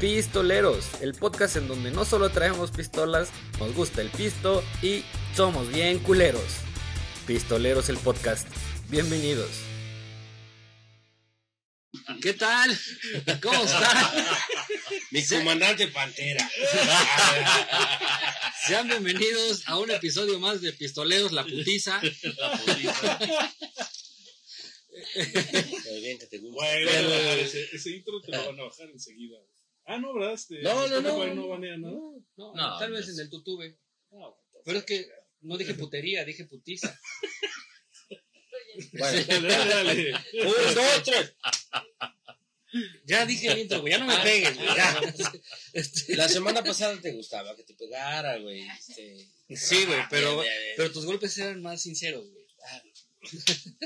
Pistoleros, el podcast en donde no solo traemos pistolas, nos gusta el pisto y somos bien culeros. Pistoleros el podcast. Bienvenidos. ¿Qué tal? ¿Cómo está? Mi comandante Pantera. Sean bienvenidos a un episodio más de Pistoleros La Putiza. La putiza. Bueno, ese, ese intro te lo van a bajar enseguida. Ah, no, ¿verdad? Este, No, no, no. No banea nada. No, Ah, No, tal vez pues- en el tutube. No, Pero es que no dije putería, dije putiza. Bueno, dale, dale, un, dos, tres. Ya dije el intro, güey, ya no me pegues, güey. ya. Este, La semana pasada te gustaba que te pegara, güey. Este, sí, güey, pero, Bien, bien, bien. pero tus golpes eran más sinceros, güey.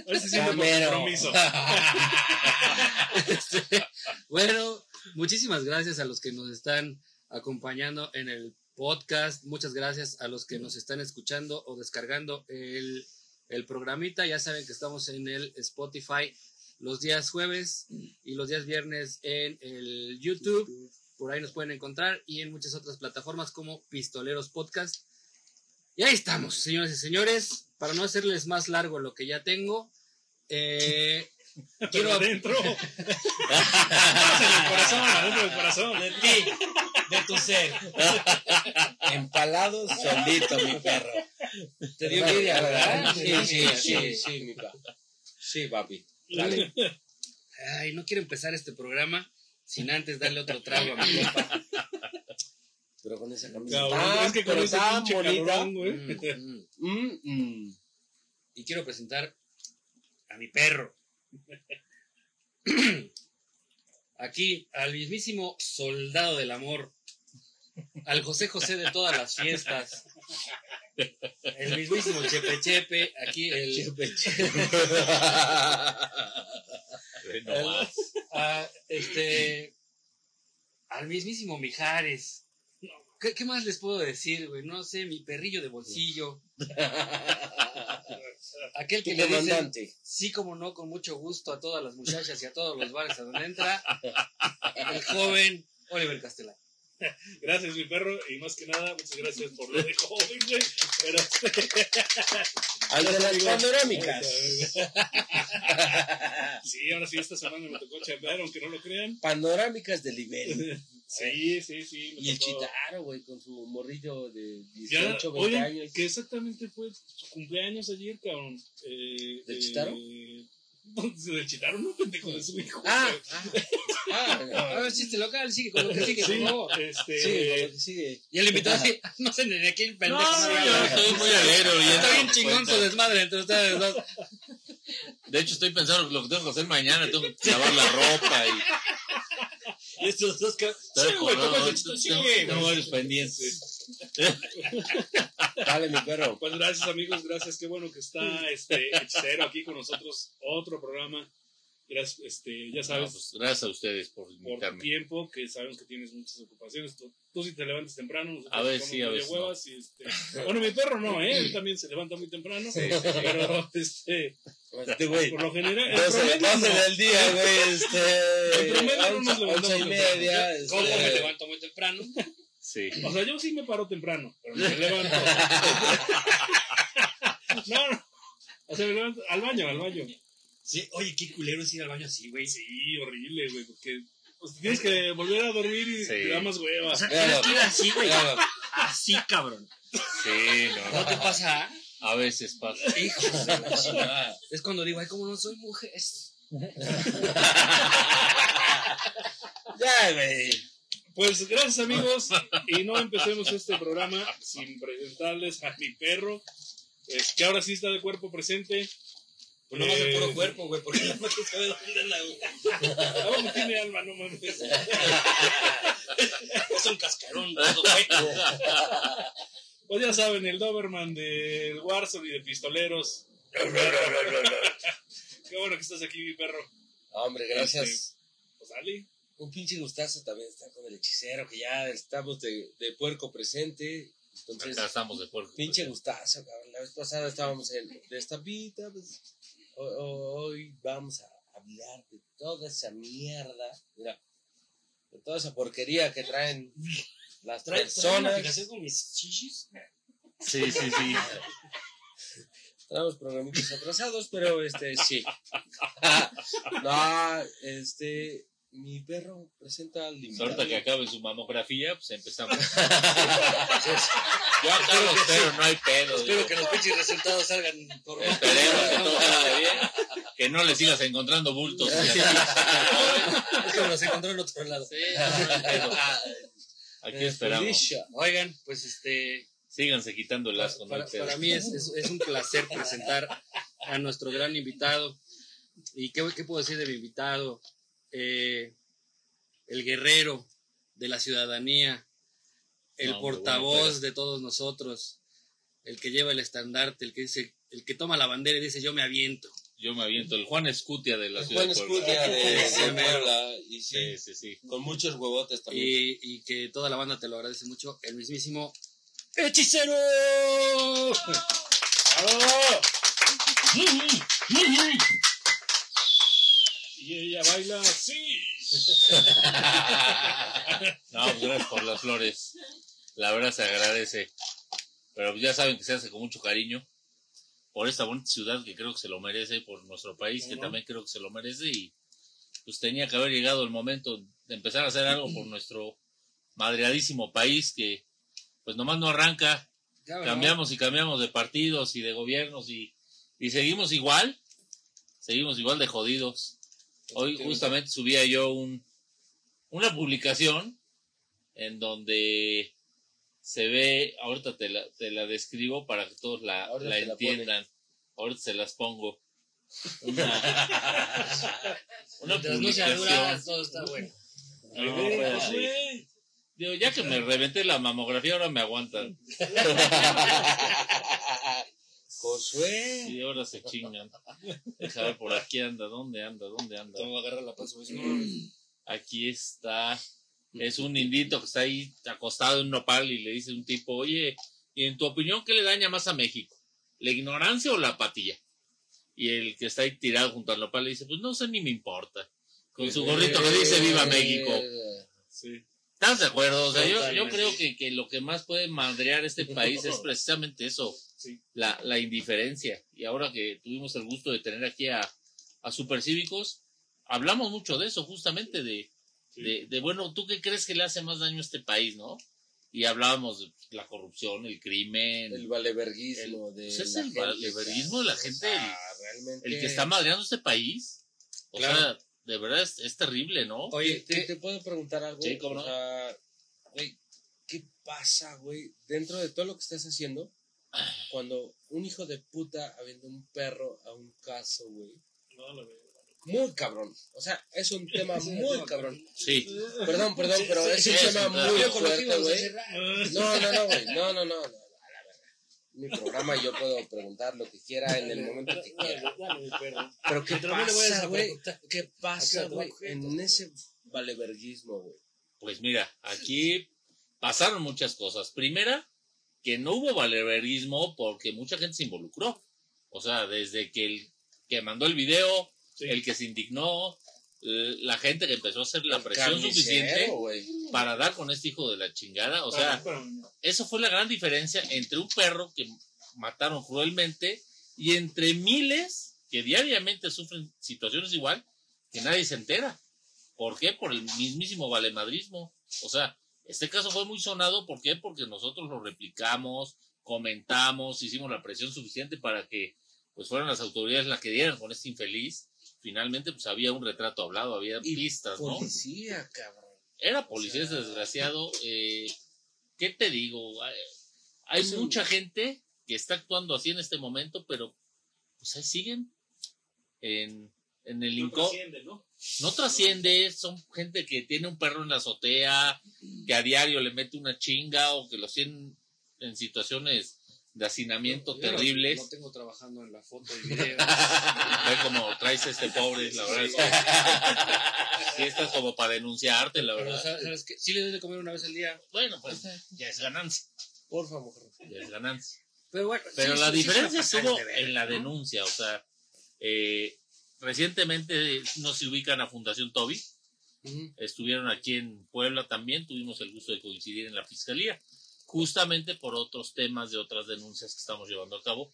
Ahora sí siento por Camero. compromiso. Este, bueno, muchísimas gracias a los que nos están acompañando en el podcast. Muchas gracias a los que nos están escuchando o descargando el, el programita. Ya saben que estamos en el Spotify los días jueves y los días viernes en el YouTube. Por ahí nos pueden encontrar y en muchas otras plataformas como Pistoleros Podcast. Y ahí estamos, señores y señores. Para no hacerles más largo lo que ya tengo, eh, quiero adentro. en el corazón, adentro del corazón. de ti, de tu ser. Empalado solito, mi perro. Te dio envidia, ¿verdad? Sí, sí, sí, sí, mi papi. Sí, papi. Dale. Ay, no quiero empezar este programa sin antes darle otro trago a mi compa. Pero con esa camisa Cabrón, tan, es que con ese pinche güey. Mm, mm. Mm, mm. Y quiero presentar a mi perro. Aquí, al mismísimo soldado del amor. Al José José de todas las fiestas. El mismísimo Chepe Chepe. Aquí el. Nomás. a, este, al mismísimo Mijares. ¿Qué, qué más les puedo decir, güey? No sé, mi perrillo de bolsillo. Aquel que le dice comandante. sí como no, con mucho gusto a todas las muchachas y a todos los bares a donde entra. El joven Oliver Castellán. Gracias, mi perro. Y más que nada, muchas gracias por lo de joven, güey. Pero. Al de las panorámicas. Sí, ahora sí, esta semana me tocó chambear, aunque no lo crean. Panorámicas de nivel. Sí, sí, sí. Y el tocó. Chitaro, güey, con su morrillo de Ya, 18, 20 oye, años. que exactamente fue su cumpleaños ayer, cabrón. Eh, ¿Del eh, Chitaro? Del Chitaro, no, pendejo, de su hijo. Ah, ah, ah, A ver, chiste local, sigue con lo que sigue, por Sí, favor. este. Sigue, con lo que sigue. Y el invitado así, no sé ni de quién pendejo. No, se yo. Estoy muy alegre ahorita. Está bien chingón su desmadre entre ustedes dos. De hecho, estoy pensando lo que tengo que hacer mañana. Tengo que lavar la ropa y. Y estos dos Sí, güey, no. Tengo varios pendientes. Dale, mi perro. Pues gracias, amigos, gracias. Qué bueno que está este hechicero aquí con nosotros. Otro programa. Gracias, este, ya No, sabes, pues, gracias a ustedes por por invitarme. tiempo, que sabemos que tienes muchas ocupaciones. Tú, tú sí te levantas temprano. A ver, sí, a veces huevas y, este, Bueno, mi perro no, ¿eh? Él también se levanta muy temprano. Pero, este, Este güey. por lo general, el 12, promedio 12 no. del día, güey. Este. El promedio no nos 11, levantamos 11 y media. temprano. ¿Cómo me este, levanto muy temprano? Sí. O sea, yo sí me paro temprano, pero me levanto. no, no. O sea, me levanto al baño, al baño. Sí, oye, qué culero es ir al baño así, güey. Sí, horrible, güey, porque pues, tienes que volver a dormir y Sí. te da más hueva. O sea, tienes que ir así, güey. Así, cabrón. Sí, no. ¿No te pasa? A veces pasa. Hijo de la chingada. Es cuando digo, ay, cómo no soy mujer. Ya, güey. Pues gracias, amigos. Y no empecemos este programa sin presentarles a mi perro, es que ahora sí está de cuerpo presente. Pues no más de Eh, puro cuerpo, güey, porque no te sabe dónde anda, güey. Ah, no tiene alma, no mames. Es un cascarón todo hueco. Pues ya saben, el Doberman del Warzone y de Pistoleros. Qué bueno que estás aquí, mi perro. Hombre, gracias. Pues dale. Un pinche gustazo también estar con el hechicero, que ya estamos de, de puerco presente. Entonces, Acá estamos de puerco. pinche gustazo, cabrón. La vez pasada estábamos en de estampita, pues. ho- ho- Hoy vamos a hablar de toda esa mierda. Mira, de toda esa porquería que traen las ¿Trae, personas. fijación con mis chichis? Sí, sí, sí. Traemos programitas atrasados, pero este, sí. no, este, mi perro presenta al Pues ahorita que acabe su mamografía, pues empezamos. Yo acá lo espero, no hay pedo. Espero que los pinches resultados salgan por Esperemos que todo salga bien. Que no le sigas encontrando bultos. Es que me los encontré en otro lado. Sí, no, no hay pedo. Aquí esperamos. Felicia. Oigan, pues este. Síganse quitando el Para, asco, no hay para- pedo. para mí es, es- es un placer presentar a nuestro gran invitado. ¿Y qué, qué puedo decir de mi invitado? Eh, el guerrero de la ciudadanía, el No, portavoz bueno, de todos nosotros, el que lleva el estandarte, el que dice, el que toma la bandera y dice yo me aviento. Yo me aviento. El Juan Escutia de la El ciudad Juan de Puebla. Escutia de, Sí, de. Puebla, y sí, Sí, sí, sí. con muchos huevotes también. Y, y que toda la banda te lo agradece mucho, el mismísimo hechicero. Y ella baila así. No, pues gracias por las flores. La verdad se agradece. Pero ya saben que se hace con mucho cariño. Por esta bonita ciudad que creo que se lo merece, por nuestro país que también creo que se lo merece. Y pues tenía que haber llegado el momento de empezar a hacer algo por nuestro madreadísimo país que pues nomás no arranca. Cambiamos y cambiamos de partidos y de gobiernos y, y seguimos igual. Seguimos igual de jodidos. Hoy justamente subía yo un, una publicación en donde se ve, ahorita te la, te la describo para que todos la, la te la entiendan. ahorita se las pongo. Una, una publicación. todo está bueno. No. Digo, ya que me reventé la mamografía, ahora me aguantan. Josué. Y ahora se chingan. Deja ver por aquí anda, ¿dónde anda? ¿Dónde anda? Te voy a agarrar la pues, no. Aquí está. Es un indito que está ahí acostado en un nopal y le dice un tipo, oye, ¿y en tu opinión qué le daña más a México? ¿La ignorancia o la apatía? Y el que está ahí tirado junto al nopal le dice, pues no sé ni me importa. Con su gorrito que dice Viva México. Sí. ¿Estás de acuerdo? O sea, yo, creo que, que lo que más puede madrear este país es precisamente eso, Sí. la, la indiferencia. Y ahora que tuvimos el gusto de tener aquí a, a Supercívicos, hablamos mucho de eso, justamente de, Sí. de, de, bueno, ¿tú qué crees que le hace más daño a este país, no? Y hablábamos de la corrupción, el crimen, El valeverguismo de. Pues es el valeverguismo de la o gente, sea, realmente. el que está madreando este país. O Claro. sea, de verdad es, es terrible, ¿no? Oye, ¿Te, ¿qué- te puedo preguntar algo? Sí, cómo no. O sea, güey, ¿qué pasa, güey? Dentro de todo lo que estás haciendo, cuando un hijo de puta avienta un perro a un caso, güey. No, la verdad. Muy cabrón. O sea, es un tema muy cabrón. Sí. Perdón, perdón, pero es un sí, tema muy fuerte, güey. No, no, no, güey. No, no, no, no. a la verga. Mi programa yo puedo preguntar lo que quiera en el momento que quiera. Pero ¿qué pasa, a güey? ¿Qué pasa, güey? En ese valeverguismo, güey. Pues mira, aquí pasaron muchas cosas. Primera, que no hubo valeverismo porque mucha gente se involucró. O sea, desde que el que mandó el video, Sí. el que se indignó, la gente que empezó a hacer la El presión suficiente para dar con este hijo de la chingada. O sea, eso fue la gran diferencia entre un perro que mataron cruelmente y entre miles que diariamente sufren situaciones igual que nadie se entera. ¿Por qué? Por el mismísimo valemadrismo. O sea, este caso fue muy sonado. ¿Por qué? Porque nosotros lo replicamos, comentamos, hicimos la presión suficiente para que pues fueran las autoridades las que dieran con este infeliz. Finalmente, pues había un retrato hablado, había Y pistas, ¿no? Policía, cabrón. Era policía O sea, ese desgraciado. eh, ¿Qué te digo? Hay, hay Es un- mucha gente que está actuando así en este momento, pero pues ahí siguen en, en el No incó- trasciende, ¿no? no trasciende, son gente que tiene un perro en la azotea, que a diario le mete una chinga o que los tienen en situaciones de hacinamiento Yo terribles. No, no tengo trabajando en la foto y video. Ve cómo traes este pobre, la verdad es que sí estás como para denunciarte, la Pero, verdad. ¿sabes sabes qué? Sí le debes de comer una vez al día. Bueno, pues ya es ganancia, Por favor. ya es ganancia. Pero bueno. Pero sí, la sí, sí, diferencia se estuvo en la ¿no? denuncia, o sea, eh, recientemente no se ubican a Fundación Toby, estuvieron aquí en Puebla también, tuvimos el gusto de coincidir en la fiscalía, justamente por otros temas de otras denuncias que estamos llevando a cabo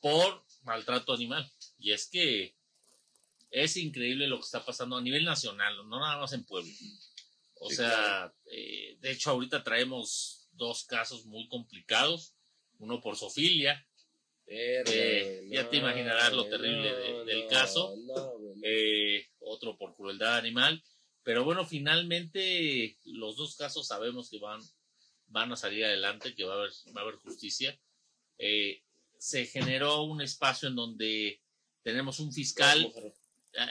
por maltrato animal. Y es que es increíble lo que está pasando a nivel nacional, no nada más en Puebla. O Sí, sea, claro. eh, de hecho ahorita traemos dos casos muy complicados, uno por sofilia, Eh, ya te imaginarás lo terrible de- del no, caso. eh, otro por crueldad animal, pero bueno, finalmente los dos casos sabemos que van, van a salir adelante, que va a haber, va a haber justicia. Eh, se generó un espacio en donde tenemos un fiscal eh,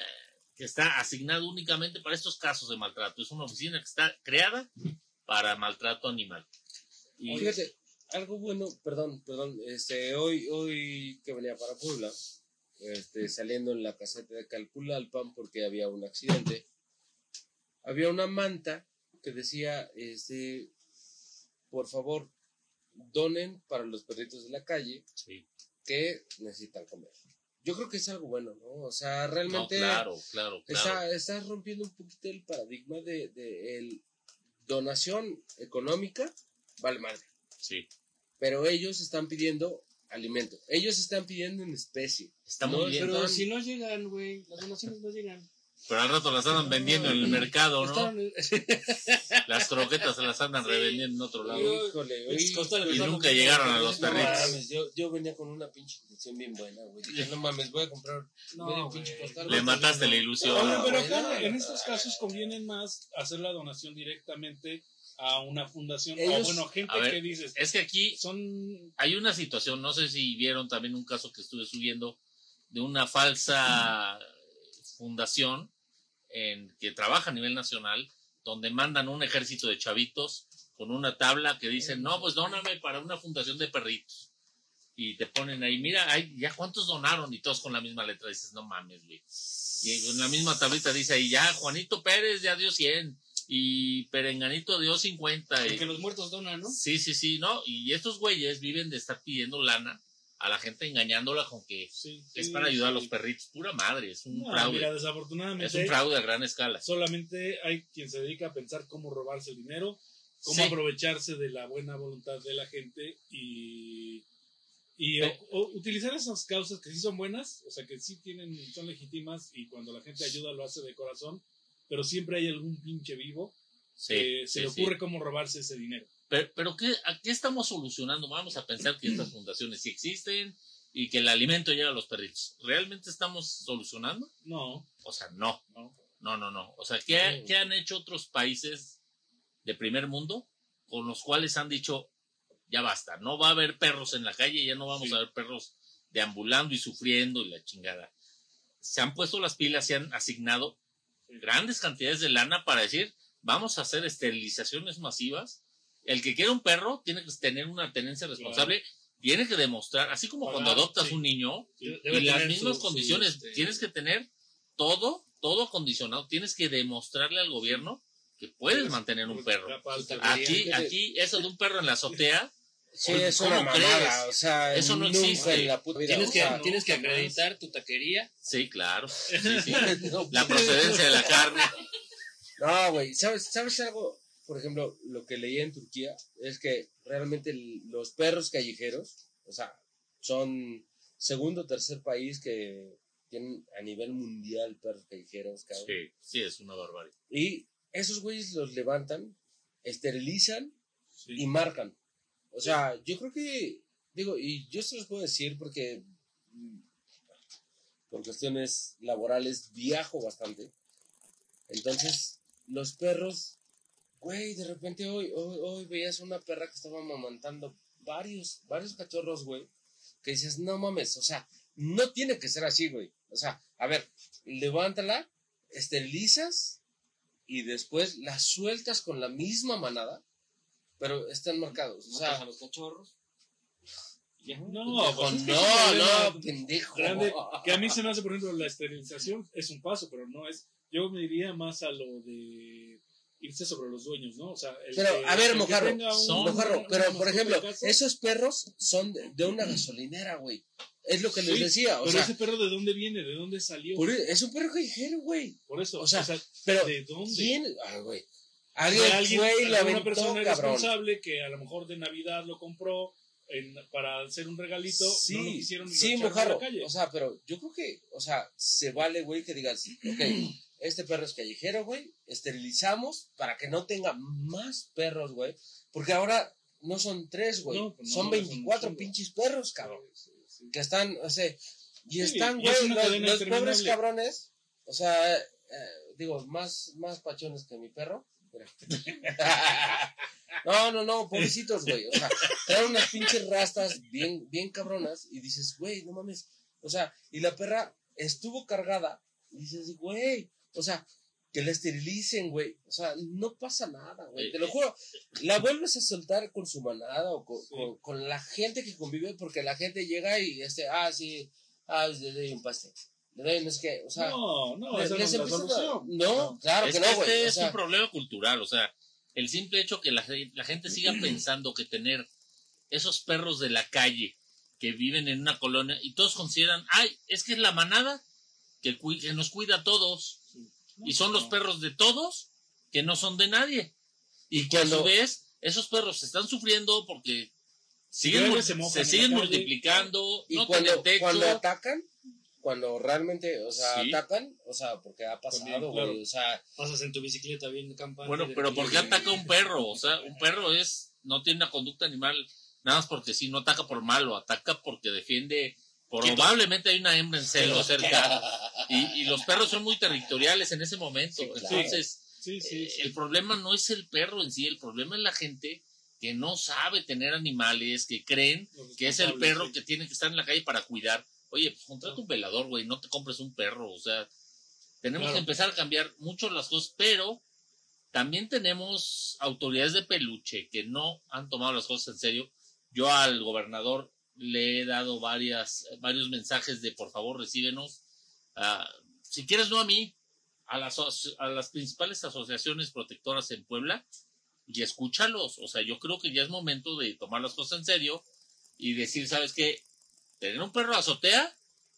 que está asignado únicamente para estos casos de maltrato. Es una oficina que está creada para maltrato animal. Y, Fíjate, algo bueno, perdón, perdón, este, hoy, hoy que venía para Puebla, este, saliendo en la caseta de Calculalpan porque había un accidente, había una manta que decía, este, por favor, donen para los perritos de la calle sí. que necesitan comer. Yo creo que es algo bueno, ¿no? O sea, No, realmente claro, claro, claro. está, está rompiendo un poquito el paradigma de, de el donación económica, vale madre Sí. pero ellos están pidiendo alimento. Ellos están pidiendo en especie. Está No, muy bien. Pero si no llegan, güey, las donaciones no llegan. Pero al rato las andan vendiendo en el mercado, ¿no? Las croquetas se las andan revendiendo en otro lado. Híjole, Y nunca llegaron a los no perritos. mames, yo, yo venía con una pinche intención bien buena, güey. Dije, no mames, voy a comprar No, medio güey. pinche costal. Le mataste la ilusión. Oye, pero no. en estos casos conviene más hacer la donación directamente a una fundación o Ellos- bueno, gente ver, que dices, Es que aquí son hay una situación, no sé si vieron también un caso que estuve subiendo de una falsa fundación en que trabaja a nivel nacional, donde mandan un ejército de chavitos con una tabla que dicen, no, pues dóname para una fundación de perritos. Y te ponen ahí, mira, ay, ya cuántos donaron y todos con la misma letra. Dices, no mames, güey. Y con la misma tablita dice ahí, ya, Juanito Pérez ya dio 100 y Perenganito dio 50. Y, que los muertos donan, ¿no? Sí, sí, sí, ¿no? Y estos güeyes viven de estar pidiendo lana a la gente engañándola con que sí, es para ayudar a los perritos. Pura madre, es un No, fraude. mira, es desafortunadamente un fraude a gran escala. solamente hay quien se dedica a pensar cómo robarse el dinero, cómo aprovecharse de la buena voluntad de la gente y, y Pe- o- o utilizar esas causas que sí son buenas, o sea, que sí tienen, son legítimas y cuando la gente ayuda lo hace de corazón, pero siempre hay algún pinche vivo que se le ocurre cómo robarse ese dinero. Pero, pero ¿qué, ¿a qué estamos solucionando? Vamos a pensar que estas fundaciones sí existen y que el alimento llega a los perritos. ¿Realmente estamos solucionando? No, O sea, no. no. No, no, no. O sea, ¿qué, qué han hecho otros países de primer mundo con los cuales han dicho, ya basta, no va a haber perros en la calle, ya no vamos Sí. a ver perros deambulando y sufriendo y la chingada? Se han puesto las pilas, se han asignado grandes cantidades de lana para decir, vamos a hacer esterilizaciones masivas. El que quiera un perro tiene que tener una tenencia responsable, tiene que demostrar, así como cuando adoptas sí. un niño, Sí. Y las mismas su- condiciones. su, este, Tienes que tener todo, todo acondicionado. Tienes que demostrarle al gobierno que puedes mantener un perro. capaz de- Aquí, aquí, eso de un perro en la azotea, Sí, Oye, es ¿cómo una mamada. crees? O sea, Eso no existe. en la puta vida, Tienes o que, sea, tienes que acreditar tu taquería. sí, claro. Sí, sí. No, La procedencia de la carne. No, güey, ¿sabes, ¿sabes algo? Por ejemplo, lo que leí en Turquía es que realmente los perros callejeros, o sea, son segundo o tercer país que tienen a nivel mundial perros callejeros, cabrón. Sí, sí, es una barbarie. Y esos güeyes los levantan, esterilizan Sí. y marcan. O sea, yo creo que, digo, y yo se los puedo decir porque mm, por cuestiones laborales viajo bastante. Entonces, los perros, güey, de repente hoy, hoy, hoy veías una perra que estaba amamantando varios, varios cachorros, güey, que dices, no mames, o sea, no tiene que ser así, güey. O sea, a ver, levántala, esterilizas y después la sueltas con la misma manada, pero están marcados. O Matas a sea, los cachorros. Ya. No, pendejo, pues es que no, problema no, pendejo. grande, que a mí se me hace, por ejemplo, la esterilización es un paso, pero no es. Yo me iría más a lo de irse sobre los dueños, ¿no? O sea, el Pero, que- a ver, el Mojarro, un- Mojarro, pero por mascota ejemplo, esos perros son de, de una gasolinera, güey. Es lo que les Sí, decía. O Pero sea, ese perro, ¿de dónde viene? ¿De dónde salió? por- e, es un perro callejero, güey. Por eso. O sea, Pero, ¿de dónde? ¿quién? Ah, güey. Alguien, alguien, fue y alguna aventó, persona cabrón. responsable que a lo mejor de Navidad lo compró en- para hacer un regalito, Sí, no lo quisieron sí, mojarro. la calle. O sea, pero yo creo que, o sea, se vale, güey, que digas, ok, este perro es callejero, güey, esterilizamos para que no tenga más perros, güey. Porque ahora no son tres, güey, No, pues no, son son 24 un chingo. pinches perros, cabrón. Sí, sí, sí. Que están, o sea, y están, güey, los, pobres cabrones, o sea, eh, digo, más, más pachones que mi perro. No, no, no, pobrecitos, güey. O sea, traen unas pinches rastas bien, bien cabronas y dices, güey, no mames. O sea, y la perra estuvo cargada y dices, güey, o sea, que la esterilicen, güey. O sea, no pasa nada, güey. Te lo juro. La vuelves a soltar con su manada o con, Sí. con- con la gente que convive porque la gente llega y, este, ah, sí, ah, le doy un pastel. Le doy, no sé qué. O sea, no, no, esa no es la solución. No, claro es que que no, este güey. O es un problema cultural, o sea, el simple hecho que la, la gente siga pensando que tener esos perros de la calle que viven en una colonia y todos consideran, ay, es que es la manada que, que nos cuida a todos y son los perros de todos que no son de nadie y que a su vez esos perros están sufriendo porque siguen, se se siguen calle. multiplicando, Y no cuando, tienen techo. cuando atacan, cuando realmente, o sea, Sí. atacan, o sea, porque ha pasado, También, güey, claro. o sea, Pasas en tu bicicleta bien campante. Bueno, pero ¿por qué ataca un perro? O sea, un perro es no tiene una conducta animal nada más porque sí, no ataca por malo, ataca porque defiende. Probablemente hay una hembra en celo cerca y, y los perros son muy territoriales en ese momento. Sí, claro. Entonces, Sí, sí, eh, el problema no es el perro en sí, el problema es la gente que no sabe tener animales, que creen que es el perro que tiene que estar en la calle para cuidar. Oye, pues contrata un velador, güey, no te compres un perro. O sea, tenemos Claro. que empezar a cambiar mucho las cosas, pero también tenemos autoridades de peluche que no han tomado las cosas en serio. Yo al gobernador le he dado varias, varios mensajes de por favor recíbenos. Ah, si quieres, no a mí, a las, a las principales asociaciones protectoras en Puebla y escúchalos. O sea, yo creo que ya es momento de tomar las cosas en serio y decir, ¿sabes qué? Tener un perro azotea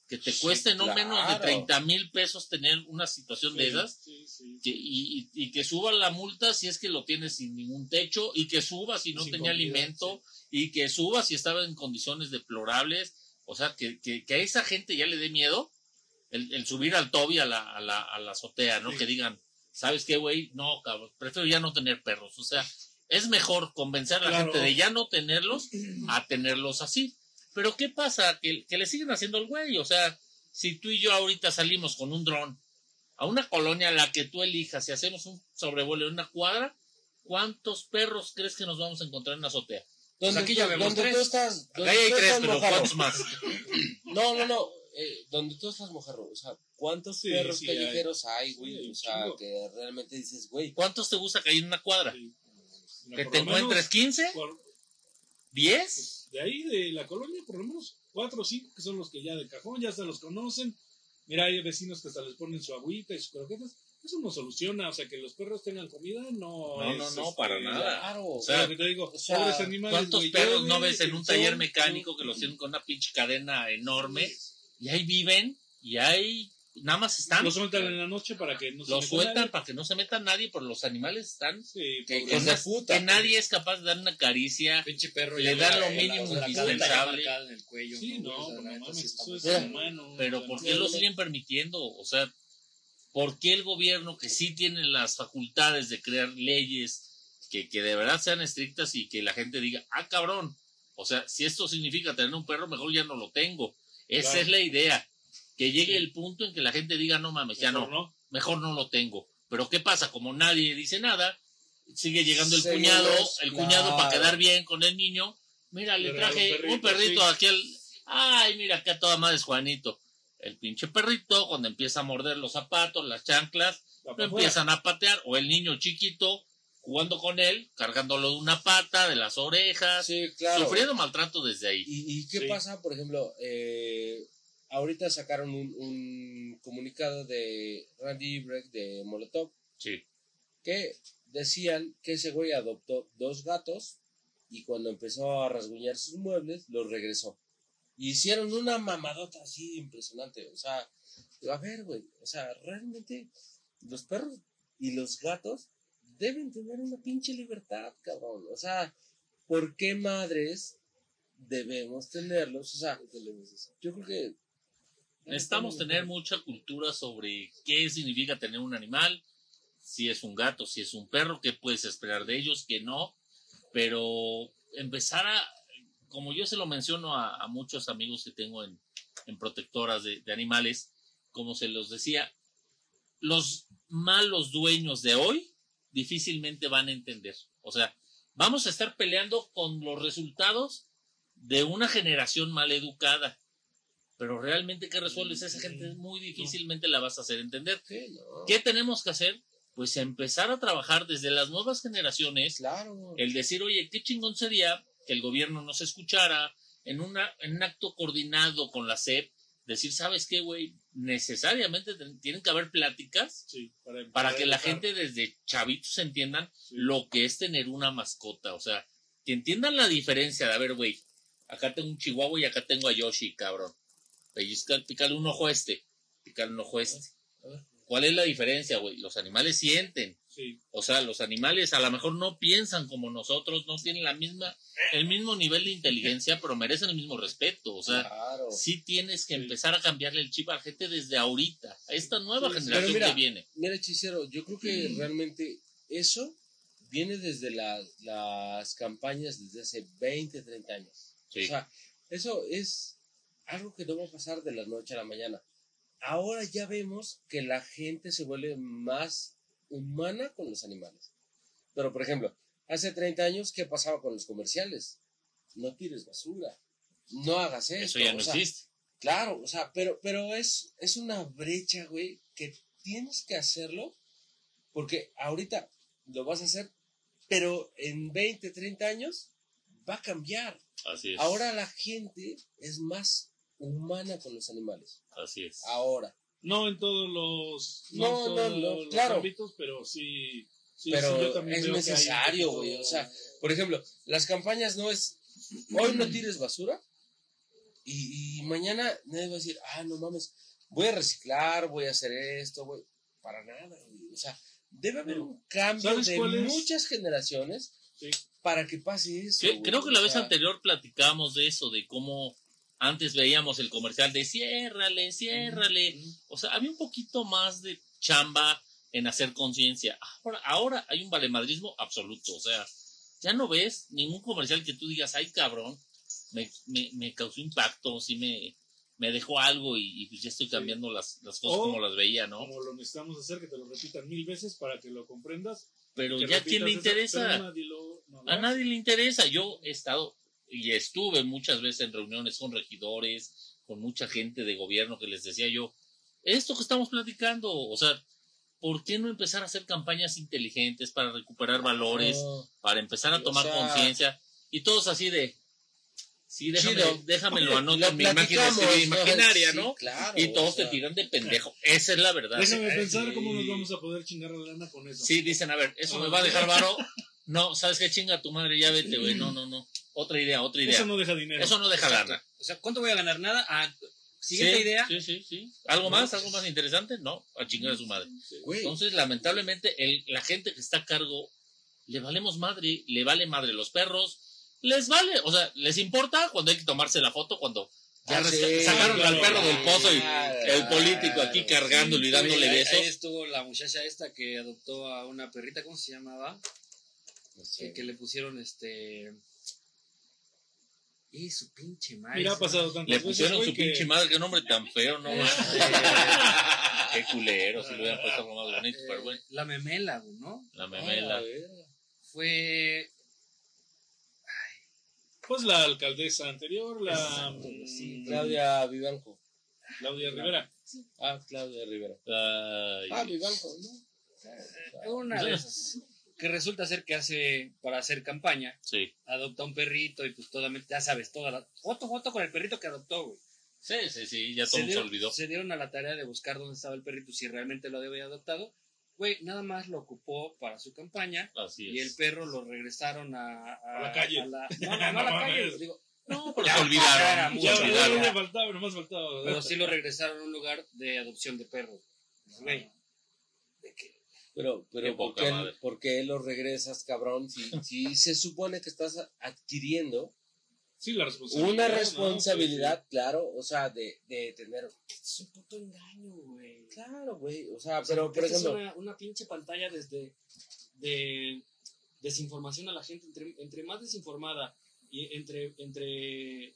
que te Sí, cueste no menos de claro. 30 mil pesos tener una situación de esas sí, que- y, que suba la multa si es que lo tienes sin ningún techo y que suba si no Sin tenía comida, alimento y que suba si estaba en condiciones deplorables. O sea, que, que, que a esa gente ya le dé miedo el, el subir al Toby a la, a la, a la azotea, ¿no? Que digan, ¿sabes qué, güey? No, cabrón, prefiero ya no tener perros. O sea, es mejor convencer a la Claro. gente de ya no tenerlos a tenerlos así. Pero ¿qué pasa? Que, que le siguen haciendo el güey. O sea, si tú y yo ahorita salimos con un dron a una colonia a la que tú elijas y hacemos un sobrevuelo en una cuadra, ¿cuántos perros crees que nos vamos a encontrar en la azotea? donde, Pues aquí ya tú- vemos tres. tú estás, ya hay tú tres, estás, pero mojarro. ¿cuántos más? No, no, no, eh, donde tú estás mojarro, o sea, ¿cuántos Sí, perros sí, callejeros hay, güey? Sí, o sea, chingo. que realmente dices, güey, ¿Cuántos te gusta que hay en una cuadra? Sí. ¿Que te lo menos, encuentres 15? por- ¿10? pues, de ahí, de la colonia, por lo menos cuatro o cinco que son los que ya de cajón, ya se los conocen. Mira, hay vecinos que hasta les ponen su agüita y sus croquetas. Eso no soluciona, o sea, que los perros tengan comida, no. No, no, es, no, este, para nada. claro, O sea, te digo, o sea, pobres animales. ¿Cuántos perros no ves en un taller mecánico que los tienen con una pinche cadena enorme y ahí viven y ahí nada más están? Los sueltan en la noche para que no se Los meta sueltan nadie. para que no se meta nadie, pero los animales están Sí, que, puta. que nadie es capaz de dar una caricia. Pinche perro Le ya dan lo la- mínimo indispensable. Sí, no, pues. Pero ¿por qué lo siguen permitiendo? O sea, ¿por qué el gobierno que sí tiene las facultades de crear leyes que, que de verdad sean estrictas y que la gente diga, ah, cabrón, o sea, si esto significa tener un perro, mejor ya no lo tengo. Esa Claro. es la idea. Que llegue Sí. el punto en que la gente diga, no mames, ya no, Mejor mejor no lo tengo. Pero ¿qué pasa? Como nadie dice nada, sigue llegando el cuñado, el cuñado para quedar bien con el niño. Mira, le traje un un perrito, sí. aquí al... Ay, mira, acá toda madre es Juanito. El pinche perrito, cuando empieza a morder los zapatos, las chanclas, lo empiezan a patear. O el niño chiquito jugando con él, cargándolo de una pata, de las orejas, Sí, claro. sufriendo maltrato desde ahí. ¿Y, y qué Sí. pasa, por ejemplo? Eh, ahorita sacaron un, un comunicado de Randy Breck de Molotov Sí. que decían que ese güey adoptó dos gatos y cuando empezó a rasguñar sus muebles, los regresó. Y hicieron una mamadota así impresionante. O sea, a ver, güey. O sea, realmente los perros y los gatos deben tener una pinche libertad, cabrón. O sea, ¿por qué madres debemos tenerlos? O sea, yo creo que Necesitamos tener mucha cultura sobre qué significa tener un animal, si es un gato, si es un perro, qué puedes esperar de ellos, qué no, pero empezar a, como yo se lo menciono a, muchos amigos que tengo en, protectoras de, de animales, como se los decía, los malos dueños de hoy difícilmente van a entender. O sea, vamos a estar peleando con los resultados de una generación mal educada pero realmente qué resuelves esa gente muy difícilmente la vas a hacer entender. ¿Qué tenemos que hacer? Pues empezar a trabajar desde las nuevas generaciones. Claro. El decir, oye, qué chingón sería que el gobierno nos escuchara en, una, en un acto coordinado con la SEP, decir, ¿sabes qué, güey? Necesariamente tienen que haber pláticas para, que la gente desde chavitos entiendan lo que es tener una mascota. O sea, que entiendan la diferencia de, a ver, güey, acá tengo un chihuahua y acá tengo a Yoshi, cabrón pellizcar, picarle un ojo a este, picarle un ojo a este. ¿Cuál es la diferencia, güey? Los animales sienten. O sea, los animales a lo mejor no piensan como nosotros, no tienen la misma, el mismo nivel de inteligencia, pero merecen el mismo respeto. O sea, sí tienes que empezar a cambiarle el chip a la gente desde ahorita, a esta nueva generación que viene. Mira, hechicero, yo creo que realmente eso viene desde las campañas desde hace 20, 30 años. O sea, eso es algo que no va a pasar de la noche a la mañana. Ahora ya vemos que la gente se vuelve más humana con los animales. Pero, por ejemplo, hace 30 años, ¿qué pasaba con los comerciales? No tires basura, no hagas esto. Eso ya no existe. Claro, o sea, pero, pero es, es una brecha, güey, que tienes que hacerlo porque ahorita lo vas a hacer, pero en 20, 30 años va a cambiar. Así es. Ahora la gente es más humana con los animales. Así es. Ahora. No en todos los, no, no, no, claro. ámbitos, pero sí. pero es necesario, güey. O sea, por ejemplo, las campañas no es hoy no tires basura y, mañana nadie va a decir, ah, no mames, voy a reciclar, voy a hacer esto, güey. Para nada, güey. O sea, debe haber un cambio de muchas generaciones para que pase eso. creo que la vez anterior platicamos de eso, de cómo antes veíamos el comercial de ciérrale, ciérrale. O sea, había un poquito más de chamba en hacer conciencia. Ahora, ahora hay un valemadrismo absoluto. O sea, ya no ves ningún comercial que tú digas, ay cabrón, me, me, me causó impacto, sí me, me dejó algo y, pues ya estoy cambiando las, las, cosas como las veía, ¿no? Como lo necesitamos hacer, que te lo repitan mil veces para que lo comprendas. Pero ya quién le interesa. a nadie le interesa. Yo he estado y estuve muchas veces en reuniones con regidores, con mucha gente de gobierno que les decía yo, esto que estamos platicando, o sea, ¿por qué no empezar a hacer campañas inteligentes para recuperar valores, para empezar a tomar conciencia? Y todos así de, sí, déjame, déjamelo anoto en mi imaginaria, ¿no? y todos te tiran de pendejo. Esa es la verdad. Déjame pensar cómo nos vamos a poder chingar la lana con eso. Sí, dicen, a ver, eso me va a dejar varo. No, ¿sabes qué chinga tu madre? Ya vete, güey. No, no, no. Otra idea, otra idea. Eso no deja dinero. Eso no deja lana. O sea, ¿cuánto voy a ganar? Nada. Ah, siguiente idea. Sí, sí, sí. ¿Algo más? ¿Algo más interesante? No, a chingar a su madre. Entonces, lamentablemente, el, la gente que está a cargo, le valemos madre, le vale madre los perros, les vale, o sea, les importa cuando hay que tomarse la foto, cuando ya ah, sacaron al perro del pozo y el político aquí cargándolo y dándole besos. Ahí estuvo la muchacha esta que adoptó a una perrita, ¿cómo se llamaba? que, le pusieron este. Y su pinche madre. Mira, ha pasado tanto. Le pusieron su pinche madre, qué nombre tan feo, ¿no? qué culero, si lo hubieran puesto algo más bonito, pero bueno. La memela, ¿no? La memela. Fue. Pues la alcaldesa anterior, la. Sí, Claudia Vivanco. Claudia Rivera. Ah, Claudia Rivera. ah, Vivanco, ¿no? Una de esas que resulta ser que hace, para hacer campaña, sí. adopta un perrito y pues toda, ya sabes, toda la foto, foto con el perrito que adoptó, güey. Sí, sí, sí, ya todo se, olvidó. Se dieron a la tarea de buscar dónde estaba el perrito, si realmente lo había adoptado. Güey, nada más lo ocupó para su campaña. Así es. Y el perro lo regresaron a, a, la calle. no, no, no, a la calle. Digo, No, pero se olvidaron. Ya, se Ya, ya, ya, olvidaron. ya faltaba, nomás faltaba. Pero sí lo regresaron a un lugar de adopción de perros. Güey. Pero, pero ¿por, qué, por qué lo regresas, cabrón? Si, si se supone que estás adquiriendo Sí, la responsabilidad. una ¿no? responsabilidad, claro, o sea, de, de tener... Es un puto engaño, güey. Claro, güey, o sea, O sea, pero, por es ejemplo... una, una pinche pantalla desde de desinformación a la gente. Entre, entre más desinformada y entre, entre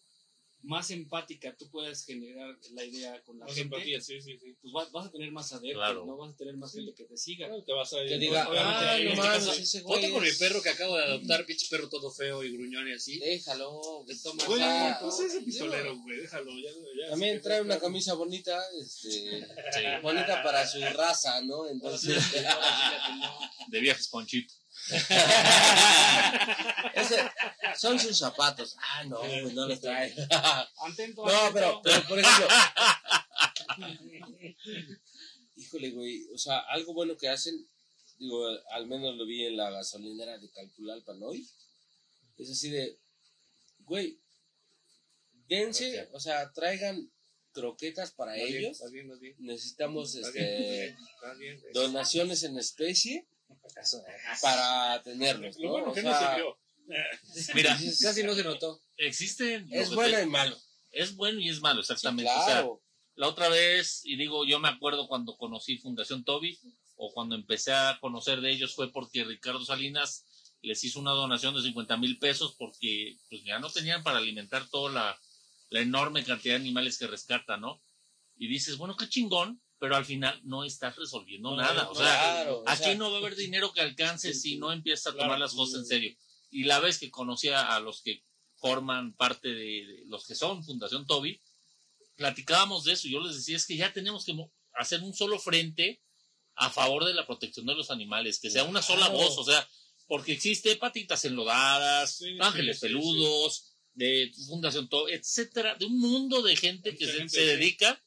más empática tú puedes generar la idea con la Más gente, empatía, sí, sí, sí. pues vas, vas a tener más adeptos, Claro. ¿no? Vas a tener más gente que te siga. Claro, te vas a Que diga, ah, no este mames, caso- ese güey Ponte con mi es- perro que acabo de adoptar, pinche perro todo feo y gruñón y así. Déjalo, Te tomas Güey, pues ese pistolero, güey, déjalo. Ya, ya, También trae una claro. camisa bonita, este, Sí, bonita para su raza, ¿no? Entonces, de viajes Ponchito. ese, son sus zapatos. Ah, no, pues no los trae. Atento, No, pero, pero por ejemplo. Híjole, güey. O sea, algo bueno que hacen, digo, al menos lo vi en la gasolinera de Calpulalpan hoy. Es así de, güey, dense, o sea, traigan croquetas para Más bien, ellos. más bien, más bien. Necesitamos Más bien, este, más bien. donaciones en especie para tenerlos, Lo ¿no? bueno O que sea, no se vio. Mira, Casi no se notó. existen. es bueno y malo. Es bueno y es malo, Sí, exactamente. O sea, claro. la otra vez, y digo, yo me acuerdo cuando conocí Fundación Toby, o cuando empecé a conocer de ellos, fue porque Ricardo Salinas les hizo una donación de 50 mil pesos porque pues ya no tenían para alimentar toda la, la enorme cantidad de animales que rescatan, ¿no? Y dices, bueno, qué chingón, pero al final no estás resolviendo No, nada. O sea, claro, o aquí sea, no va a haber dinero que alcance si no empiezas a Claro. tomar las cosas en serio. Y la vez que conocí a, los que forman parte de, de los que son Fundación Toby, platicábamos de eso. Yo les decía, es que ya tenemos que hacer un solo frente a favor de la protección de los animales, que sea una sola Claro. voz, o sea, porque existe patitas enlodadas, Sí, ángeles sí, sí, peludos, de Fundación Toby, etcétera, de un mundo de gente que Mucha se, gente, se sí. dedica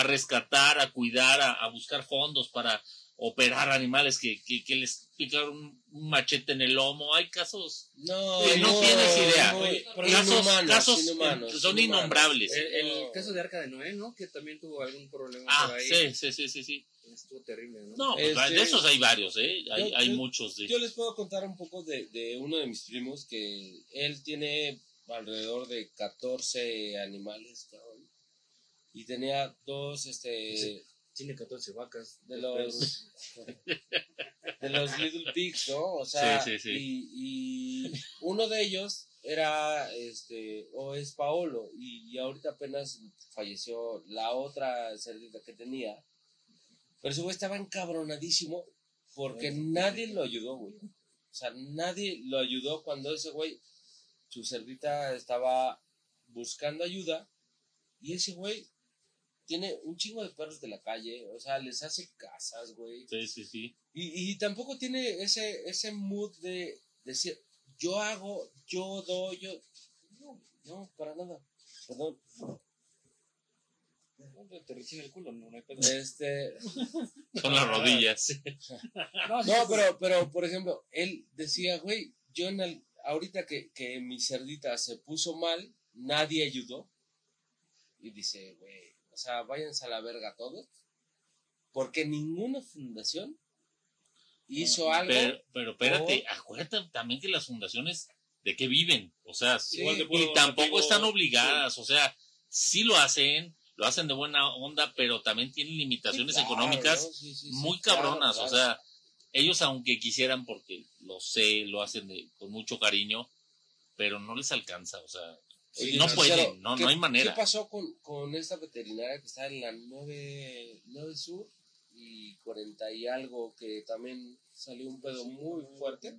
a rescatar, a cuidar, a, a buscar fondos para operar animales que, que, que les picaron un, un machete en el lomo. Hay casos No, que no tienes idea. no, Oye, casos, inhumanos, casos inhumanos, son inhumanos. innombrables. El, el No. caso de Arca de Noé, ¿no? Que también tuvo algún problema Ah, por ahí. sí, sí, sí, sí, sí. Estuvo terrible, ¿no? No, pues, Este- de esos hay varios, ¿eh? Hay, Yo- hay muchos. De... Yo les puedo contar un poco de, de uno de mis primos que él tiene alrededor de 14 animales, cabrón. Y tenía dos, este, Sí. Tiene 14 vacas. de los, de los Little Pigs, ¿no? O sea, Sí, sí, sí. Y, y uno de ellos era, este, o es Paolo, y, y ahorita apenas falleció la otra cerdita que tenía. Pero ese güey estaba encabronadísimo porque nadie lo ayudó, güey. O sea, nadie lo ayudó cuando ese güey, su cerdita estaba buscando ayuda y ese güey tiene un chingo de perros de la calle, o sea, les hace casas, güey. Sí, sí, sí. Y, y tampoco tiene ese, ese mood de decir, yo hago, yo doy, yo... No, no, para nada. Perdón. No, Te rechina el culo, no, no hay pedo. Este... Son las rodillas. No, pero, pero, por ejemplo, él decía, güey, yo en el- ahorita que, que mi cerdita se puso mal, nadie ayudó. Y dice, güey, o sea, váyanse a la verga todos. Porque ninguna fundación hizo algo. Pero, pero espérate, acuérdate también que las fundaciones de qué viven, o sea, Sí, Igual y tampoco están obligadas, o sea, sí lo hacen, lo hacen de buena onda, pero también tienen limitaciones Sí, claro, económicas ¿no? Sí, sí, sí, muy claro, cabronas, claro. o sea, ellos aunque quisieran, porque lo sé, lo hacen de- con mucho cariño, pero no les alcanza, o sea, Oye, no pueden, no, ¿qué- no hay manera. ¿Qué pasó con, con esta veterinaria que está en la 9, 9 Sur y 40 y algo que también salió un pedo muy fuerte?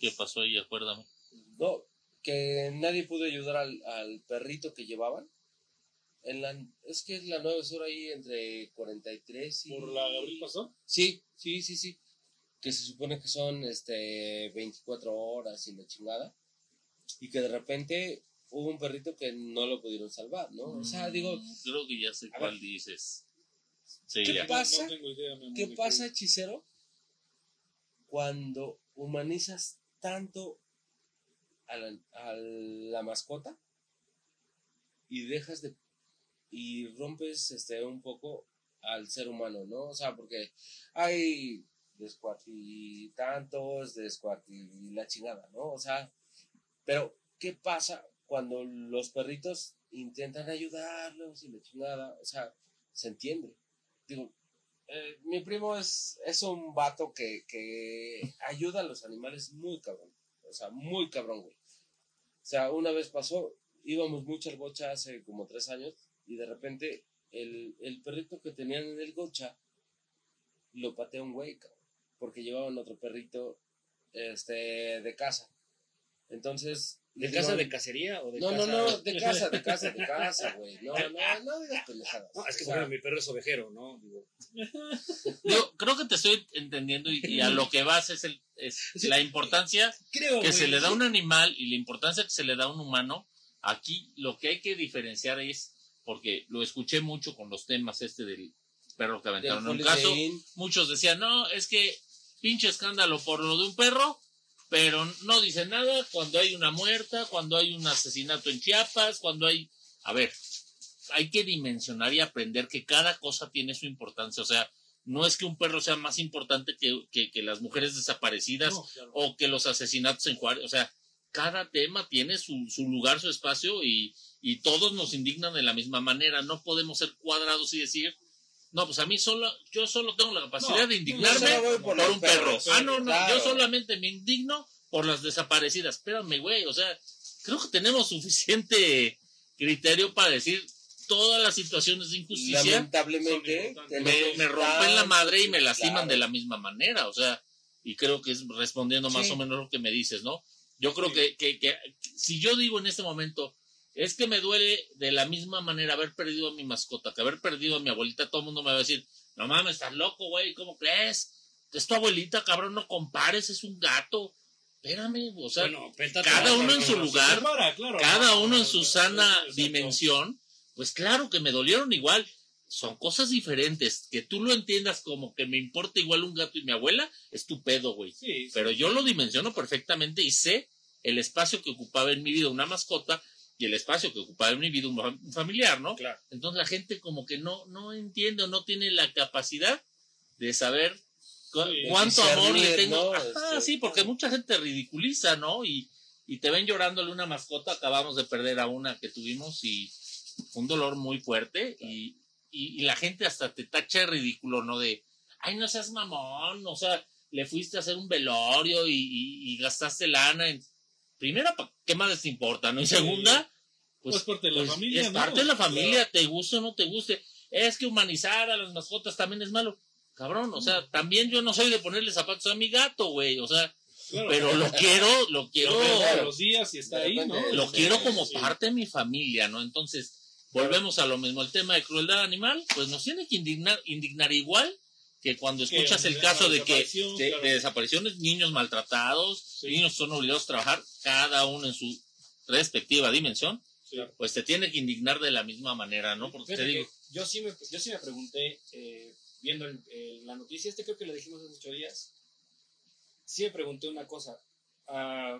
¿Qué pasó ahí? Acuérdame. No, que nadie pudo ayudar al, al perrito que llevaban. En la, es que es la 9 Sur ahí entre 43 y... ¿Por la Gabriel pasó? Sí, sí, sí, sí. Que se supone que son este 24 horas y la chingada. Y que de repente hubo un perrito que no lo pudieron salvar, ¿no? O sea, digo, Mm, Creo que ya sé A cuál ver. dices. Sí, ¿Qué ya. pasa? No tengo idea, mi amor, ¿qué pasa, hechicero? Cuando humanizas tanto a la, a la mascota y dejas de y rompes este un poco al ser humano, ¿no? O sea, porque hay descuartitantos, y la chingada, ¿no? O sea, pero ¿qué pasa cuando los perritos intentan ayudarlos y la chingada? O sea, se entiende. Digo, eh, mi primo es, es un vato que, que ayuda a los animales muy cabrón. O sea, muy cabrón, güey. O sea, una vez pasó, íbamos mucho al gocha hace como tres años y de repente el, el perrito que tenían en el gocha lo patea un güey, cabrón, porque llevaban otro perrito este, de casa. Entonces, ¿De casa de cacería o de no, casa? No, no, de casa, de casa, de casa, güey. No, no, no digas pendejadas. No, es que mi perro es ovejero, ¿no? Digo. Yo creo que te estoy entendiendo y, a lo que vas es, el, es la importancia que se le da a un animal y la importancia que se le da a un humano. Aquí lo que hay que diferenciar es, porque lo escuché mucho con los temas este del perro que aventaron en un caso, muchos decían, no, es que pinche escándalo por lo de un perro, pero no dice nada cuando hay una muerta, cuando hay un asesinato en Chiapas, cuando hay... A ver, hay que dimensionar y aprender que cada cosa tiene su importancia. O sea, no es que un perro sea más importante que, que, las mujeres desaparecidas o que los asesinatos en Juárez. O sea, cada tema tiene su, su lugar, su espacio y, y todos nos indignan de la misma manera. No podemos ser cuadrados y decir, no, pues a mí solo, yo solo tengo la capacidad de indignarme por, un perro. ah, no, no, yo solamente me indigno por las desaparecidas. Espérame, güey, o sea, creo que tenemos suficiente criterio para decir todas las situaciones de injusticia. Lamentablemente, me, rompen la madre y me lastiman de la misma manera, o sea, y creo que es respondiendo más o menos lo que me dices, ¿no? Yo creo que, que, que si yo digo en este momento, es que me duele de la misma manera haber perdido a mi mascota, que haber perdido a mi abuelita. Todo el mundo me va a decir, no mames, estás loco, güey, ¿cómo crees? Es tu abuelita, cabrón, no compares, es un gato. Espérame, o sea, cada uno en su lugar, cada uno en su sana dimensión, pues claro que me dolieron igual. Son cosas diferentes. Que tú lo entiendas como que me importa igual un gato y mi abuela, es tu pedo, güey. Pero yo lo dimensiono perfectamente y sé el espacio que ocupaba en mi vida una mascota y el espacio que ocupaba un familiar, ¿no? Claro. Entonces la gente como que no, no entiende o no tiene la capacidad de saber cuánto amor le tengo. Ah, este, sí, porque mucha gente ridiculiza, ¿no? Y, y te ven llorándole una mascota. Acabamos de perder a una que tuvimos y un dolor muy fuerte. Y, y, la gente hasta te tacha ridículo, ¿no? De, ay, no seas mamón, o sea, le fuiste a hacer un velorio y, y gastaste lana en primera, ¿qué más les importa? ¿No? Y segunda, pues, pues parte de la pues, familia. Es parte de la familia, te guste o no te guste. Es que humanizar a las mascotas también es malo. Cabrón, o sea, también yo no soy de ponerle zapatos a mi gato, güey, o sea, pero lo quiero, lo quiero. los días y está ahí, ¿no? Lo quiero como parte de mi familia, ¿no? Entonces, volvemos a lo mismo. El tema de crueldad animal, pues nos tiene que indignar, indignar igual que cuando escuchas el caso de que de, desapariciones, niños maltratados, niños son obligados a trabajar, cada uno en su respectiva dimensión, pues te tiene que indignar de la misma manera, ¿no? Porque te digo, yo sí me, yo sí me pregunté, eh, viendo la noticia, este creo que lo dijimos hace ocho días, sí me pregunté una cosa. Ah,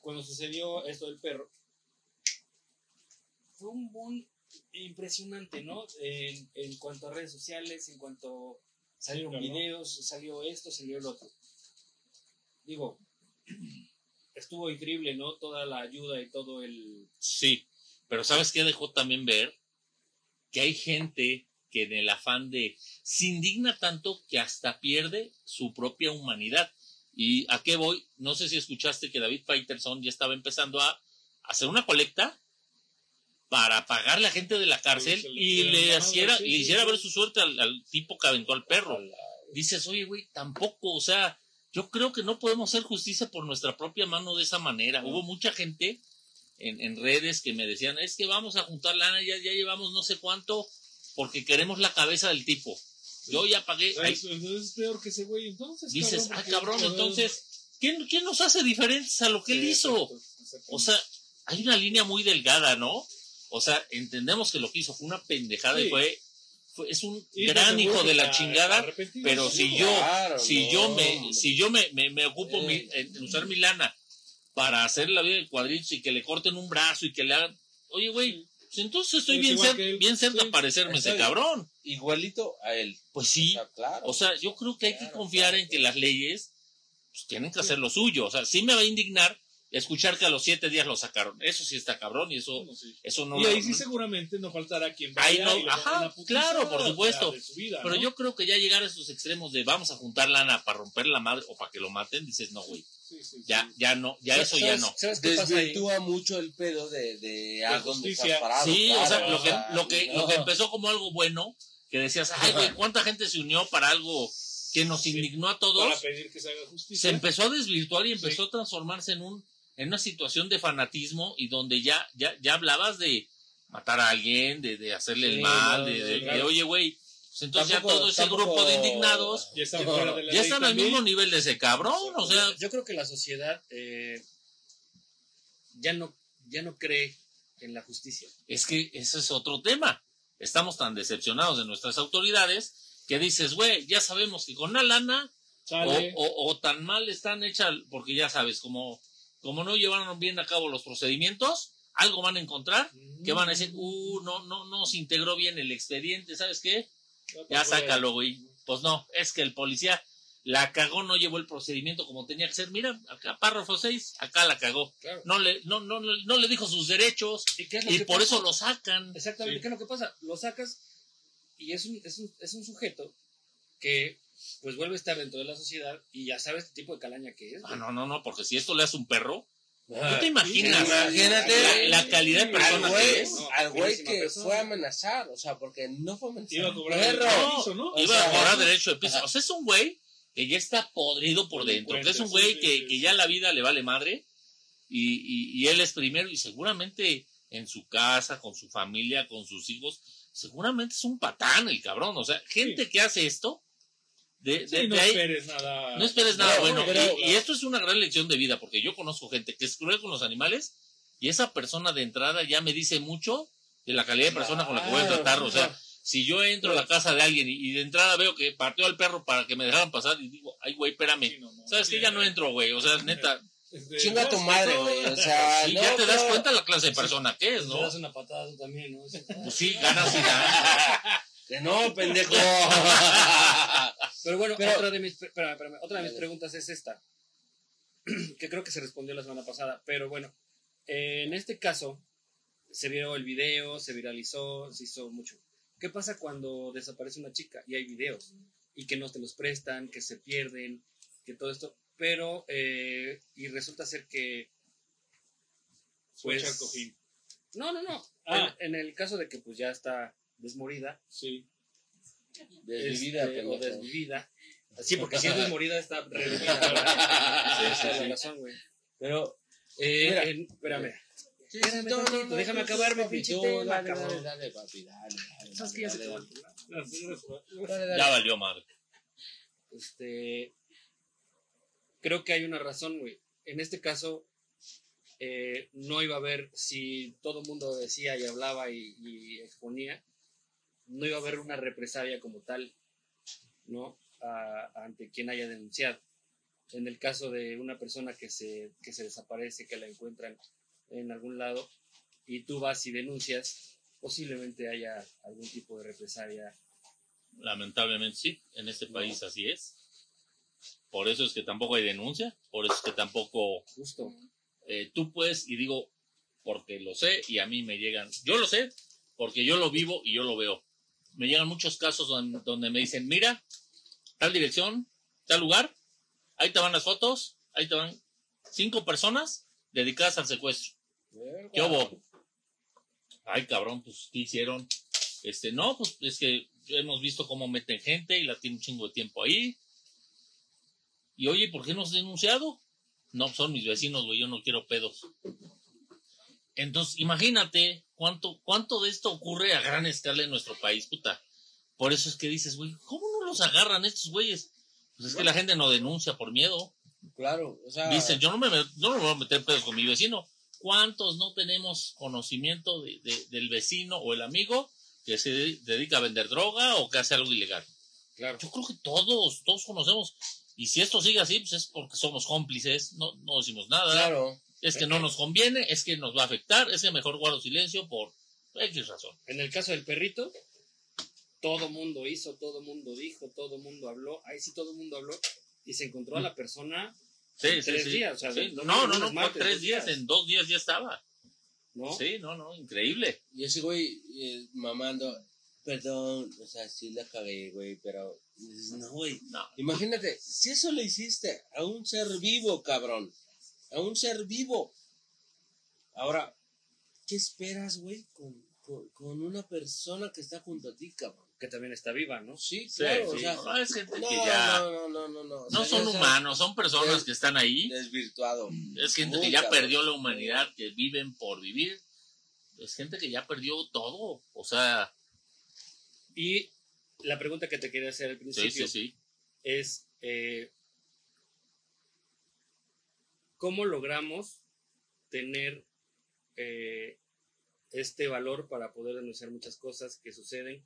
cuando sucedió esto del perro, fue un boom impresionante, ¿no? En, en cuanto a redes sociales, en cuanto Salieron videos, salió esto, salió el otro. Digo, estuvo increíble, ¿no? Toda la ayuda y todo el... Sí, pero ¿sabes qué dejó también ver? Que hay gente que en el afán de... se indigna tanto que hasta pierde su propia humanidad. ¿Y a qué voy? No sé si escuchaste que David Peterson ya estaba empezando a hacer una colecta para pagarle a gente de la cárcel y le, hiciera, le hiciera ver su suerte al, tipo que aventó al perro. Dices, oye, güey, tampoco, o sea, yo creo que no podemos hacer justicia por nuestra propia mano de esa manera. Hubo mucha gente en, en, redes que me decían, es que vamos a juntar lana, ya, ya llevamos no sé cuánto, porque queremos la cabeza del tipo. Yo ya pagué. es peor que ese güey entonces. Dices, ah, cabrón, entonces, ¿quién, ¿quién nos hace diferentes a lo que él hizo? O sea, hay una línea muy delgada, ¿no? O sea, entendemos que lo que hizo fue una pendejada y fue, es un gran hijo de la chingada, pero si yo, si yo me, si yo me, me, ocupo en usar mi lana para hacer la vida de cuadritos y que le corten un brazo y que le hagan, oye, güey, Pues entonces estoy Es bien, él. cerca Sí, de parecerme ese cabrón. Igualito a él. Pues O sí. sea, claro. O sea, yo creo que hay que confiar en que las leyes pues, tienen que hacer lo suyo. O sea, sí me va a indignar escuchar que a los siete días lo sacaron. Eso sí está cabrón y eso, Bueno, sí. eso no y lo- ahí sí seguramente no faltará quien vaya Ahí no, y ajá, claro, por supuesto. vida, Pero ¿no? yo creo que ya llegar a esos extremos de vamos a juntar lana para romper la madre o para que lo maten, dices, no, güey, Sí, sí, sí. ya, ya no, ya ¿Sabes- eso ya no. ¿Sabes qué pasa? Desvirtúa mucho el pedo de, de a dónde justicia. estás parado. Sí, o sea, claro, lo que, lo que, lo que empezó como algo bueno, que decías, ay, güey, ¿cuánta gente se unió para algo que nos indignó a para todos? pedir que se haga justicia. Se empezó a desvirtuar y empezó Sí. a transformarse en un, en una situación de fanatismo y donde ya, ya, ya hablabas de matar a alguien, de, de hacerle el mal, no, de, oye, güey, pues entonces Tampoco- ya todo ese tampoco- grupo de indignados ya están fuera de la ya ley están al mismo nivel de ese cabrón, o sea, yo creo que la sociedad eh, ya no ya no cree en la justicia. es que ese es otro tema. Estamos tan decepcionados de nuestras autoridades que dices, güey, ya sabemos que con la lana o, o- o tan mal están hechas, porque ya sabes, como, como no llevaron bien a cabo los procedimientos, algo van a encontrar que van a decir, uh, no, no, no se integró bien el expediente, ¿sabes qué? Ya sácalo, güey. Pues no, es que el policía la cagó, no llevó el procedimiento como tenía que ser. Mira, acá párrafo 6, acá la cagó. Claro. No le, no, no, no, no le dijo sus derechos ¿Y qué es lo y que por pasa? eso lo sacan. Exactamente, Sí. ¿qué es lo que pasa? Lo sacas y es un, es un, es un sujeto que pues vuelve a estar dentro de la sociedad y ya sabes el tipo de calaña que es. Ah, no, no, no, porque si esto le hace un perro, Ah, ¿tú te imaginas? Imagínate la, la calidad de al persona que güey, es. No, al güey que persona. fue a amenazar, o sea, porque no fue amenazar. Iba a cobrar Perro. el piso, ¿no? O Iba sea, a cobrar derecho de piso. O sea, es un güey que ya está podrido por dentro. Que es un güey Sí, que, sí, que ya la vida le vale madre. Y, y, y él es primero. Y seguramente en su casa, con su familia, con sus hijos, seguramente es un patán el cabrón. O sea, gente que hace esto, de, de- Sí, no de ahí- esperes nada. no esperes nada No, bueno. pero- y, y esto es una gran lección de vida, porque yo conozco gente que es cruel con los animales y esa persona de entrada ya me dice mucho de la calidad de persona con la que voy a tratar. O sea, si yo entro a la casa de alguien y, y de entrada veo que partió al perro para que me dejaran pasar y digo, ay, güey, espérame. Sí, no, no. ¿Sabes Sí, que Ya no entro, güey. O sea, neta, este, Chinga tu madre, güey. O sea, sí, no, ya te das cuenta la clase de persona que es, Te ¿no? das una patada también, ¿no? Pues sí, ganas y ganas. No, pendejo. Pero bueno, Pero- otra, de mis, espérame, espérame, otra de mis preguntas es esta, que creo que se respondió la semana pasada, pero bueno, eh, en este caso se vio el video, se viralizó, se hizo mucho. ¿Qué pasa cuando desaparece una chica y hay videos y que no te los prestan, que se pierden, que todo esto, pero eh, y resulta ser que Pues- cojín. no, no, no, Ah. en, en el caso de que pues ya está desmorida, Sí. Desvivida, este, o desvivida. Sí, porque si es desmorida está revivida. Sí, sí, sí. razón, güey. Pero, Eh, Mira. en- espérame. sí, Espérame no, no, tantito, no, déjame tú, acabar mi papi, pinche tema, dale, cabrón. dale, dale, papi, dale, dale, ¿Sabes que ya se. Ya valió madre. Este. Creo que hay una razón, güey. En este caso, eh, no iba a haber, si todo el mundo decía y hablaba y, y exponía, no iba a haber una represalia como tal, ¿no? A- ante quien haya denunciado. En el caso de una persona que se, que se desaparece, que la encuentran en algún lado, y tú vas y denuncias, posiblemente haya algún tipo de represalia. Lamentablemente sí, en este país así es. Por eso es que tampoco hay denuncia, por eso es que tampoco Justo. eh, tú puedes, y digo, porque lo sé y a mí me llegan, yo lo sé, porque yo lo vivo y yo lo veo. Me llegan muchos casos donde, donde me dicen, mira, tal dirección, tal lugar, ahí te van las fotos, ahí te van cinco personas dedicadas al secuestro. Verga. ¿Qué hubo? Ay, cabrón, pues, ¿qué hicieron? Este, no, pues es que hemos visto cómo meten gente y la tiene un chingo de tiempo ahí. Y oye, ¿por qué no has denunciado? No, son mis vecinos, güey, yo no quiero pedos. Entonces, imagínate cuánto, cuánto de esto ocurre a gran escala en nuestro país, puta. Por eso es que dices, güey, ¿cómo no los agarran estos güeyes? Pues es que la gente no denuncia por miedo. Claro, o sea. Dicen, yo no me, no me voy a meter pedos con mi vecino. ¿Cuántos no tenemos conocimiento de- de- del vecino o el amigo que se de- dedica a vender droga o que hace algo ilegal? Claro. Yo creo que todos, todos conocemos. Y si esto sigue así, pues es porque somos cómplices, no, no decimos nada. Claro. Es que no nos conviene, es que nos va a afectar, es que mejor guardo silencio por, X razón. En el caso del perrito, todo mundo hizo, todo mundo dijo, todo mundo habló. Ahí sí todo mundo habló y se encontró a la persona Sí, en sí, tres sí. días. O sea, No, no, no, martes, tres días, en dos días ya estaba. ¿no? Sí, no, no, increíble. Y ese güey eh, mamando, perdón, o sea, sí la cagué, güey, pero no, güey. No. Imagínate, si eso le hiciste a un ser vivo, cabrón, a un ser vivo. Ahora, ¿qué esperas, güey, con, con, con una persona que está junto a ti, cabrón? Que también está viva, ¿no? Sí, claro, sí. o sea, No, es gente no, que ya no, no, no, no, no, o no sea, son humanos, son personas es- que están ahí. Desvirtuado. Es gente Muy que ya cabrón. perdió la humanidad, que viven por vivir. Es gente que ya perdió todo. O sea, Y la pregunta que te quería hacer al sí, principio sí, sí. es eh, cómo logramos tener eh, este valor para poder denunciar muchas cosas que suceden,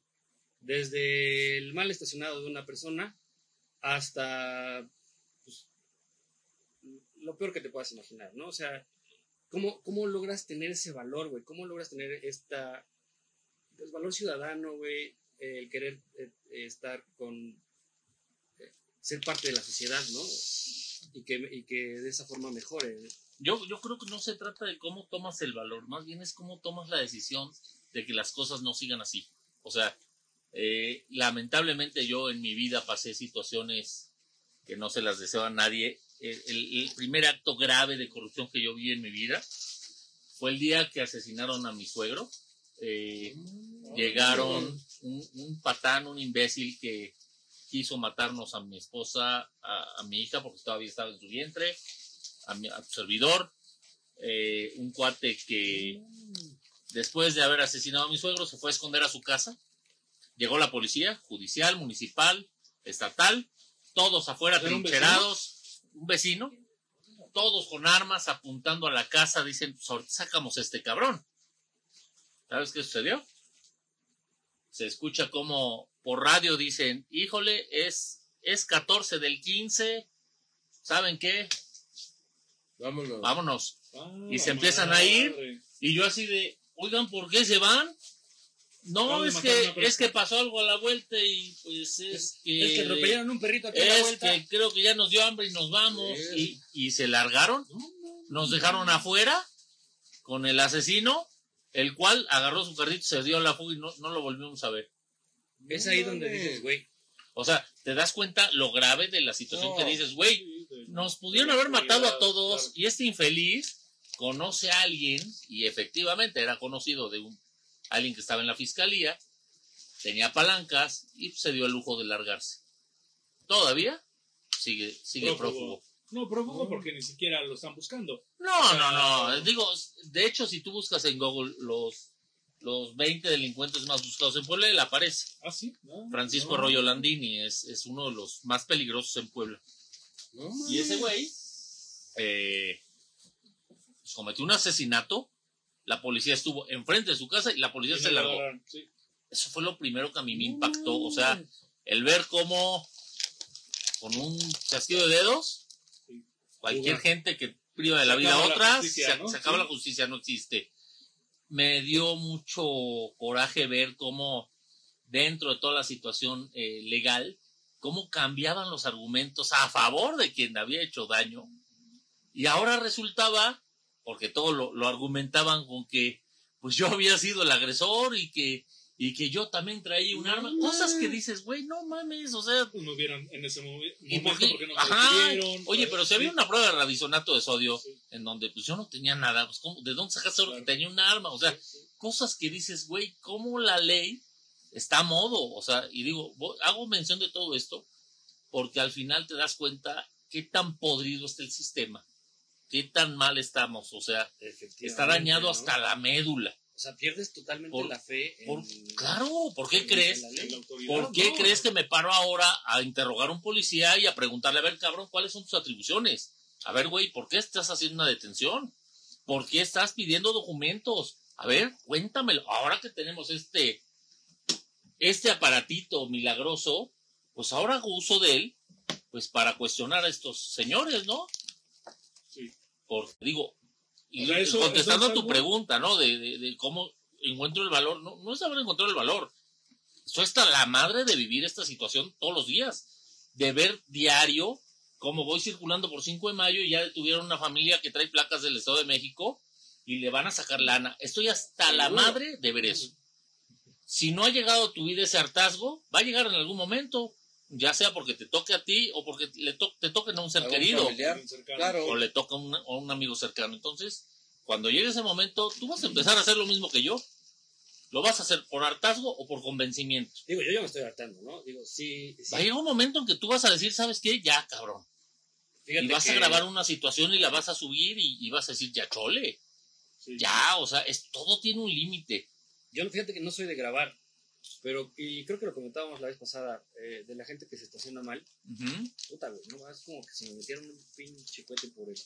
desde el mal estacionado de una persona hasta pues, lo peor que te puedas imaginar, ¿no? O sea, ¿cómo, cómo logras tener ese valor, güey? ¿Cómo logras tener esta pues, valor ciudadano, güey? El querer eh, estar con ser parte de la sociedad, ¿no? Y que, y que de esa forma mejore. Yo, yo creo que no se trata de cómo tomas el valor, más bien es cómo tomas la decisión de que las cosas no sigan así. O sea, eh, lamentablemente yo en mi vida pasé situaciones que no se las deseo a nadie. El, el- el primer acto grave de corrupción que yo vi en mi vida fue el día que asesinaron a mi suegro. Eh, llegaron un, un patán, un imbécil que quiso matarnos a mi esposa, a, a mi hija, porque todavía estaba en su vientre, a, mi, a servidor, eh, un cuate que después de haber asesinado a mi suegro se fue a esconder a su casa. Llegó la policía, judicial, municipal, estatal, todos afuera ¿Era un trincherados, un vecino, todos con armas apuntando a la casa, dicen, pues sacamos a este cabrón. ¿Sabes qué sucedió? Se escucha como por radio dicen, híjole, es, es 14 del 15, ¿saben qué? Vámonos. Vámonos. Ah, Y se empiezan a ir. Y yo así de, oigan, ¿por qué se van? No, es que, es que pasó algo a la vuelta y pues es que... Es que atropellaron un perrito aquí a la es vuelta. que creo que ya nos dio hambre y nos vamos. Y, y se largaron, nos dejaron afuera con el asesino, el cual agarró su carrito, se dio la fuga y no, no lo volvimos a ver. Es ahí donde dices, güey, O sea, te das cuenta lo grave de la situación No. que dices, güey, nos pudieron haber matado a todos y este infeliz conoce a alguien y efectivamente era conocido de un alguien que estaba en la fiscalía, tenía palancas y se dio el lujo de largarse. Todavía sigue sigue Prófugo. prófugo. No, prófugo porque ni siquiera lo están buscando. No, no, no, digo, de hecho si tú buscas en Google los los 20 delincuentes más buscados en Puebla, él aparece. Ah, sí. Ah, Francisco no. Arroyo Landini es, es uno de los más peligrosos en Puebla. No Y ese güey eh, pues, cometió un asesinato. La policía estuvo enfrente de su casa y la policía se largó. sí. Eso fue lo primero que a mí me impactó. O sea, el ver cómo con un chasquido de dedos, cualquier gente que priva de la vida a justicia, se, ¿no? acaba la justicia, no existe. Me dio mucho coraje ver cómo dentro de toda la situación eh, legal, cómo cambiaban los argumentos a favor de quien había hecho daño. Y ahora resultaba, porque todo lo, lo argumentaban con que pues yo había sido el agresor y que, y que yo también traía un No arma. Cosas que dices, güey, no mames, o sea, no vieron en ese movi- ¿Y momento por qué? porque no me Ajá. detuvieron, Oye, pero si sí. había una prueba de radisonato de sodio Sí. en donde pues yo no tenía nada, pues ¿cómo- ¿de dónde sacaste ahora que Claro. tenía un arma? O sea, Sí, sí. cosas que dices, güey, ¿cómo la ley está a modo? O sea, y digo, hago mención de todo esto porque al final te das cuenta qué tan podrido está el sistema, qué tan mal estamos, o sea, está dañado ¿no? hasta la médula. O sea, pierdes totalmente Por- la fe en... Por- claro, ¿por qué en- crees? en ¿Por qué no. crees que me paro ahora a interrogar a un policía y a preguntarle, a ver, cabrón, cuáles son tus atribuciones? A ver, güey, ¿por qué estás haciendo una detención? ¿Por qué estás pidiendo documentos? A ver, cuéntamelo. Ahora que tenemos este, este aparatito milagroso, pues ahora hago uso de él, pues para cuestionar a estos señores, ¿no? Sí. Porque digo, y O sea, eso- contestando eso es tu pregunta, ¿no? De, de- de cómo encuentro el valor, no, no es haber encontrado el valor. Estoy hasta la madre de vivir esta situación todos los días, de ver diario cómo voy circulando por 5 de mayo y ya detuvieron una familia que trae placas del Estado de México y le van a sacar lana. Estoy hasta la madre de ver eso. Si no ha llegado a tu vida ese hartazgo, va a llegar en algún momento, ya sea porque te toque a ti o porque le to te toquen a un ser ¿Algún querido? Claro. o le toca a un, a un amigo cercano. Entonces, cuando llegue ese momento, tú vas a empezar a hacer lo mismo que yo. ¿Lo vas a hacer por hartazgo o por convencimiento? Digo, yo ya me estoy hartando, ¿no? Digo, sí. sí Va a llegar un momento en que tú vas a decir, ¿sabes qué? Ya, cabrón. fíjate Y vas a grabar una situación y la vas a subir y, y vas a decir, ya chole. Sí. Ya, o sea, es, todo tiene un límite. Yo fíjate que no soy de grabar, pero, y creo que lo comentábamos la vez pasada, eh, de la gente que se estaciona mal, puta, güey, no, es como que si me metieron un pinche cohete por el,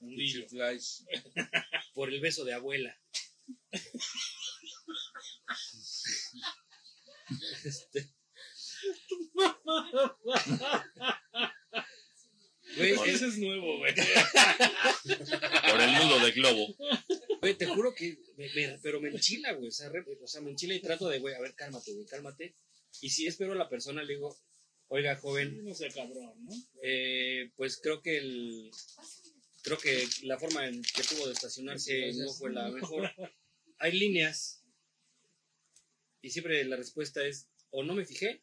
Un. Flies. por el beso de abuela. Este. Güey, es- Ese es nuevo, güey. Por el nudo de globo. Güey, te juro que, me- me- pero me enchila, güey. O sea, re- o sea, me enchila y trato de, güey, a ver, cálmate, güey, cálmate. Y si espero a la persona, le digo, oiga, joven, No sea cabrón, ¿no? eh, pues creo que el, creo que la forma en que tuvo de estacionarse no fue la mejor. Hay líneas y siempre la respuesta es, o no me fijé,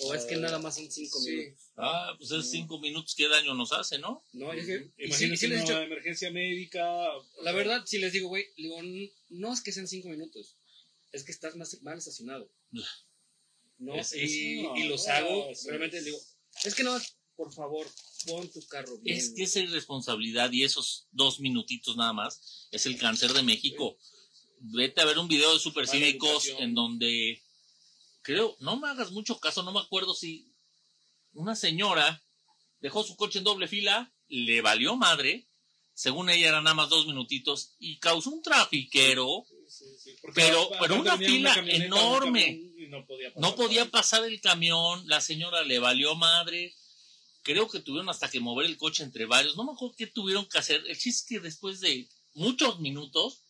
o es que nada más son cinco Sí. minutos. Ah, pues es cinco minutos, ¿qué daño nos hace, no? No, es que- Imagínate les he una emergencia médica. la verdad, si les digo, güey, digo, "N- no es que sean cinco minutos, es que estás más mal estacionado. ¿No? Es- y, es- y los hago, es- realmente les digo, es que no, por favor, pon tu carro bien. Es que esa irresponsabilidad y esos dos minutitos nada más es el cáncer de México. Vete a ver un video de supercívicos en donde creo, no me hagas mucho caso, no me acuerdo si una señora dejó su coche en doble fila, le valió madre, según ella eran nada más dos minutitos y causó un trafiquero. Sí, sí, porque Pero- pero una fila enorme. un no podía No pasar el camión, la señora le valió madre. Creo que tuvieron hasta que mover el coche entre varios. No me acuerdo qué tuvieron que hacer. El chiste es que después de muchos minutos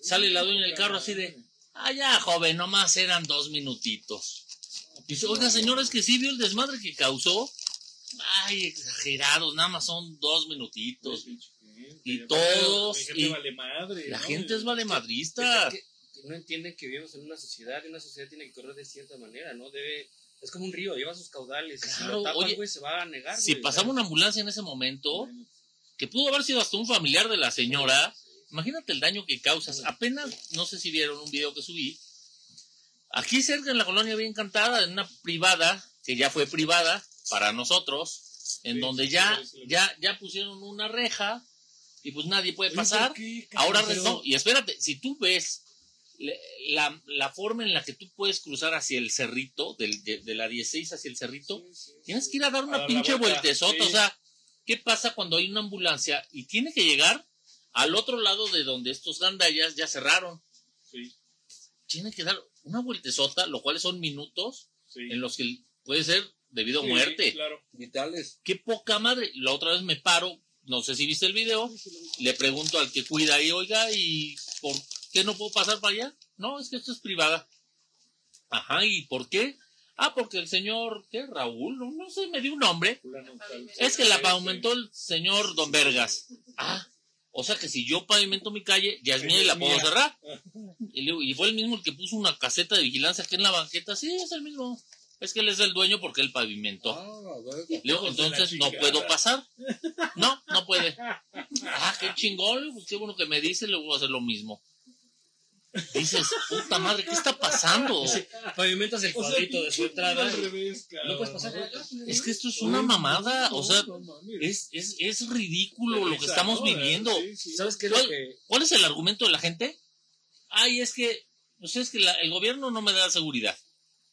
sale la dueña del carro así de, ah, ya, joven, nomás eran dos minutitos. Dice, oiga, señora, es que sí vio el desmadre que causó. Ay, exagerados, nada más son dos minutitos. Y todos, la gente vale madre, La ¿no? gente es que, que no entienden que vivimos en una sociedad y una sociedad tiene que correr de cierta manera, ¿no? Debe, es como un río, lleva sus caudales. y si Claro, lo tapas, oye, güey, se va a negar. Si pasaba una ambulancia en ese momento, que pudo haber sido hasta un familiar de la señora, imagínate el daño que causas. Apenas, no sé si vieron un video que subí, aquí cerca en la colonia bien encantada, en una privada, que ya fue privada para nosotros, en Sí, donde sí, ya, sí, ya, ya pusieron una reja y pues nadie puede pasar. Ahora, Pero- no, y espérate, si tú ves la, la forma en la que tú puedes cruzar hacia el cerrito, del- de, de la 16 hacia el cerrito, Tienes que ir a dar A una dar la pinche vueltezota. O sea, ¿qué pasa cuando hay una ambulancia y tiene que llegar al otro lado de donde estos gandallas ya cerraron? Sí, Tiene que dar una vueltezota, lo cual son minutos sí. en los que puede ser debido a Sí, muerte. Claro. Vitales. Qué poca madre. La otra vez me paro, no sé si viste el video, le pregunto al que cuida ahí, oiga, ¿y por qué no puedo pasar para allá? No, es que esto es privada. Ajá, ¿y por qué? Ah, porque el señor, ¿qué? Raúl, no, no sé, me dio un nombre. Es que la Sí, pavimentó el señor Don Vergas. Ah, o sea que si yo pavimento mi calle, ya es Sí, mía y la puedo cerrar. Y, le digo, y fue el mismo el que puso una caseta de vigilancia aquí en la banqueta. Sí, es el mismo. Es que él es el dueño porque él pavimentó. Ah. Le digo, entonces no puedo pasar. No, no puede. Ah, qué chingón. Pues qué bueno que me dice, le voy a hacer lo mismo. Dices, puta madre, ¿qué está pasando? Pavimentas el O sea, cuadrito de su entrada. al revés, cabrón. No puedes pasar. Es que esto es una mamada. O sea, es, es, es ridículo lo que estamos viviendo. Sí, sí. ¿Sabes qué es ¿Cuál? lo que.? ¿Cuál es el argumento de la gente? Ay, es que, pues es que la- el gobierno no me da seguridad.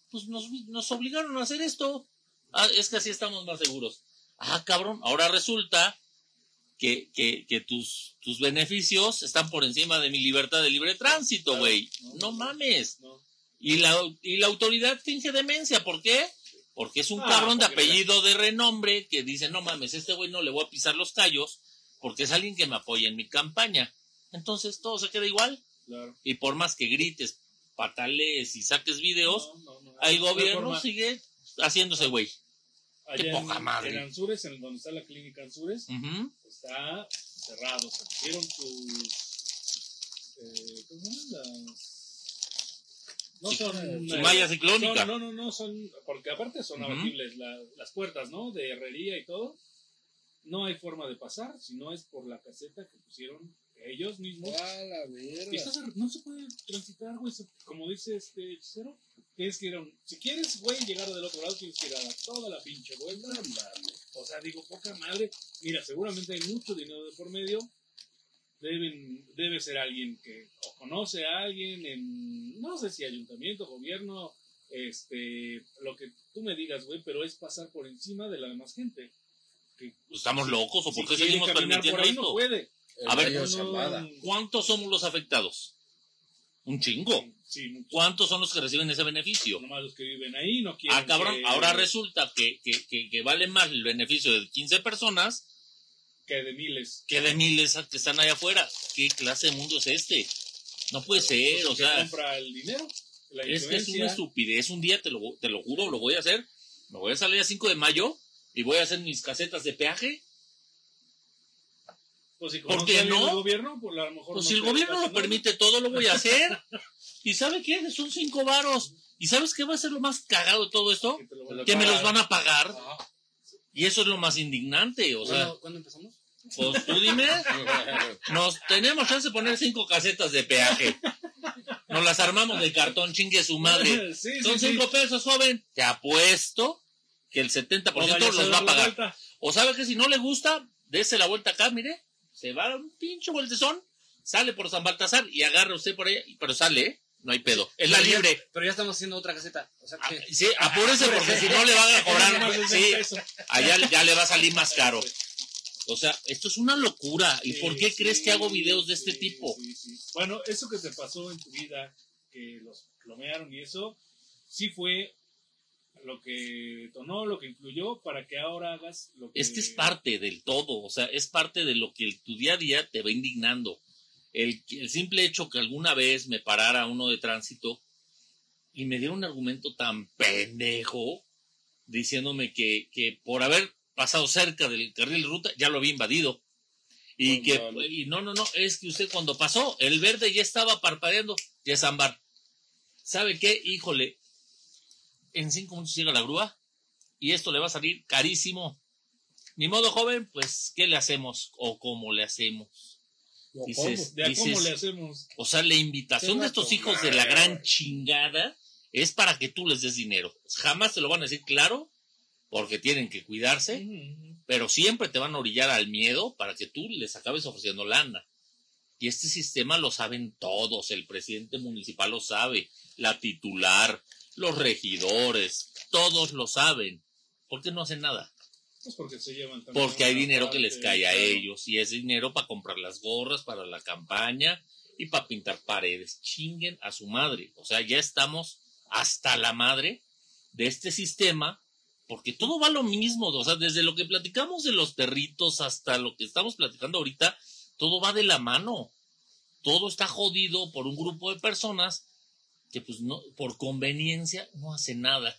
Pues nos, nos obligaron a hacer esto. Ah, es que así estamos más seguros. Ah, cabrón, ahora resulta que, que, que tus, tus beneficios están por encima de mi libertad de libre tránsito, güey. no, mames. No. Y la, y la autoridad finge demencia. ¿Por qué? Porque es un Ah, cabrón de apellido de renombre que dice, no mames, este güey no le voy a pisar los callos porque es alguien que me apoya en mi campaña. Entonces todo se queda igual. Claro. Y por más que grites, patalees y saques videos, No, no, no. el gobierno sigue haciéndose güey. Allá qué en- poca madre. En Anzures, en donde está la clínica Anzures, Ujú. está cerrado. Se pusieron sus. Eh, ¿Cómo se llaman? Las. No son. su eh, malla ciclónica. no, no, no, son. Porque aparte son Ujú. abatibles la- las puertas, ¿no? De herrería y todo. No hay forma de pasar, si no es por la caseta que pusieron ellos mismos. A la Y verga. estás no se puede transitar, güey. Como dice este hechicero, tienes que ir a un. Si quieres, güey, llegar del otro lado, tienes que ir a toda la pinche vuelta. O sea, digo, poca madre. Mira, seguramente hay mucho dinero de por medio. Deben, debe ser alguien que o conoce a alguien en, no sé si ayuntamiento, gobierno, este, lo que tú me digas, güey, pero es pasar por encima de la demás gente. Que, Pues, ¿Estamos locos o si por qué seguimos permitiendo por ahí, esto? no puede. A ver. ¿Cuántos somos los afectados? Un chingo. Sí. ¿Cuántos son los que reciben ese beneficio? Nomás los que viven ahí no quieren. Ah, cabrón, que- ahora resulta que, que, que, que vale más el beneficio de 15 personas Que de miles. que de miles que están allá afuera. ¿Qué clase de mundo es este? No puede ser, o Que sea, compra el dinero. La es que es influencia. una estupidez. Un día, te lo, te lo juro, lo voy a hacer. Me voy a salir a 5 de mayo y voy a hacer mis casetas de peaje. Pues si ¿Por qué no? del gobierno, pues a lo mejor Pues no si el gobierno lo permite todo, lo voy a hacer. ¿Y sabe qué? Son 5 varos. ¿Y sabes qué va a ser lo más cagado de todo esto? Que me los van a pagar. Y eso es lo más indignante. O sea, ¿Cuándo, cuándo empezamos? pues tú dime. Nos tenemos chance de poner cinco casetas de peaje. Nos las armamos de cartón, chingue su madre. Sí, sí, Son sí. cinco pesos, joven. Te apuesto que el 70% O vayas los va a pagar. vuelta. O sabe que si no le gusta, dése la vuelta acá, mire. Se va a un pinche vueltezón, sale por San Baltasar y agarra usted por ahí. Pero sale, ¿eh? No hay pedo. Es la Pero ya- libre. Pero ya estamos haciendo otra caseta. O sea Ah, que. Sí, apúrese porque si no le van a cobrar. más Sí, allá ya le va a salir más caro. O sea, esto es una locura. ¿Y Sí, por qué sí, crees que hago videos de este sí, tipo? sí, sí. Bueno, eso que te pasó en tu vida, que los plomearon y eso, sí fue lo que detonó, lo que influyó para que ahora hagas lo que... Es que es parte del todo, o sea, es parte de lo que tu día a día te va indignando. El, el simple hecho que alguna vez me parara uno de tránsito y me diera un argumento tan pendejo diciéndome que, que por haber pasado cerca del carril de ruta ya lo había invadido. Y que, y no, no, no, es que usted cuando pasó, el verde ya estaba parpadeando, ya es ámbar. ¿Sabe qué? Híjole, en cinco minutos llega la grúa y esto le va a salir carísimo. Ni modo, joven, pues, ¿qué le hacemos? ¿O cómo le hacemos? Dices, ¿De a cómo dices, le hacemos? o sea, la invitación de estos hijos de la gran chingada es para que tú les des dinero. Jamás te lo van a decir claro, porque tienen que cuidarse, pero siempre te van a orillar al miedo para que tú les acabes ofreciendo lana. Y este sistema lo saben todos, el presidente municipal lo sabe, la titular, los regidores, todos lo saben. ¿Por qué no hacen nada? Pues porque se llevan también Porque hay dinero que les cae a claro. ellos y es dinero para comprar las gorras, para la campaña y para pintar paredes. Chinguen a su madre. O sea, ya estamos hasta la madre de este sistema porque todo va lo mismo. O sea, desde lo que platicamos de los perritos hasta lo que estamos platicando ahorita, todo va de la mano. Todo está jodido por un grupo de personas que pues no, por conveniencia no hacen nada.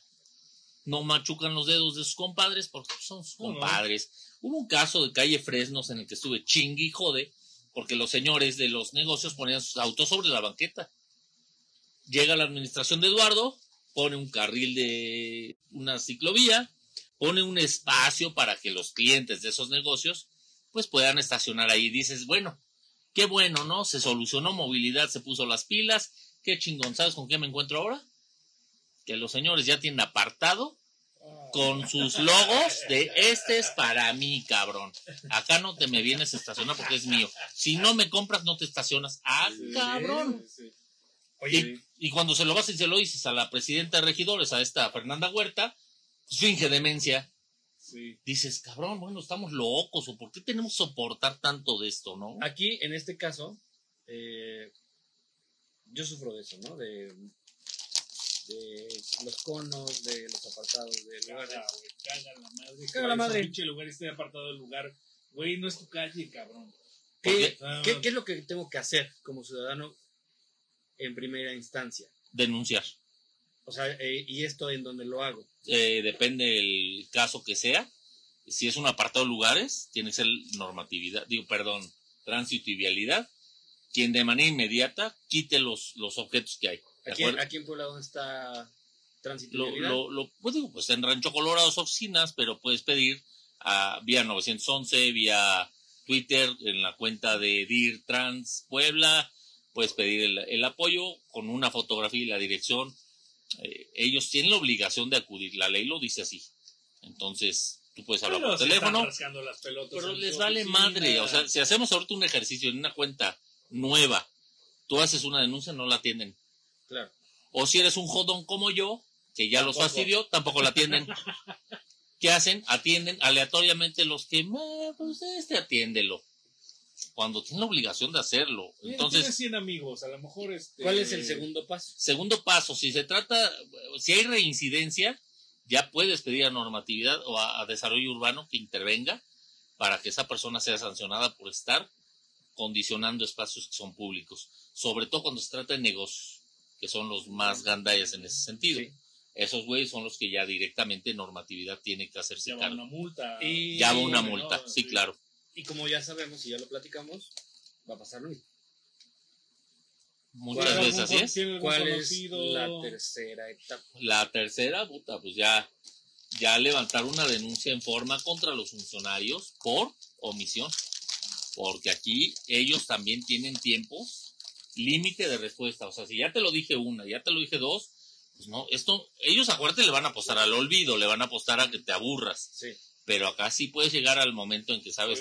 No machucan los dedos de sus compadres porque son sus No, no. compadres. Hubo un caso de calle Fresnos en el que estuve chingui y jode porque los señores de los negocios ponían sus autos sobre la banqueta. Llega la administración de Eduardo, pone un carril de una ciclovía, pone un espacio para que los clientes de esos negocios pues puedan estacionar ahí. Dices, bueno, qué bueno, ¿no? Se solucionó movilidad, se puso las pilas. Qué chingón, ¿sabes con qué me encuentro ahora? Que los señores ya tienen apartado con sus logos de este es para mí, cabrón. Acá no te me vienes a estacionar porque es mío. Si no me compras, no te estacionas. Ah, Sí, cabrón. sí, sí. Y, y cuando se lo vas y se lo dices a la presidenta de regidores, a esta Fernanda Huerta, pues finge demencia. Sí. Dices, cabrón, bueno, estamos locos, o por qué tenemos que soportar tanto de esto, ¿no? Aquí, en este caso, eh, yo sufro de eso, ¿no? De, de los conos, de los apartados, de lugares. Caga, güey, caga la madre. Caga la madre. pinche lugar esté apartado del lugar. Güey, no es tu calle, cabrón. ¿Qué, Ah, qué- qué es lo que tengo que hacer como ciudadano en primera instancia? Denunciar. O sea, eh, ¿y esto en donde lo hago? Eh, depende del caso que sea. Si es un apartado de lugares, tiene que ser normatividad, digo, perdón, tránsito y vialidad. Quien de manera inmediata quite los, los objetos que hay. ¿de Aquí, aquí en Puebla, ¿dónde está tránsito lo, lo, lo- pues digo, pues en Rancho Colorado oficinas, pero puedes pedir a, vía 911, vía Twitter, en la cuenta de DIR Trans Puebla, puedes pedir el, el apoyo con una fotografía y la dirección. Eh, ellos tienen la obligación de acudir, la ley lo dice así. Entonces, tú puedes hablar pero por teléfono, rascando las pelotas pero les vale oficina. madre. O sea, si hacemos ahorita un ejercicio en una cuenta nueva, tú haces una denuncia, no la atienden. Claro. O si eres un jodón como yo, que ya los Tampoco. fastidió, tampoco la atienden. ¿Qué hacen? Atienden aleatoriamente los que, "Ah, pues este atiéndelo. Cuando tienen la obligación de hacerlo. Mira, Entonces, tienes 100 amigos, a lo mejor este... ¿Cuál es el segundo paso? segundo paso, si se trata, si hay reincidencia, ya puedes pedir a normatividad o a, a desarrollo urbano que intervenga para que esa persona sea sancionada por estar condicionando espacios que son públicos, sobre todo cuando se trata de negocios, que son los más gandallas en ese sentido. Sí. Esos güeyes son los que ya directamente normatividad tiene que hacerse Lleva cargo. una multa. Y- Ya va una ¿no? multa, sí, Sí. claro. Y como ya sabemos y ya lo platicamos, va a pasar lo mismo. Muchas ¿Tiene veces así es. ¿Tiene algún ¿Cuál es conocido? la tercera etapa? La tercera, puta, pues ya, ya levantar una denuncia en forma contra los funcionarios por omisión. Porque aquí ellos también tienen tiempos límite de respuesta. O sea, si ya te lo dije una, ya te lo dije dos, pues no, esto, ellos acuérdate le van a apostar al olvido, le van a apostar a que te aburras. Sí. Pero acá sí puedes llegar al momento en que, ¿sabes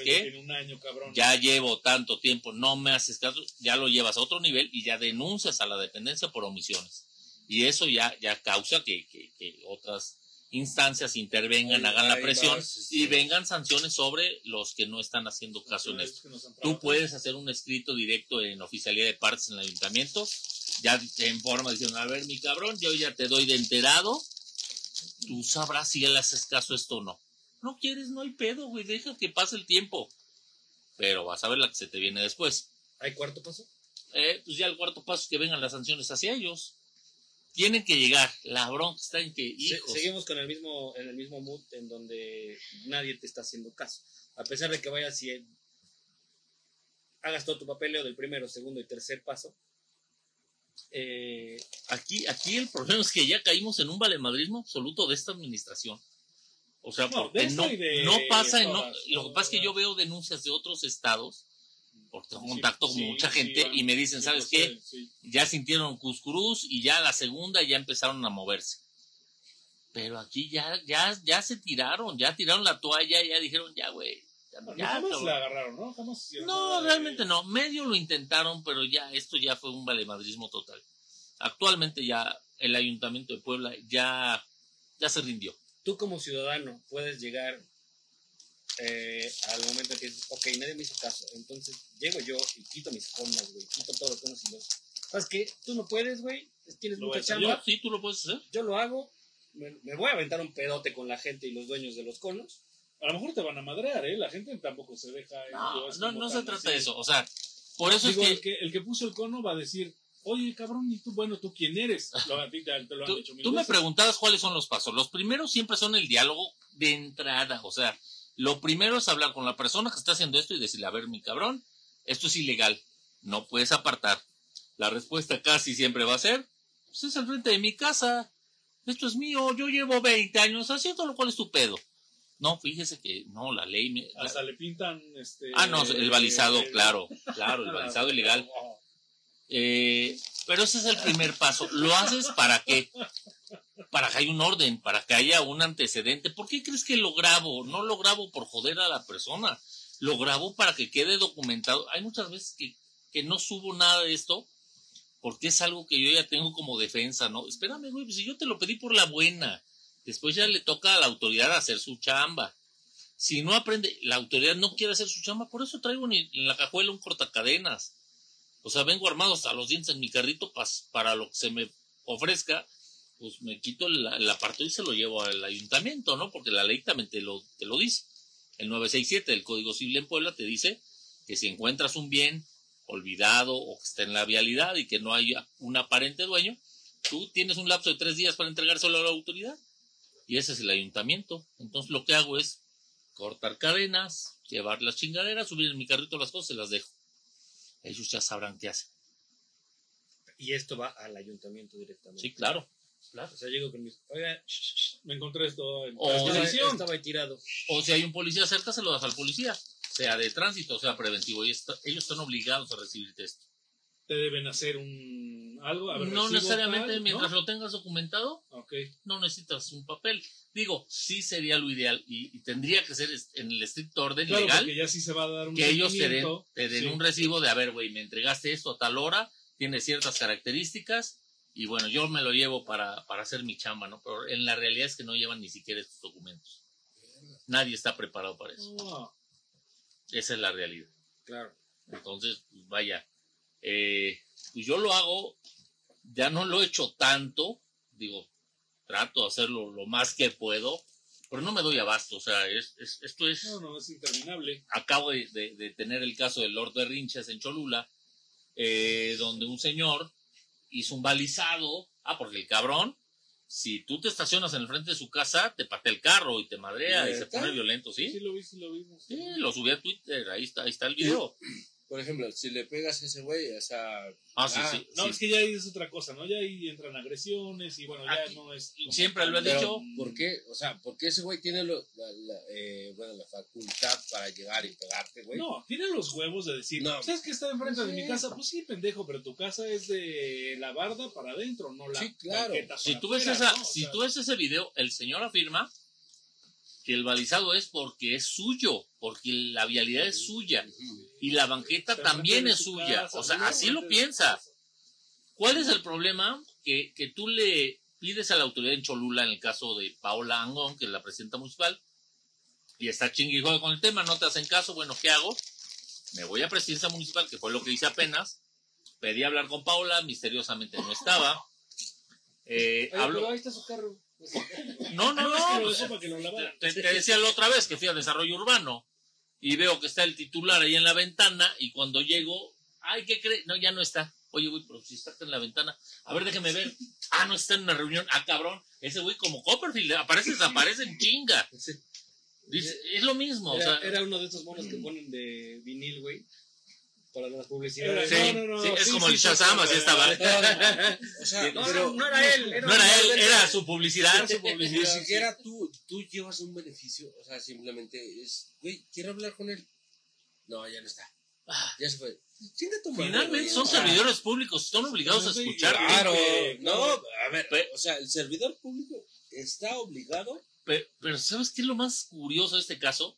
cabrón. ya llevo tanto tiempo, no me haces caso, ya lo llevas a otro nivel y ya denuncias a la dependencia por omisiones. Y eso ya, ya causa que, que- que otras instancias intervengan, hagan la presión y vengan sanciones sobre los que no están haciendo caso en esto. Tú puedes hacer un escrito directo en oficialía de partes en el ayuntamiento, ya en forma diciendo, a ver, mi cabrón, yo ya te doy de enterado, tú sabrás si le haces caso a esto o no. No quieres, no hay pedo, güey, deja que pase el tiempo. Pero vas a ver la que se te viene después. ¿Hay cuarto paso? Eh, pues ya el cuarto paso es que vengan las sanciones hacia ellos. Tienen que llegar. La bronca está en que, Se- hijos, seguimos con el mismo, en el mismo mood en donde nadie te está haciendo caso. A pesar de que vayas y hagas todo tu papeleo del primero, segundo y tercer paso, eh, aquí, aquí el problema es que ya caímos en un valemadrismo absoluto de esta administración. O sea, No, porque no, y de no pasa, en no- lo que pasa es que yo veo denuncias de otros estados, porque tengo contacto con Sí, mucha sí, gente, y me dicen, sí, ¿sabes qué? sí. ya sintieron cuscurús y ya la segunda ya empezaron a moverse. Pero aquí ya, ya, ya se tiraron, ya tiraron la toalla, ya dijeron, ya, güey. ya, No, ya, jamás cabrón". la agarraron, ¿no? Jamás No, de- realmente no. Medio lo intentaron, pero ya esto ya fue un valemadrismo total. Actualmente ya el ayuntamiento de Puebla ya, ya se rindió. tú como ciudadano puedes llegar eh, al momento en que dices, ok, nadie me hizo caso, entonces llego yo y quito mis conos, güey, quito todos los conos y los... ¿Sabes qué? Tú no puedes, güey, tienes Lo mucha chamba, Yo, sí, tú lo puedes hacer. yo lo hago, me, me voy a aventar un pedote con la gente y los dueños de los conos, A lo mejor te van a madrear, ¿eh? La gente tampoco se deja. ¿eh? No, no, no se trata así. de eso. O sea, por eso Digo, es el, que que, el que puso el cono va a decir, oye, cabrón, ¿y tú? Bueno, ¿tú quién eres? Lo, a ti te, te lo han tú, dicho mil tú me preguntabas cuáles son los pasos. Los primeros siempre son el diálogo de entrada. O sea, lo primero es hablar con la persona que está haciendo esto y decirle, a ver, mi cabrón, esto es ilegal. No puedes apartar. La respuesta casi siempre va a ser, pues es al frente de mi casa. Esto es mío. Yo llevo 20 años haciendo lo cual es tu pedo. No, fíjese que no, la ley me... Hasta le pintan este. Ah, no, el balizado, eh, claro, claro, el balizado ilegal. Eh, pero ese es el primer paso. ¿Lo haces para qué? Para que haya un orden, para que haya un antecedente. ¿Por qué crees que lo grabo? No lo grabo por joder a la persona. Lo grabo para que quede documentado. Hay muchas veces que, que no subo nada de esto porque es algo que yo ya tengo como defensa, ¿no? Espérame, güey, pues si yo te lo pedí por la buena. Después ya le toca a la autoridad hacer su chamba. Si no aprende, la autoridad no quiere hacer su chamba, por eso traigo en la cajuela un cortacadenas. O sea, vengo armado hasta los dientes en mi carrito para lo que se me ofrezca, pues me quito el, el apartado y se lo llevo al ayuntamiento, ¿no? Porque la ley también te lo, te lo dice. El 967 del Código Civil en Puebla te dice que si encuentras un bien olvidado o que está en la vialidad y que no haya un aparente dueño, tú tienes un lapso de tres días para entregárselo a la autoridad. Y ese es el ayuntamiento. Entonces lo que hago es cortar cadenas, llevar las chingaderas, subir en mi carrito las cosas y las dejo. Ellos ya sabrán qué hacen. Y esto va al ayuntamiento directamente. Sí, claro. O sea, llego con mis. Oiga, Me encontré esto en O- estaba, televisión. estaba ahí tirado. O si hay un policía cerca, se lo das al policía. Sea de tránsito, sea preventivo. Y esto- ellos están obligados a recibirte esto. Te deben hacer un algo. A ver, No necesariamente tal, mientras ¿no? lo tengas documentado, Ok. no necesitas un papel. Digo, sí sería lo ideal y, y tendría que ser en el estricto orden Claro, legal ya sí se va a dar un que ellos te den, te den Sí. un recibo de, a ver, güey, me entregaste esto a tal hora, tiene ciertas características y bueno, yo me lo llevo para, para hacer mi chamba, ¿no? Pero en la realidad es que no llevan ni siquiera estos documentos. Nadie está preparado para eso. Esa es la realidad. Claro. Entonces, pues, vaya, eh, pues yo lo hago, ya no lo he hecho tanto, digo, trato de hacerlo lo más que puedo, pero no me doy abasto, o sea, es, es- esto es, no, no, es interminable. acabo de, de- de tener el caso del Lord de Rinches en Cholula, eh, donde un señor hizo un balizado, ah, porque el cabrón, si tú te estacionas en el frente de su casa, te patea el carro y te madrea y se pone violento, ¿sí? Sí, lo vi, sí lo vi. Sí, lo subí a Twitter, ahí está, ahí está el video. Por ejemplo, si le pegas a ese güey, o sea, Ah, sí, Ah, sí. No, sí. es que ya ahí es otra cosa, ¿no? Ya ahí entran agresiones y bueno, ya Aquí no es. siempre lo he dicho. ¿por qué? O sea, ¿por qué ese güey tiene lo- la, la, eh, bueno, la facultad para llegar y pegarte, güey? No, tiene los huevos de decir, No. ¿sabes que está enfrente de mi casa? Pues sí, pendejo, pero tu casa es de la barda para adentro, no la Sí, claro. Si tú ves esa, ¿no? O si sea, tú ves ese video, el señor afirma que el balizado es porque es suyo, porque la vialidad es suya y la banqueta también es su suya. O sea, así lo piensa. ¿Cuál es el problema? Que, que tú le pides a la autoridad en Cholula, en el caso de Paola Angón, que es la presidenta municipal, y está juega con el tema, no te hacen caso, bueno, ¿qué hago? Me voy a presidencia municipal, que fue lo que hice apenas, pedí hablar con Paola, misteriosamente no estaba. Eh, Oye, hablo- pero ahí está su carro. No, no, No, pues, te, te decía la otra vez que fui a desarrollo urbano y veo que está el titular ahí en la ventana y cuando llego, ay, ¿qué crees? No, ya no está. Oye, güey, pero si está en la ventana, a ver, déjeme ver. Ah, no está en una reunión. Ah, cabrón, ese güey como Copperfield, aparece, desaparece en chinga. Sí. Dice, es lo mismo, o Era, sea, era uno de estos monos que ponen de vinil, güey. Para las publicidades. Sí, No, no, no, sí, es sí, como sí, el Shazam, sí, así sí, estaba. O sea, No, pero no, no era él. Era no era él, era su publicidad. Era su publicidad. ni siquiera tú, tú llevas un beneficio. O sea, simplemente es, güey, quiero hablar con él. No, ya no está. Ah. Ya se fue. Finalmente son servidores públicos, son obligados a escuchar. Claro, no, a ver, o sea, el servidor público está obligado. Pero, pero ¿sabes qué es lo más curioso de este caso?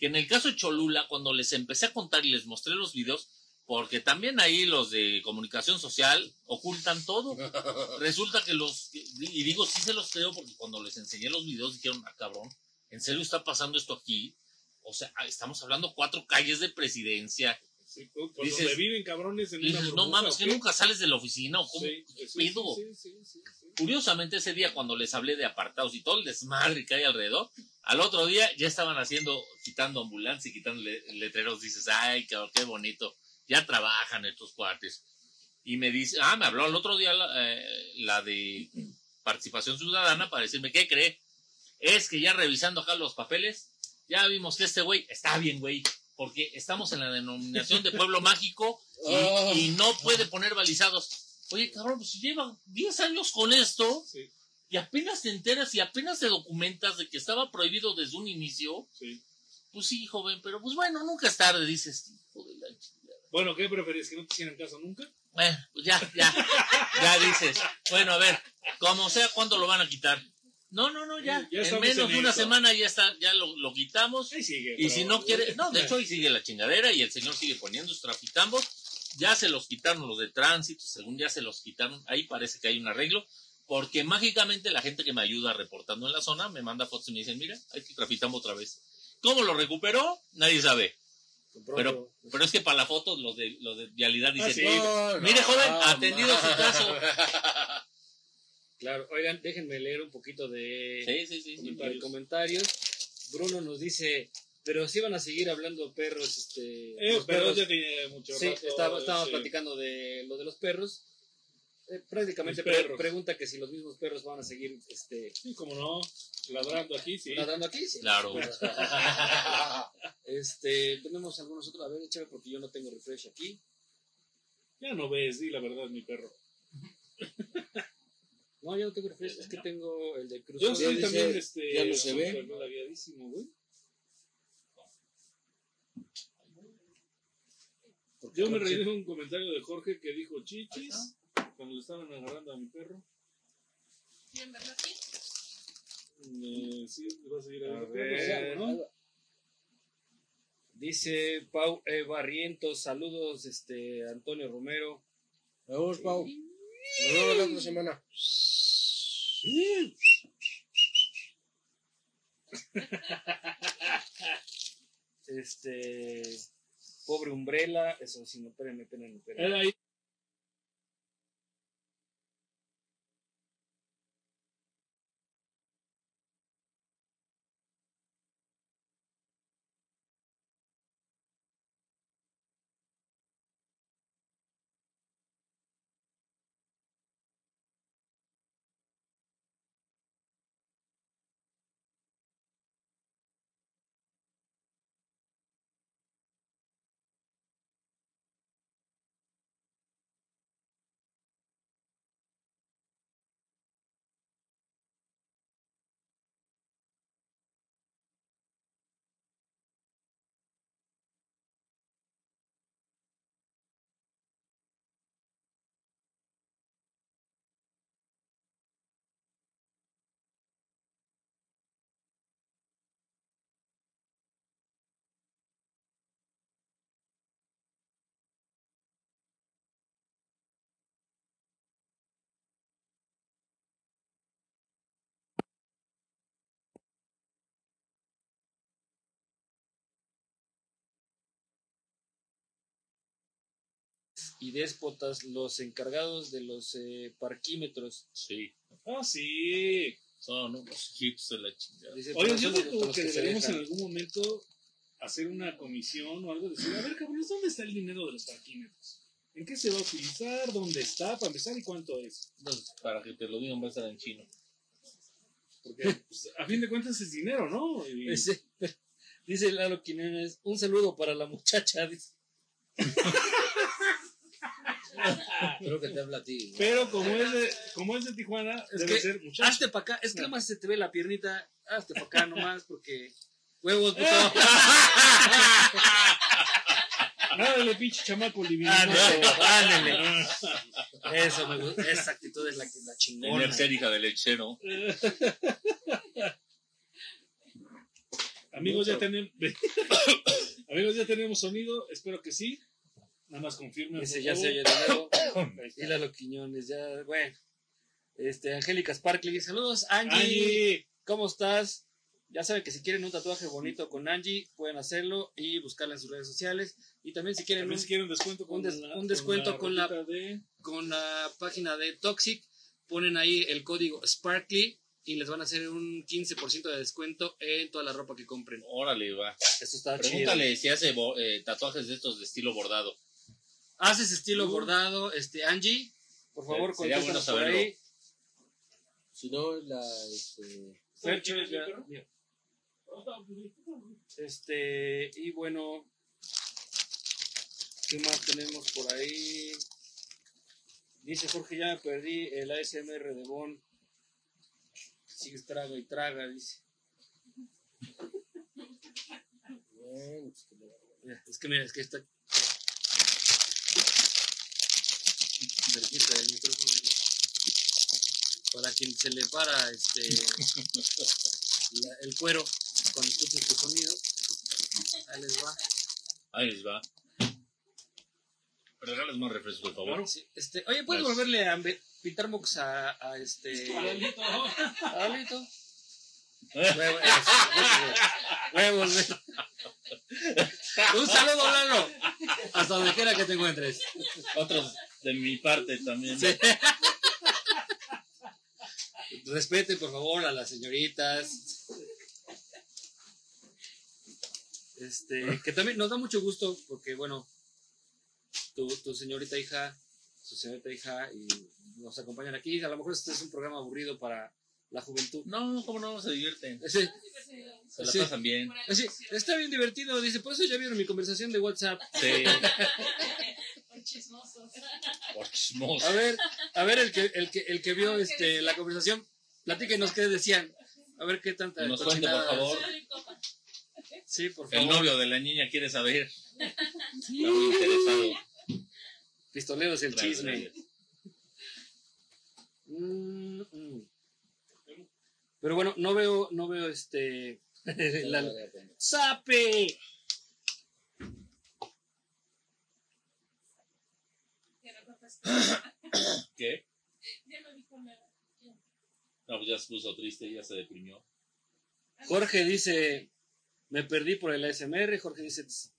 Que en el caso de Cholula, cuando les empecé a contar y les mostré los videos, porque también ahí los de comunicación social ocultan todo. Resulta que los, y digo sí se los creo porque cuando les enseñé los videos dijeron, ah cabrón, ¿en serio está pasando esto aquí? O sea, estamos hablando cuatro calles de presidencia. Sí, pues, Dices- viven cabrones en una no mames, ¿o que qué? nunca sales de la oficina o cómo. Sí, ¿Qué sí. Curiosamente, ese día cuando les hablé de apartados y todo el desmadre que hay alrededor, al otro día ya estaban haciendo, quitando ambulancia y quitando le- letreros. Dices, ay, cabrón, qué bonito. Ya trabajan estos cuates. Y me dice, ah, me habló el otro día la, eh, la de participación ciudadana para decirme, ¿qué cree? Es que ya revisando acá los papeles, ya vimos que este güey está bien, güey. Porque estamos en la denominación de pueblo mágico y, Oh. y no puede poner balizados. Oye, cabrón, pues si llevan 10 años con esto Sí, y apenas te enteras y apenas te documentas de que estaba prohibido desde un inicio, sí. pues sí, joven, pero pues bueno, nunca es tarde, dices. hijo de la chingada. Bueno, ¿qué preferís? ¿Que no te hicieran caso nunca? Bueno, pues ya, ya, ya dices. Bueno, a ver, como sea, ¿cuándo lo van a quitar? No, no, no, ya. Ya en menos en de una semana ya está, ya lo, lo quitamos. Ahí sigue. Y pero- si no quiere, no, de hecho ahí sigue la chingadera y el señor sigue poniendo sus traficambos. Ya se los quitaron los de tránsito, según ya se los quitaron, ahí parece que hay un arreglo, porque mágicamente la gente que me ayuda reportando en la zona me manda fotos y me dicen, mira, hay que traficamos otra vez. ¿Cómo lo recuperó? Nadie sabe. Propio- Pero es que para la foto los de, los de vialidad dicen, Ah, sí. No, no, Mire, joven, atendido su caso. Claro, oigan, déjenme leer un poquito de, sí, sí, sí, sí, de comentarios. Bruno nos dice, Pero sí van a seguir hablando perros, este. Eh, los perros. ya tiene mucho Sí, rato. estaba, Los perros ya tiene mucho Sí, rato. estaba- estábamos sí. platicando de lo de los perros. Eh, prácticamente Los pre- perros. pregunta que si los mismos perros van a seguir este, Sí, como no, ladrando aquí, sí. ladrando aquí. Sí. Claro. Este, tenemos algunos otros. A ver, échame porque yo no tengo refresh aquí. Ya no ves, di la verdad, mi perro. No, yo no tengo refresh, es que tengo el de Cruz. Yo sí, estoy dice, también, este. ya no se ve. güey. Yo me reí de un comentario de Jorge que dijo chichis cuando le estaban agarrando a mi perro. ¿Quieren verlo aquí? Eh, sí, le va a seguir A agarrando ver. perro, ¿no? Dice Pau eh, Barrientos, saludos, este Antonio Romero. Vamos, Pau. Nos vemos la otra semana. Este pobre Umbrella, eso sí, no, espérenme, espérenme, espérenme. Y déspotas, los encargados de los eh, parquímetros. Sí. Ah, sí. Son unos hits de la chingada. Dice, Oye, yo digo que se deberíamos en algún momento hacer una comisión o algo, decir, a ver, cabrones, ¿dónde está el dinero de los parquímetros? ¿En qué se va a utilizar? ¿Dónde está? Para empezar, ¿y cuánto es? Entonces, para que te lo digan, va a estar en chino. Porque pues, a fin de cuentas es dinero, ¿no? Y- Dice, dice Lalo Quiñones, un saludo para la muchacha. dice. Creo que te habla a ti. pero como es de, como es de Tijuana, Es debe que ser muchacho. Hazte para acá, es que nada más se te ve la piernita, hazte para acá nomás porque huevos, puto. Ándale, pinche chamaco liviano. Ándale, ándale. Eso me gusta, esa actitud es la, que- la chingona. Tener hija del lechero. Amigos, ya tenemos Amigos, ya tenemos sonido, espero que sí. Nada más confirmen. Dice, por ya se oye de nuevo. Y Lalo Quiñones, ya, bueno. Este, Angélica Sparkly, saludos, Angie. Angie, ¿Cómo estás? Ya saben que si quieren un tatuaje bonito con Angie, pueden hacerlo y buscarla en sus redes sociales. Y también si quieren también un- si quieren descuento con un des- la, un descuento con la- ropita de con la página de Toxic, ponen ahí el código Sparkly y les van a hacer un 15% de descuento en toda la ropa que compren. Órale, va. Esto está chido. Pregúntale si hace eh, tatuajes de estos de estilo bordado. Haces estilo bordado, este Angie, por favor, Sería bueno por saberlo. ahí. Si no, la. Este. Este, y bueno, ¿qué más tenemos por ahí? Dice Jorge, ya me perdí el ASMR de Bon. Sigues traga y traga, dice. Es que mira, es que está cerquita del micrófono. Para quien se le para este la- el cuero cuando escucha este sonido. Ahí les va. Ahí les va. Regales más refresco, por favor. Sí, este, oye, ¿puedes Gracias. volverle a ambe- pintar mox a, a este. a Alito? Huevo- Huevos, güey. Un saludo, Lalo. Hasta donde quiera que te encuentres. Otros de mi parte también. Sí. Respete, por favor, a las señoritas. Este, que también nos da mucho gusto porque, bueno, tu, tu señorita hija, su señorita hija, y nos acompañan aquí. A lo mejor este es un programa aburrido para la juventud. No, ¿cómo no? Se divierten. Sí, Se la Sí. pasan bien. sí, está bien divertido. Dice, por eso ya vieron mi conversación de WhatsApp. Sí. Por chismosos. Por chismoso. A ver, a ver, el que, el que, el que vio este, la conversación, platíquenos qué decían. A ver qué tanta Nos cuente, por favor. Sí, por favor. El novio de la niña quiere saber. Está muy interesado. Pistoleros el Gracias, chisme. Mm, mm. Pero bueno, no veo, no veo este. la- ¡Sape! Ya no contestó. ¿Qué? Ya no dijo nada. No, pues ya se puso triste, ya se deprimió. Jorge dice: Me perdí por el ASMR. Jorge dice: "Tss,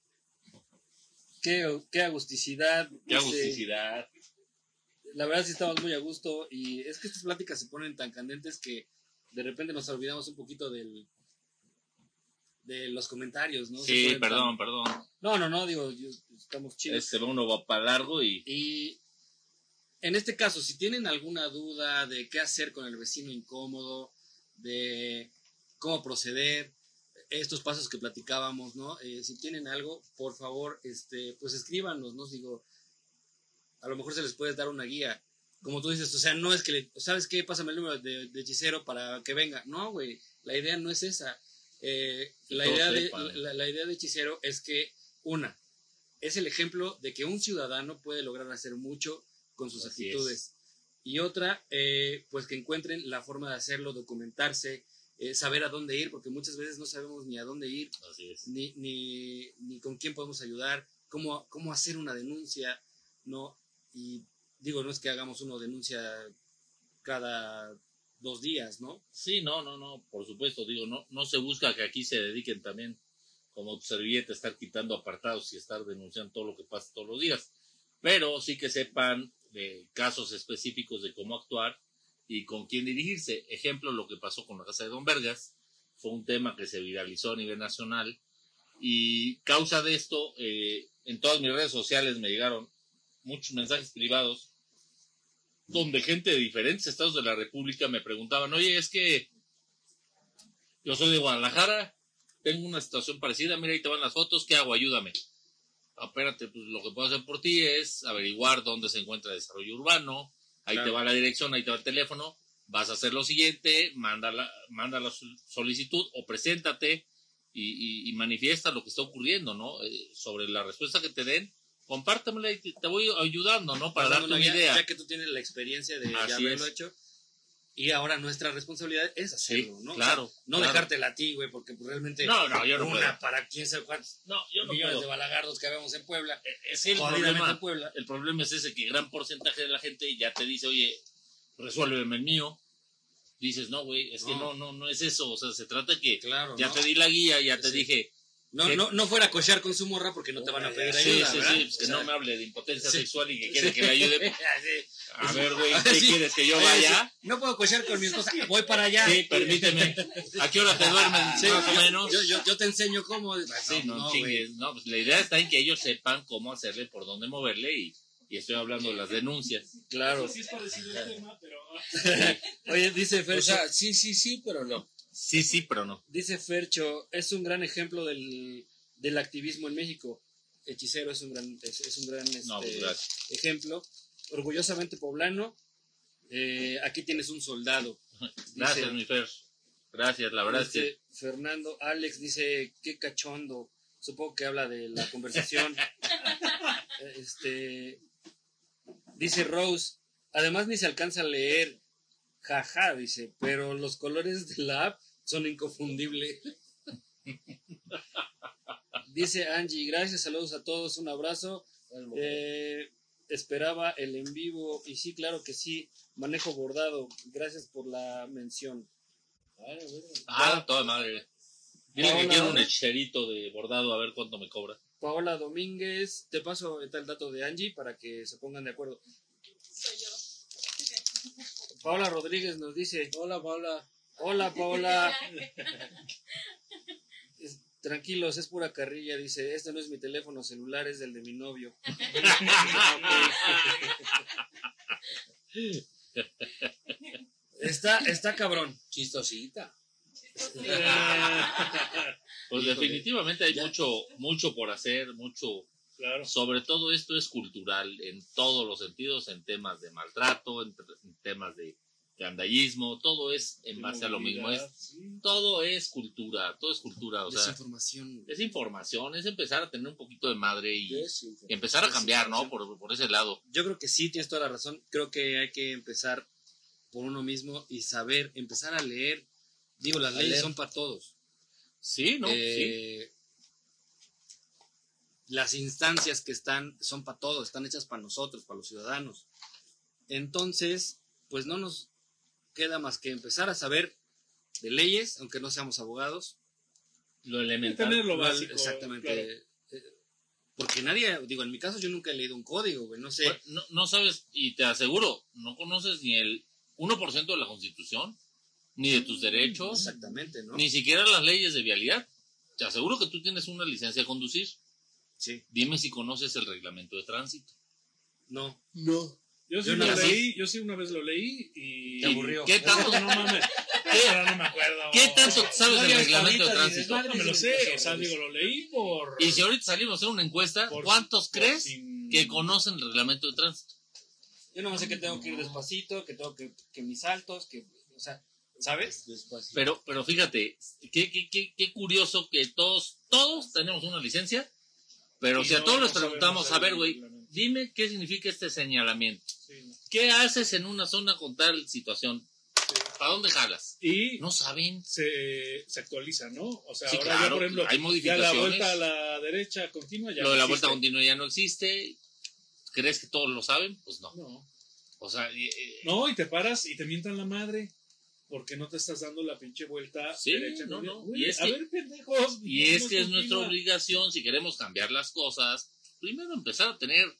Qué, qué agusticidad. Qué Dice, agusticidad. La verdad sí estamos muy a gusto. Y es que estas pláticas se ponen tan candentes que de repente nos olvidamos un poquito del. De los comentarios, ¿no? Sí, tan- perdón, perdón. No, no, no, digo, yo- estamos chidos. Este uno va para largo y Y en este caso, si tienen alguna duda de qué hacer con el vecino incómodo, de cómo proceder, estos pasos que platicábamos, ¿no? Eh, si tienen algo, por favor, este, pues escríbanos, ¿no? Digo, a lo mejor se les puede dar una guía. Como tú dices, o sea, no es que, le, ¿sabes qué? Pásame el número de, de hechicero para que venga. No, güey, la idea no es esa. Eh, la, idea de, la, la idea de hechicero es que, una, es el ejemplo de que un ciudadano puede lograr hacer mucho con sus Así actitudes. Y otra, eh, pues que encuentren la forma de hacerlo, documentarse, eh, saber a dónde ir, porque muchas veces no sabemos ni a dónde ir, así es. ni, ni, ni con quién podemos ayudar, cómo, cómo hacer una denuncia, ¿no? Y digo, no es que hagamos una denuncia cada dos días, ¿no? Sí, no, no, no, por supuesto, digo, no, no se busca que aquí se dediquen también como servilleta estar quitando apartados y estar denunciando todo lo que pasa todos los días, pero sí que sepan de casos específicos de cómo actuar y con quién dirigirse. Ejemplo, lo que pasó con la casa de Don Vergas, fue un tema que se viralizó a nivel nacional y causa de esto, eh, en todas mis redes sociales me llegaron muchos mensajes privados donde gente de diferentes estados de la República me preguntaban, oye, es que yo soy de Guadalajara, tengo una situación parecida, mira, ahí te van las fotos, ¿qué hago? Ayúdame. Espérate, pues lo que puedo hacer por ti es averiguar dónde se encuentra el desarrollo urbano, ahí Claro. te va la dirección, ahí te va el teléfono, vas a hacer lo siguiente, manda la, manda la sol- solicitud o preséntate y, y, y manifiesta lo que está ocurriendo, ¿no? Eh, sobre la respuesta que te den, compártamela y te, te voy ayudando, ¿no? Para darte una idea. Ya que tú tienes la experiencia de ya Así haberlo es. hecho. Y ahora nuestra responsabilidad es hacerlo, Sí, ¿no? O claro, sea, no claro. dejártela a ti, güey, porque pues, realmente No, no, yo no una puedo. para quién sabe cuántos No, yo no millones puedo. de balagardos que habemos en Puebla. Eh, Es el problema. en Puebla. El problema es ese que gran porcentaje de la gente ya te dice, oye, resuélveme el mío. Dices, no, güey, es que No. no, no, no es eso. O sea, se trata que Claro, ya ¿no? te di la guía, ya te Sí. dije. No, no, no fuera a cochear con su morra porque no te van a pedir Sí, ayuda, sí, ¿verdad? sí, pues que O sea, no me hable de impotencia sí. sexual y que quiere sí. que le ayude. Sí. A ver, güey, ¿qué Sí. quieres? ¿Que yo vaya? sí, No puedo cochear con mi esposa. Voy para allá. Sí, permíteme. ¿A qué hora te duermen? Sí, más o yo- menos. Yo, yo, yo te enseño cómo. Sí, no, no, chingues. No, pues la idea está en que ellos sepan cómo hacerle, por dónde moverle y, y estoy hablando de las denuncias. Claro. Sí es parecido el tema, pero... Oye, dice Fercho, O sea, sí, sí, sí, pero no. Sí, sí, pero no. dice Fercho, es un gran ejemplo del, del activismo en México. Hechicero es un gran, es, es un gran No, este, pues ejemplo. Orgullosamente poblano. Eh, aquí tienes un soldado. Gracias, Dice- mi Fer. Gracias, la verdad es que Dice Fernando, Alex dice, qué cachondo. Supongo que habla de la conversación. este, dice Rose, además ni se alcanza a leer. Jaja, dice, pero los colores de la app son inconfundibles. dice Angie, gracias, saludos a todos, un abrazo. Eh, esperaba el en vivo y sí, claro que sí, manejo bordado. Gracias por la mención. Ah, toda madre. Dile que Paola- quiero un hechicerito de bordado a ver cuánto me cobra. Paola Domínguez, te paso el dato de Angie para que se pongan de acuerdo. Soy yo. Paola Rodríguez nos dice, Hola, Paula. Hola Paola, Es- Tranquilos, es pura carrilla, dice, este no es mi teléfono celular, es del de mi novio. está, está cabrón. Chistosita. Pues definitivamente hay mucho, mucho por hacer, mucho. claro. Sobre todo esto es cultural en todos los sentidos, en temas de maltrato, en, en temas de gandallismo, todo es en base a lo mismo. Es, Sí. todo es cultura, todo es cultura. O sea, Desinformación. es información, es empezar a tener un poquito de madre y, empezar a cambiar, ¿no? Por, por ese lado. Yo creo que sí, tienes toda la razón. Creo que hay que empezar por uno mismo y saber, empezar a leer. Digo, las A leyes leer. son para todos. Sí, ¿no? sí. Eh, Las instancias que están son para todos, están hechas para nosotros, para los ciudadanos. Entonces, pues no nos queda más que empezar a saber de leyes, aunque no seamos abogados. Lo elemental. Tener lo Lo- básico. Exactamente. claro. Eh, Porque nadie, digo, en mi caso yo nunca he leído un código, güey, no sé. No, no sabes, y te aseguro, no conoces ni el 1% de la Constitución, ni de tus derechos, Exactamente, ¿no? ni siquiera las leyes de vialidad. Te aseguro que tú tienes una licencia de conducir. Sí, Dime si conoces el reglamento de tránsito. no. No. Yo sí Yo lo leí, yo sí una vez lo leí y. Te aburrió. ¿Qué tanto, No, mames. Ahora no me acuerdo. ¿Qué tanto sabes No del reglamento de tránsito? No me lo sé, o sea, digo, lo leí por. Y si ahorita salimos a hacer una encuesta, por- ¿cuántos por crees sin- que conocen el reglamento de tránsito? Yo no sé que tengo que ir despacito, que tengo que, que mis saltos, que, o sea, ¿sabes? Despacio. Pero, pero fíjate, qué, qué, qué, qué curioso que todos, todos tenemos una licencia, pero Y si a todos no les preguntamos, a ver, güey. Dime qué significa este señalamiento. Sí, no. ¿Qué haces en una zona con tal situación? ¿Para dónde jalas? Y No saben. se, se actualiza, ¿no? O sea, Sí, ahora ya, por ejemplo, hay ya modificaciones. la vuelta a la derecha continua ya Lo de la no vuelta existe. continua ya no existe. ¿Crees que todos lo saben? Pues no. No. O sea, eh, No, y te paras y te mientan la madre porque no te estás dando la pinche vuelta Sí, derecha. no, no. Y es a que- ver, pendejos. y es no que es nuestra obligación, si queremos cambiar las cosas, primero empezar a tener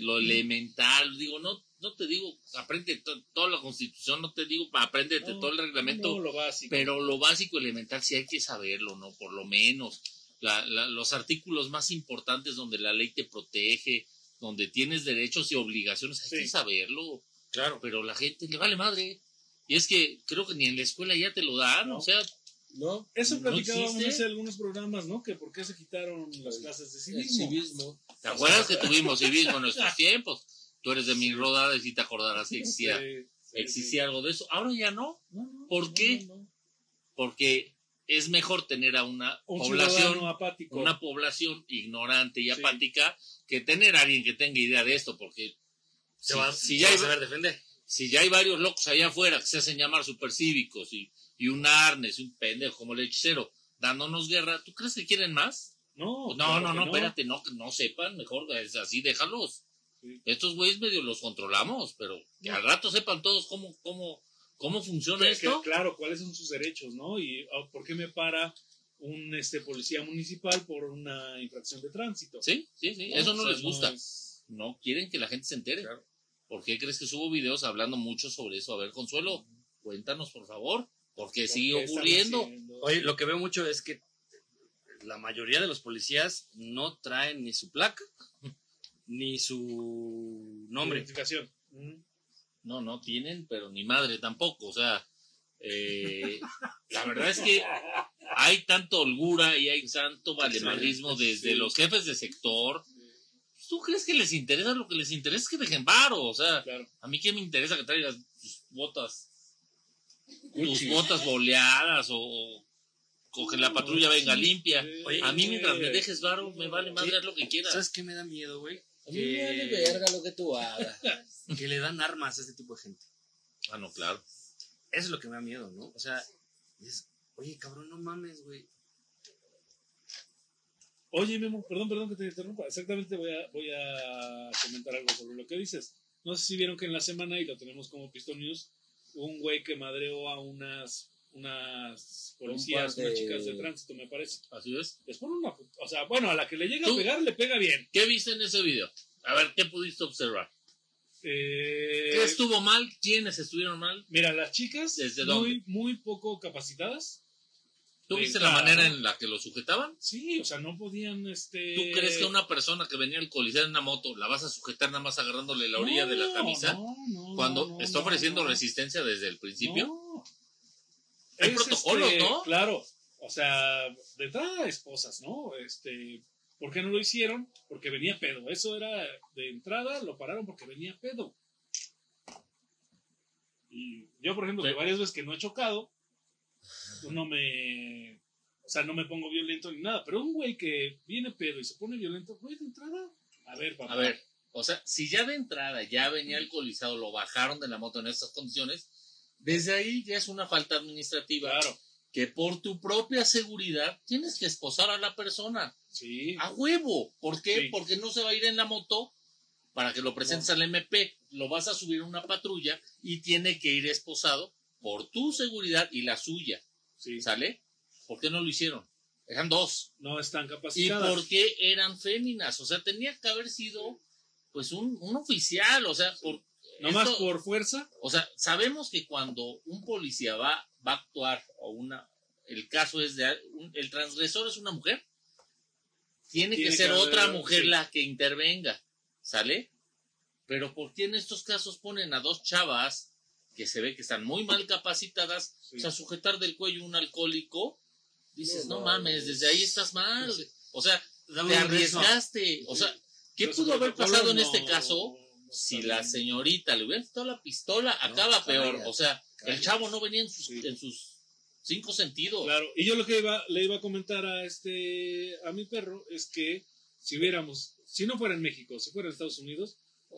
lo elemental. Digo, no, no te digo, aprende to- toda la constitución, no te digo, apréndete No, todo el reglamento. No, lo básico. Pero lo básico elemental sí hay que saberlo, ¿no? Por lo menos. La- la- los artículos más importantes donde la ley te protege, donde tienes derechos y obligaciones, hay Sí. que saberlo. Claro. Pero la gente le vale madre. Y es que creo que ni en la escuela ya te lo dan, No. o sea, ¿No? Eso ¿No platicábamos hace algunos programas, ¿no? Que por qué se quitaron las clases de civismo. civismo. ¿te acuerdas que tuvimos civismo en nuestros tiempos? Tú eres de mi rodada y si te acordarás que existía, Sí, sí, existía algo de eso. Ahora ya no, sí. No, no, ¿Por no, qué? no, no. porque es mejor tener a una Un población apático. una población ignorante y Sí. apática que tener a alguien que tenga idea de esto, porque Se si, va, si se ya va hay, a saber defender. si ya hay varios locos allá afuera que se hacen llamar supercívicos y, y un arnes y un pendejo como el hechicero dándonos guerra, ¿tú crees que quieren más? No, no, claro no, no, espérate, no, no sepan, mejor es así, déjalos. Sí. Estos güeyes medio los controlamos, pero que al rato sepan todos cómo, cómo, cómo funciona Que- esto. que, claro, cuáles son sus derechos, ¿no? Y ah, por qué me para un este policía municipal por una infracción de tránsito. Sí, sí, sí, eso no O sea, les gusta. es- no quieren que la gente se entere. Claro. ¿Por qué crees que subo videos hablando mucho sobre eso? A ver, Consuelo, cuéntanos por favor, ¿por qué ¿por sigue ocurriendo? Oye, lo que veo mucho es que la mayoría de los policías no traen ni su placa ni su nombre. Identificación. No, no tienen, pero ni madre tampoco. O sea, eh, la verdad es que hay tanto holgura y hay tanto valemadrismo desde Sí. los jefes de sector. ¿Tú crees que les interesa? Lo que les interesa es que dejen varo. O sea, Claro. a mí qué me interesa que traigas tus botas, tus botas boleadas o, o que la patrulla venga limpia. Oye, A mí mientras me dejes varo, me vale madre haz lo que quieras. ¿Sabes qué me da miedo, güey? A mí me vale Que, verga lo que tú hagas. que le dan armas a este tipo de gente. Ah, no, claro. Eso es lo que me da miedo, ¿no? O sea, es, oye, cabrón, no mames, güey. Oye, Memo, perdón, perdón que te interrumpa. Exactamente voy a, voy a comentar algo sobre lo que dices. No sé si vieron que en la semana, y lo tenemos como Pistol News, un güey que madreó a unas, unas policías, par de- unas chicas de tránsito, me parece. Así es. Les pone una... O sea, bueno, a la que le llega ¿Tú? a pegar, le pega bien. ¿Qué viste en ese video? A ver, ¿qué pudiste observar? Eh, ¿Qué estuvo mal? ¿Quiénes estuvieron mal? Mira, las chicas ¿Desde muy, dónde? muy poco capacitadas. ¿Tú viste la manera en la que lo sujetaban? Sí, o sea, no podían, este... ¿Tú crees que una persona que venía alcoholizada en una moto la vas a sujetar nada más agarrándole la orilla de la camisa? no, no, cuando está ofreciendo resistencia desde el principio. No. Hay Es, protocolos, este, ¿no? Claro, o sea, de entrada esposas, ¿no? Este, ¿por qué no lo hicieron? Porque venía pedo. Eso era de entrada, lo pararon porque venía pedo. Y yo, por ejemplo, que Pero- varias veces que no he chocado, no me. O sea, no me pongo violento ni nada. Pero un güey que viene pedo y se pone violento, güey, de entrada. A ver, papá. A ver, o sea, si ya de entrada ya venía alcoholizado, lo bajaron de la moto en estas condiciones, desde ahí ya es una falta administrativa Claro, que por tu propia seguridad tienes que esposar a la persona. sí. A huevo. ¿Por qué? Sí. Porque no se va a ir en la moto para que lo presentes al MP. Lo vas a subir a una patrulla y tiene que ir esposado por tu seguridad y la suya. Sí. ¿Sale? ¿Por qué no lo hicieron? Eran dos. No están ¿Y capacitadas. por qué eran féminas? O sea, tenía que haber sido pues un, un oficial, o sea, por, Nomás esto- por fuerza. o sea, sabemos que cuando un policía va, va a actuar o una, el caso es de, un- el transgresor es una mujer, tiene, Tiene que que ser haber- otra mujer sí. la que intervenga, ¿sale? Pero ¿por qué en estos casos ponen a dos chavas que se ve que están muy mal capacitadas, Sí. o sea, sujetar del cuello un alcohólico? Dices, no, No mames, desde ahí estás mal. O sea, te arriesgaste. O sea, ¿qué pudo haber pasado en este caso? Si la señorita le hubiera quitado la pistola, acaba peor. cállate, O sea, el chavo no venía en sus, Sí. en sus cinco sentidos. Claro, y yo lo que iba, le iba a comentar a este a mi perro es que si hubiéramos, si no fuera en México, si fuera en Estados Unidos,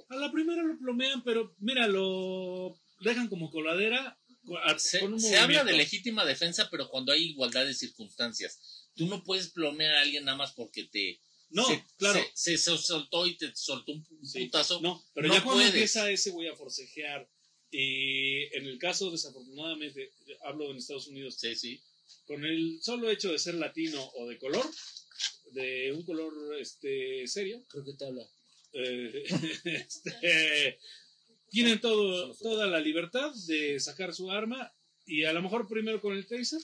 a la primera lo plomean, pero mira, lo dejan como coladera a- Se, con un se habla de legítima defensa, pero cuando hay igualdad de circunstancias. Tú no puedes plomear a alguien nada más porque te. No, se, claro. Se, se soltó y te soltó un Sí. putazo. No, pero No ya cuando empieza ese güey a forcejear, y en el caso, desafortunadamente, hablo en Estados Unidos, Sí, sí. con el solo hecho de ser latino o de color, de un color este serio, Creo que te habla. eh, este, tienen todo, toda la libertad de sacar su arma y a lo mejor primero con el taser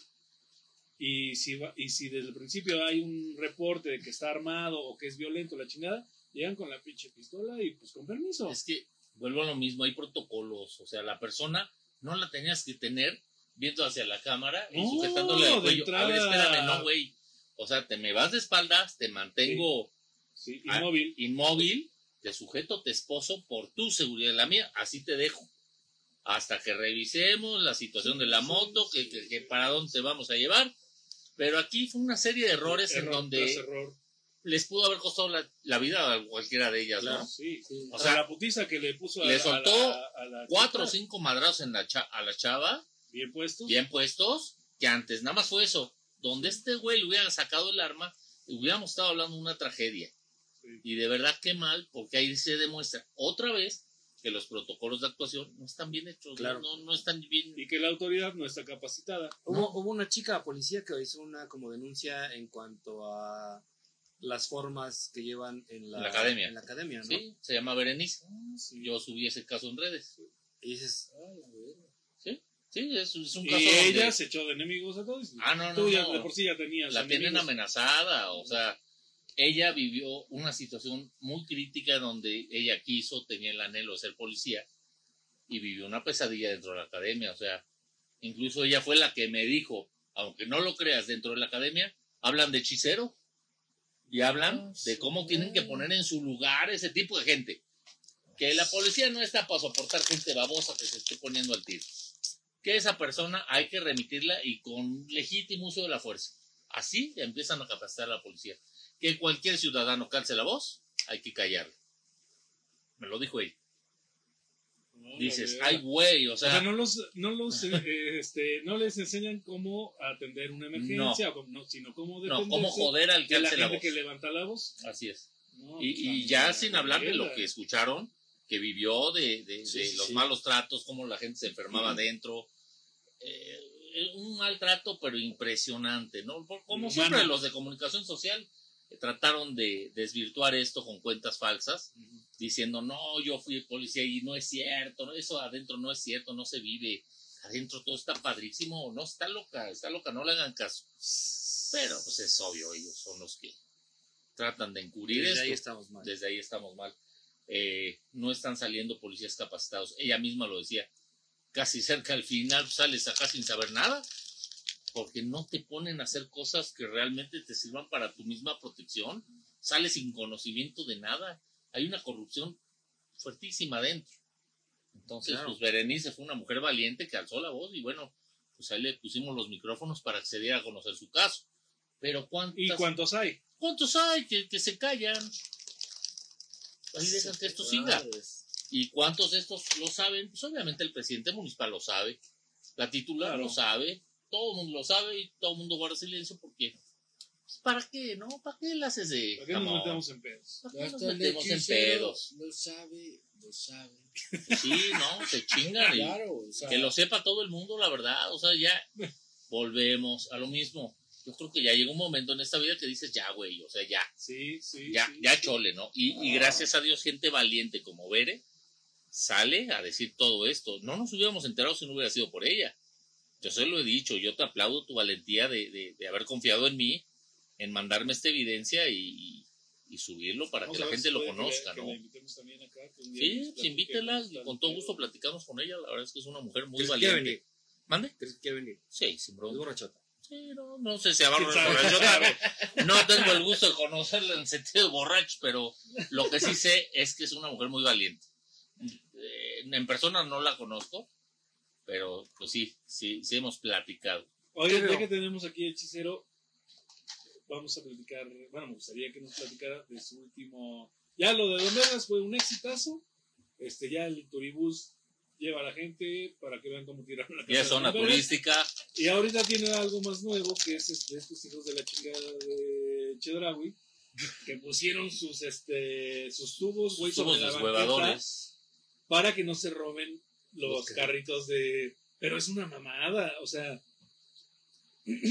y si, va- y si desde el principio hay un reporte de que está armado o que es violento la chingada, llegan con la pinche pistola y pues con permiso. Es que vuelvo a lo mismo, hay protocolos. O sea, la persona no la tenías que tener viendo hacia la cámara y No, sujetándole el cuello. A ver, entrada. espérame, no, güey. O sea, te me vas de espaldas, te mantengo Sí, inmóvil. inmóvil, te sujeto, te esposo por tu seguridad, la mía, así te dejo. Hasta que revisemos la situación de la moto, que, que- que para dónde te vamos a llevar. Pero aquí fue una serie de errores en donde error. les pudo haber costado la, la vida a cualquiera de ellas, Claro. ¿no? Sí. Sí. O O sea, sea, la putiza que le puso a, le soltó la- a la Cuatro o cinco madrazos en la cha- a la chava, bien puestos. bien puestos, que antes nada más fue eso. Donde este güey le hubiera sacado el arma, hubiéramos estado hablando de una tragedia. Sí. Y de verdad qué mal, porque ahí se demuestra otra vez que los protocolos de actuación no están bien hechos, Claro. no, no están bien. Y que la autoridad no está capacitada. Hubo, hubo una chica policía que hizo una como denuncia en cuanto a las formas que llevan en la, la academia. en la academia, ¿no? Sí, se llama Berenice. Sí. Yo subí ese caso en redes. Y dices, Sí, sí, es, es un Y caso donde ella se echó de enemigos a todos. Ah, no, no, Tú ya no. de por sí ya tenías. la tienen amenazada, o sea, ella vivió una situación muy crítica donde ella quiso, tenía el anhelo de ser policía y vivió una pesadilla dentro de la academia, o sea, incluso ella fue la que me dijo, aunque no lo creas, dentro de la academia hablan de hechicero y hablan Ah, de cómo tienen que poner en su lugar ese tipo de gente. Que la policía no está para soportar gente babosa que se esté poniendo al tiro. Que esa persona hay que remitirla y con legítimo uso de la fuerza. Así empiezan a capacitar a la policía. Que cualquier ciudadano calce la voz, hay que callarle. Me lo dijo ella. No, la Dices, ay, güey, o O sea, sea, no los, no los, eh, este, no les enseñan cómo atender una emergencia, no, sino cómo no, cómo joder al que de la alce la gente voz. que levanta la voz. Así es. No, Y, pues, y ya sin hablar de lo que escucharon, que vivió de, de- Sí, de sí, los sí. malos tratos, cómo la gente se enfermaba dentro. Eh, un maltrato, pero impresionante, ¿no? Como Humano. siempre, los de comunicación social trataron de desvirtuar esto con cuentas falsas, diciendo, no, yo fui policía y no es cierto, eso adentro no es cierto, no se vive. adentro todo está padrísimo, no, está loca, está loca, no le hagan caso. Pero pues es obvio, ellos son los que tratan de encubrir Desde ahí esto. estamos mal. Desde ahí estamos mal. Eh, no están saliendo policías capacitados. Ella misma lo decía. Casi cerca al final sales acá sin saber nada. Porque no te ponen a hacer cosas que realmente te sirvan para tu misma protección. Sales sin conocimiento de nada. Hay una corrupción fuertísima dentro. Entonces, Claro. pues Berenice fue una mujer valiente que alzó la voz y bueno, pues ahí le pusimos los micrófonos para que se diera a conocer su caso. Pero ¿cuántas, ¿Y cuántos hay? ¿cuántos hay que, que se callan? Ahí dejan que esto siga. ¿Y cuántos de estos lo saben? Pues obviamente el presidente municipal lo sabe, la titular Claro. lo sabe, todo el mundo lo sabe y todo el mundo guarda silencio porque pues, ¿para qué, no? ¿Para qué le haces de ¿Para qué nos metemos en pedos? ¿Para qué nos metemos en pedos? Lo sabe, lo sabe. Sí, no, se chingan y Claro, o sea, que lo sepa todo el mundo, la verdad, o sea, ya volvemos a lo mismo. Yo creo que ya llega un momento en esta vida que dices, ya, güey, o sea, ya, Sí, sí. ya, sí, ya sí. chole, ¿no? Y, y gracias a Dios, gente valiente como Bere sale a decir todo esto. No nos hubiéramos enterado si no hubiera sido por ella. Yo se lo he dicho, yo te aplaudo tu valentía de, de- de haber confiado en mí, en mandarme esta evidencia y, y subirlo para No, que la gente lo que conozca, que ¿no? la acá, que Sí, pues invítela y con el todo gusto platicamos con ella. La verdad es que es una mujer muy ¿Crees que valiente. venir? ¿Mande? ¿Crees que quiere venir? Sí, sin Es bronca. borrachota. Sí, no, no sé si habrá ¿Quién sabe? borrachota. No tengo el gusto de conocerla en sentido de borracho, pero lo que sí sé es que es una mujer muy valiente. Eh, En persona no la conozco, pero pues sí, sí, sí hemos platicado. Oye, ya que tenemos aquí hechicero, vamos a platicar, bueno, me gustaría que nos platicara de su último... Ya lo de Don fue un exitazo, este, ya el turibús lleva a la gente para que vean cómo tiraron la casa Ya es zona turística, Y ahorita tiene algo más nuevo, que es este, estos hijos de la chingada de Chedraui, que pusieron sus, este, sus tubos, güey, sobre la banqueta para que no se roben los, carritos de... Pero es una mamada, o sea...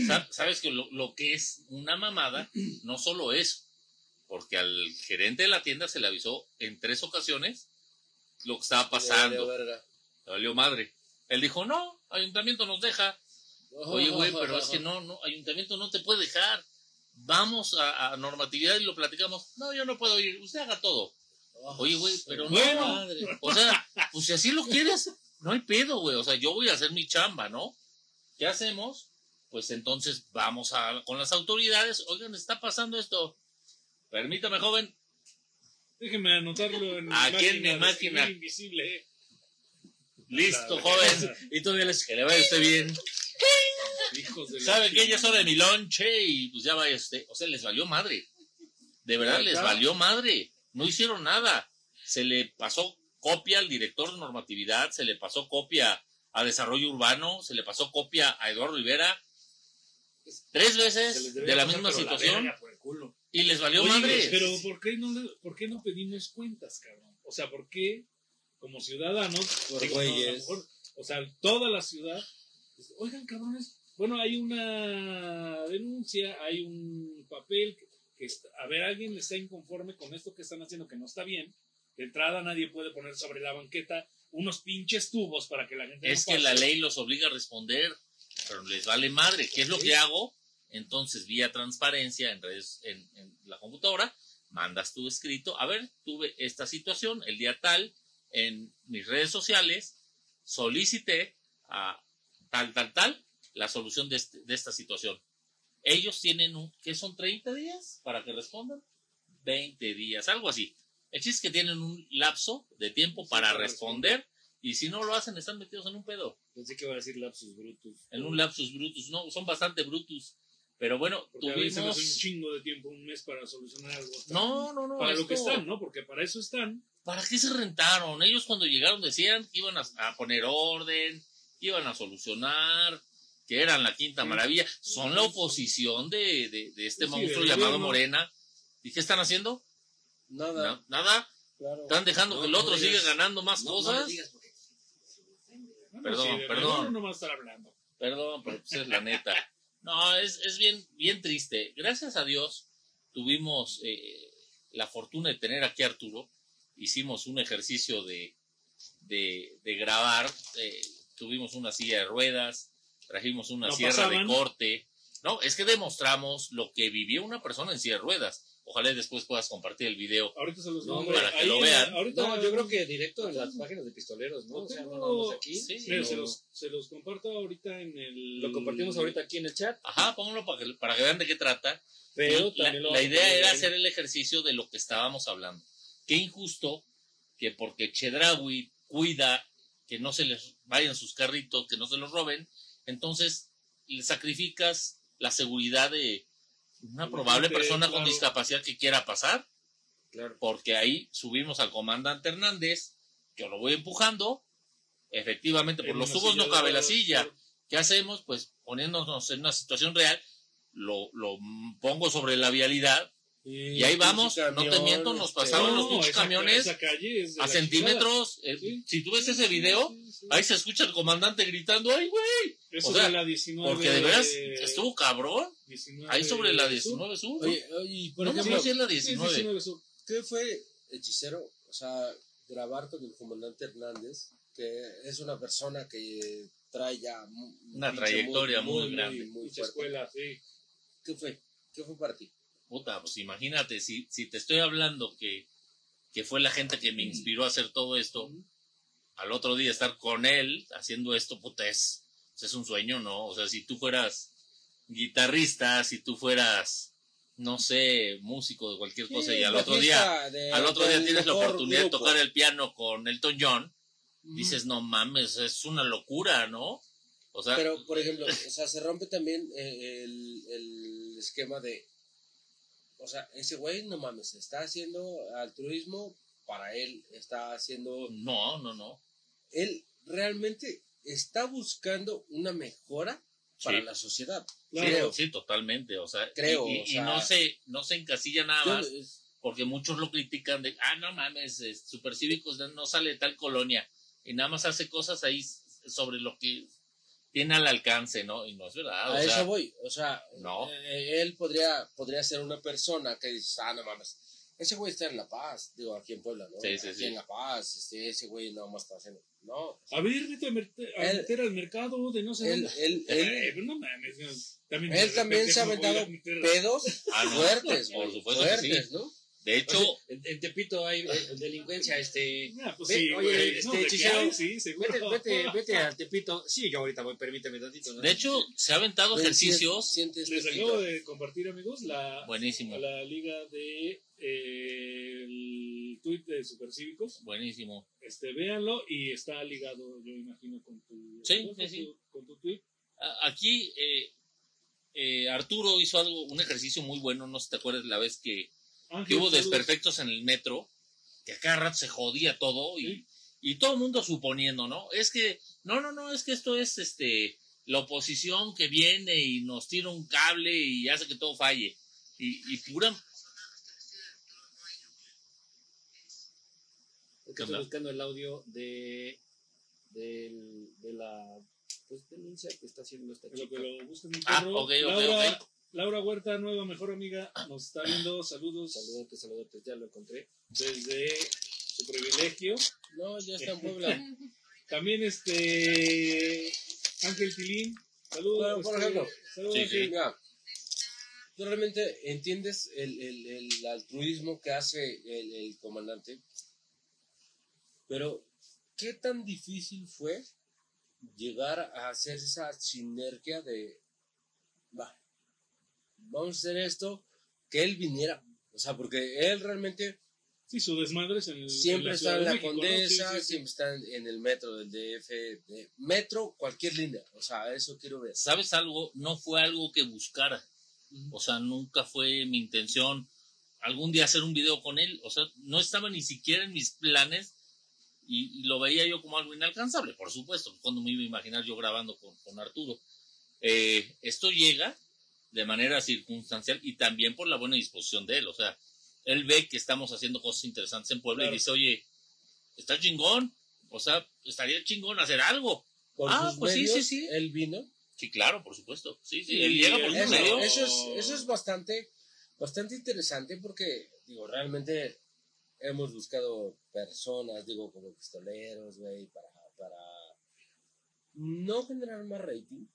Sa- Sabes que lo, lo que es una mamada, no solo eso, porque al gerente de la tienda se le avisó en tres ocasiones lo que estaba pasando. valió. Le valió madre. Él dijo, no, ayuntamiento nos deja. Oye, güey, pero es que no, no, ayuntamiento no te puede dejar. Vamos a, a normatividad y lo platicamos. No, yo no puedo ir, usted haga todo. Oye, güey, pero no. Bueno. Madre. O sea, pues si así lo quieres, no hay pedo, güey. O sea, yo voy a hacer mi chamba, ¿no? ¿Qué hacemos? Pues entonces vamos a, con las autoridades. Oigan, está pasando esto. Permítame, joven. Déjenme anotarlo en Aquí en mi máquina. invisible. Listo, La- joven. Y todavía les... Que le vaya usted bien. Hijos de ¿Sabe qué? Ya es hora de mi lonche y pues ya vaya usted. O sea, les valió madre. De verdad, les valió madre. No hicieron nada. Se le pasó copia al director de normatividad, se le pasó copia a desarrollo urbano, se le pasó copia a Eduardo Rivera. Tres veces de la pasar, misma la situación y les valió Oye, madre. Pero ¿por qué, no, le- ¿por qué no pedimos cuentas, cabrón? O sea, ¿por qué como ciudadanos, Por digo, no, a lo güeyes. mejor, o sea, toda la ciudad, pues, oigan, cabrones, bueno, hay una denuncia, hay un papel que, está- a ver, alguien está inconforme con esto que están haciendo, que no está bien. De entrada nadie puede poner sobre la banqueta unos pinches tubos para que la gente Es no que la ley los obliga a responder, pero les vale madre. ¿Qué es lo que hago? Entonces, vía transparencia en redes, en, en la computadora, mandas tu escrito. A ver, tuve esta situación el día tal en mis redes sociales, solicité a tal, tal, tal la solución de, este- de esta situación. Ellos tienen un, ¿qué son 30 días para que respondan? 20 días, algo así. El chiste es que tienen un lapso de tiempo para responder y si no lo hacen están metidos en un pedo, Pensé que iba a decir lapsus brutus. en un lapsus brutus. No, son bastante brutus. Pero bueno, Porque a veces un tuvimos... chingo de tiempo, un mes para solucionar algo. tan- No, no, no. para lo que esto- están, ¿no? Porque para eso están. ¿Para qué se rentaron? Ellos cuando llegaron decían que iban a, a poner orden, que iban a solucionar, que eran la quinta maravilla. Son la oposición de, de- de este Sí, monstruo llamado. Morena. ¿Y qué están haciendo? Nada. Na- nada. Claro. Están dejando No, que el no otro digas. siga ganando más cosas. Perdón, perdón. gobierno no va a estar hablando. Perdón, pero pues es la neta. No, es, es bien, bien triste. Gracias a Dios tuvimos eh, la fortuna de tener aquí a Arturo. Hicimos un ejercicio de, de, de grabar eh, tuvimos una silla de ruedas, trajimos una No sierra pasaban. de corte. No, es que demostramos lo que vivió una persona en silla de ruedas. Ojalá después puedas compartir el video. Ahorita se los No, mando. para que lo la- vean. ahorita- No, yo creo que directo en las páginas de pistoleros, ¿no? O sea, no más aquí. Sí, Mira, se, los, se los comparto ahorita en el. Lo compartimos ahorita aquí en el chat, Ajá, pónganlo para que, para que vean de qué trata. pero la, también lo la idea era hacer el ejercicio de lo que estábamos hablando. Qué injusto que porque Chedraui cuida que no se les vayan sus carritos, que no se los roben, entonces le sacrificas la seguridad de una probable gente, persona con discapacidad que quiera pasar, Claro. porque ahí subimos al comandante Hernández, yo lo voy empujando, efectivamente por en los tubos no cabe la silla. claro. ¿Qué hacemos? Pues poniéndonos en una situación real, lo, lo pongo sobre la vialidad y ahí vamos, no te miento, nos este, pasaron los No, pinches camiones a centímetros. eh, Sí. Si tú ves ese video, Sí, sí, sí. ahí se escucha el comandante gritando, ¡ay, güey! Eso o sea, la 19. Porque de veras estuvo cabrón. 19 Ahí sobre la sur. 19 sur. Oye, oye, y por no me ejemplo, acuerdo si es la Sí, es 19. 19 sur. ¿qué fue hechicero? O sea, grabar con el comandante Hernández, que es una persona que trae ya Una trayectoria muy grande. muy Mucha fuerte. escuela, sí. ¿Qué fue? ¿Qué fue para ti? Puta, pues imagínate, si, si te estoy hablando que, que fue la gente que me inspiró a hacer todo esto, al otro día estar con él haciendo esto, puta, es, es un sueño, ¿no? O sea, si tú fueras guitarrista, si tú fueras, no sé, músico de cualquier cosa, y al otro día, al otro día tienes la oportunidad de tocar el piano con Elton John, dices, no mames, es una locura, ¿no? O sea, Pero, por ejemplo, o sea, se rompe también eh, el, el esquema de, o sea, ese güey, no mames, está haciendo altruismo para él, está haciendo, no, no, no. él realmente está buscando una mejora para Sí. la sociedad. Sí, Creo. sí, totalmente, o sea, Creo, y, y- o y sea- no se, no se encasilla nada Yo- más, porque muchos lo critican de, ah, no mames, es- Supercívicos no sale de tal colonia, y nada más hace cosas ahí sobre lo que tiene al alcance, ¿no? Y no es verdad, o a sea, eso voy, o sea, no. eh, él podría, podría ser una persona que dice, ah, no mames, ese güey está en La Paz, digo, aquí en Puebla, ¿no? Sí, sí, aquí sí. en La Paz, este, ese güey nada más está haciendo, no, A ver, vete a, Él- meter al mercado de no sé él, dónde. él, Eh, él, pero no mames. no, También, él también se ha no aventado pedos Ah, no. fuertes, Por supuesto que sí. ¿no? De hecho, en, en Tepito hay eh, delincuencia, este... Ah, pues Ve- sí, oye, güey. este, no, hechicero, sí, seguro. Vete, vete, vete a Tepito. Sí, yo ahorita voy, permíteme tantito. ¿no? de hecho, se ha aventado Ven, ejercicios siente Les este acabo de compartir, amigos, la, buenísimo, la liga de eh, el tweet de Supercívicos. buenísimo. Este, véanlo y está ligado, yo imagino, con tu, Sí, con sí, sí. tu- con tu tweet. Aquí eh, eh, Arturo hizo algo, un ejercicio muy bueno, no sé si te acuerdas la vez que que Ángel, hubo saludos. desperfectos en el metro, que a cada rato se jodía todo y, y todo el mundo suponiendo, ¿no? Es que, no, no, no, es que esto es este la oposición que viene y nos tira un cable y hace que todo falle. Y, y pura... Que ¿Qué estoy buscando el audio de, del- de la pues, denuncia que está haciendo esta En lo chica. que lo Ah, ok, ok, Laura, ok. Laura Huerta, nueva mejor amiga, nos está viendo. Saludos Saludotes, saludotes, ya lo encontré. desde su privilegio. No, ya está en Puebla. También este Ángel Tilín. Saludos. Bueno, por este, ejemplo, saludos, Sí, tú realmente entiendes el, el, el altruismo que hace el, el comandante, pero ¿qué tan difícil fue llegar a hacer esa sinergia de, va, vamos a hacer esto, que él viniera, o sea, porque él realmente Sí, su desmadre es en el. siempre la está en la México, ¿no? Condesa, Sí, sí, sí. siempre está en, en el metro del DF, de- metro, cualquier línea, o sea, eso quiero ver. ¿Sabes algo? No fue algo que buscara. O sea, nunca fue mi intención algún día hacer un video con él. O sea, no estaba ni siquiera en mis planes y, y lo veía yo como algo inalcanzable, por supuesto. Cuando me iba a imaginar yo grabando con, con Arturo. Eh, esto llega de manera circunstancial y también por la buena disposición de él. O sea, él ve que estamos haciendo cosas interesantes en Puebla Claro. y dice, oye, está chingón. O sea, estaría chingón hacer algo. Ah, sus pues sí, medios, sí, sí. él vino. Sí, claro, por supuesto. Sí, sí, Sí, él llega por él- un Eso, medio. eso es, eso es bastante, bastante interesante porque, digo, realmente hemos buscado personas, digo, como pistoleros, güey, para, para, no generar más rating,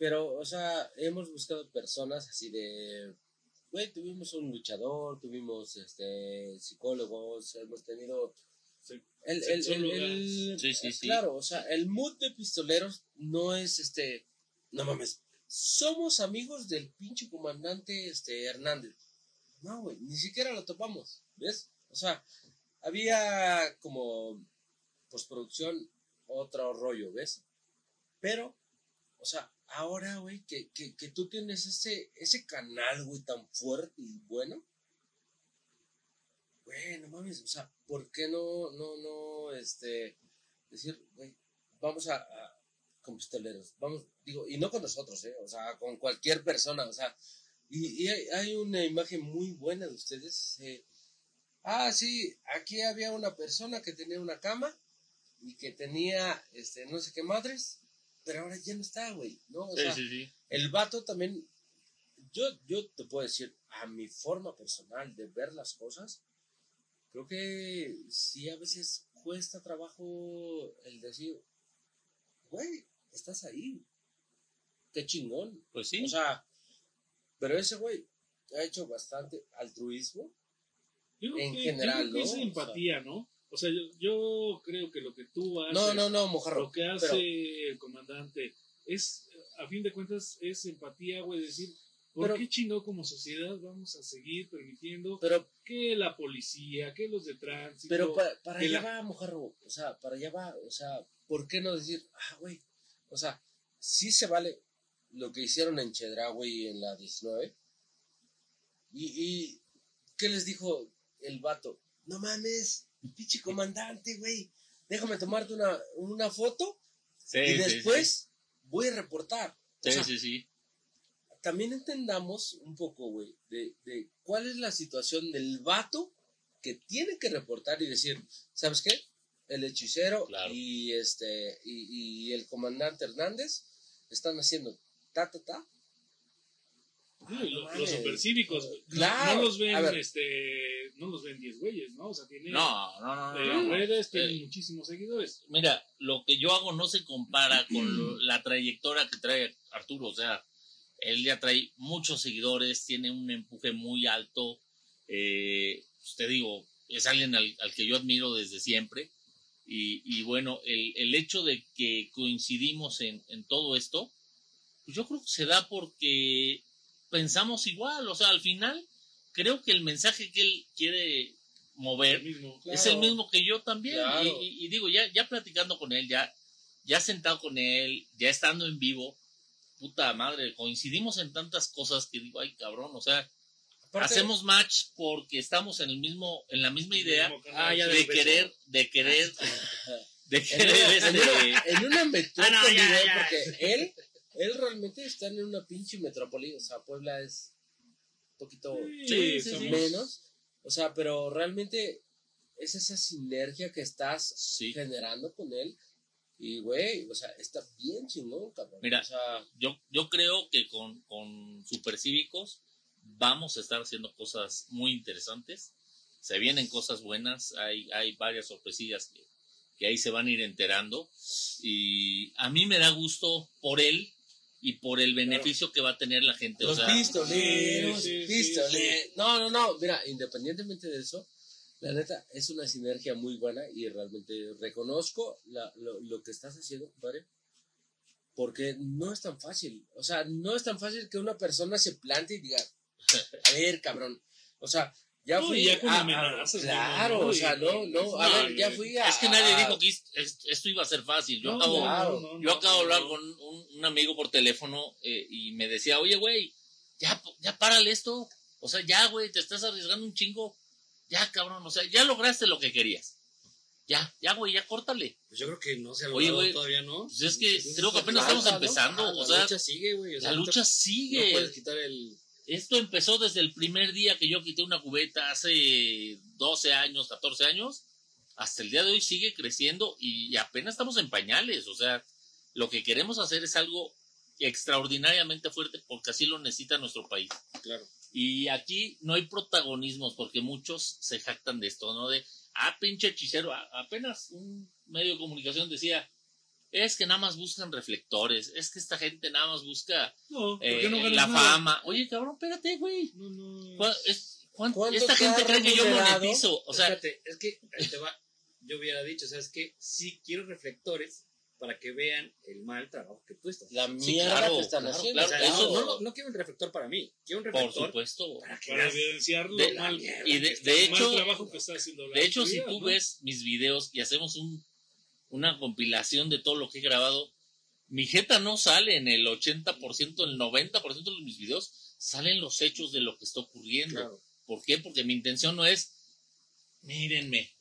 pero, o sea, hemos buscado personas así de, güey, tuvimos un luchador, tuvimos este psicólogos, hemos tenido Sí. el, el, el, Sexólogas. el- Sí, sí, sí. claro, o sea, el mood de pistoleros no es este, no mames, somos amigos del pinche comandante este Hernández. No, güey, ni siquiera lo topamos, ¿ves? O sea, había como postproducción otro rollo, ¿ves? Pero, o sea, ahora, güey, que, que, que tú tienes ese, ese canal, güey, tan fuerte y bueno. Güey, no mames, o sea, ¿por qué no, no, no, este, decir, güey, vamos a, a- con pistoleros, vamos, digo, y no con nosotros, ¿eh? O sea, con cualquier persona, o sea, y, y hay, hay una imagen muy buena de ustedes. eh, ah, sí, aquí había una persona que tenía una cama y que tenía, este, no sé qué madres, pero ahora ya no está, güey, ¿no? O Sí, sea, sí, sí. el vato también, yo, yo te puedo decir, a mi forma personal de ver las cosas, creo que sí a veces cuesta trabajo el decir, güey, estás ahí, qué chingón. Pues sí. O sea, pero ese güey ha hecho bastante altruismo. Yo creo en que- general, yo creo que ¿no? es empatía, ¿no? O sea, yo, yo creo que lo que tú haces, No, no, no, mojarro. lo que hace pero- el comandante, es, a fin de cuentas, es empatía, güey, decir, ¿por Pero- qué chingó como sociedad vamos a seguir permitiendo Pero, que la policía, que los de tránsito, pero para, para allá la- va, mojarro. O sea, para allá va. O sea, ¿por qué no decir, ah, güey? O sea, sí se vale lo que hicieron en Chedraui en la 19. Y, y ¿qué les dijo el vato? No mames, pinche comandante, güey. Déjame tomarte una, una foto Sí, y sí, después voy a reportar. O Sí, sí, sí. también entendamos un poco, güey, de, de cuál es la situación del vato que tiene que reportar y decir, ¿sabes qué? El hechicero Claro. y este y, y el comandante Hernández están haciendo ta ta ta. Y lo- no los supercívicos, no- Claro. no los ven, este, no los ven 10 güeyes, ¿no? O sea, tienen No, no, no, no. en no. redes, tienen Eh, muchísimos seguidores. Mira, lo que yo hago no se compara con lo- la trayectoria que trae Arturo. O sea, él ya trae muchos seguidores, tiene un empuje muy alto. Eh, pues te digo, es alguien al, al que yo admiro desde siempre. Y, y bueno, el, el hecho de que coincidimos en, en todo esto, pues yo creo que se da porque pensamos igual. O sea, al final, creo que el mensaje que él quiere mover El mismo. es el mismo que yo también. Claro. Y, y- y digo, ya, ya platicando con él, ya, ya sentado con él, ya estando en vivo, puta madre, coincidimos en tantas cosas que digo, ay cabrón, o sea, Aparte, hacemos match porque estamos en el mismo, en la misma idea. Ah, de de querer, de querer, de en querer una, en este, una- en una metrópoli, Ah, no, ya, güey, ya. porque él, él realmente está en una pinche metrópoli, o sea, Puebla es un poquito Sí, sí, menos, o sea, pero realmente es esa sinergia que estás Sí. generando con él. Y, güey, o sea, está bien chingón, cabrón. Mira. O sea, yo, yo creo que con, con Supercívicos vamos a estar haciendo cosas muy interesantes. Se vienen cosas buenas, hay, hay varias sorpresillas que, que ahí se van a ir enterando. Y a mí me da gusto por él y por el beneficio que va a tener la gente. los o sea, pistoleros, sí, sí, pistoleros. sí. No, no, no, mira, independientemente de eso, la neta, es una sinergia muy buena y realmente reconozco la- lo, lo que estás haciendo, compadre. Porque no es tan fácil. O sea, no es tan fácil que una persona se plante y diga, a ver, cabrón. O sea, ya No, fui ya con a- amenazas, Claro, ¿no? o sea, no, no, a no, ver, ya fui a... es que nadie dijo que es- es- esto iba a ser fácil. Yo No, acabo, claro. Yo acabo de hablar no. con un, un amigo por teléfono eh, y me decía, oye, güey, ya, ya párale esto. O sea, ya, güey, te estás arriesgando un chingo. Ya, cabrón, o sea, ya lograste lo que querías. Ya, ya, güey, ya córtale. Pues yo creo que no se ha Oye, logrado todavía, ¿no? pues es que creo que apenas estamos empezando, Ah, o la sea, lucha sigue, güey. la lucha sigue. No puedes quitar el. Esto empezó desde el primer día que yo quité una cubeta hace 12 años, 14 años. Hasta el día de hoy sigue creciendo y apenas estamos en pañales. O sea, lo que queremos hacer es algo extraordinariamente fuerte porque así lo necesita nuestro país. Claro. Y aquí no hay protagonismos porque muchos se jactan de esto, ¿no? De, ah, pinche hechicero. Apenas un medio de comunicación decía, es que nada más buscan reflectores, es que esta gente nada más busca No, ¿por eh, no la nada? fama. Oye, cabrón, espérate, güey. No, no. ¿Cuál- es- cuán- ¿Cuánto Esta gente cree que yo monetizo. O sea, Fíjate, es que ahí te va. Yo hubiera dicho, ¿sabes qué? Sí quiero reflectores para que vean el mal trabajo que tú estás. La Sí, mierda claro, que están claro, haciendo. O sea, eso no, no quiero un reflector para mí, quiero un por reflector supuesto. para que Para veas evidenciar lo De- mal, y de, el de mal hecho, trabajo que está haciendo la de hecho, si tú ¿no? ves mis videos y hacemos un, una compilación de todo lo que he grabado, mi jeta no sale en el 80%, el 90% de mis videos, salen los hechos de lo que está ocurriendo. Claro. ¿Por qué? Porque mi intención no es, mírenme.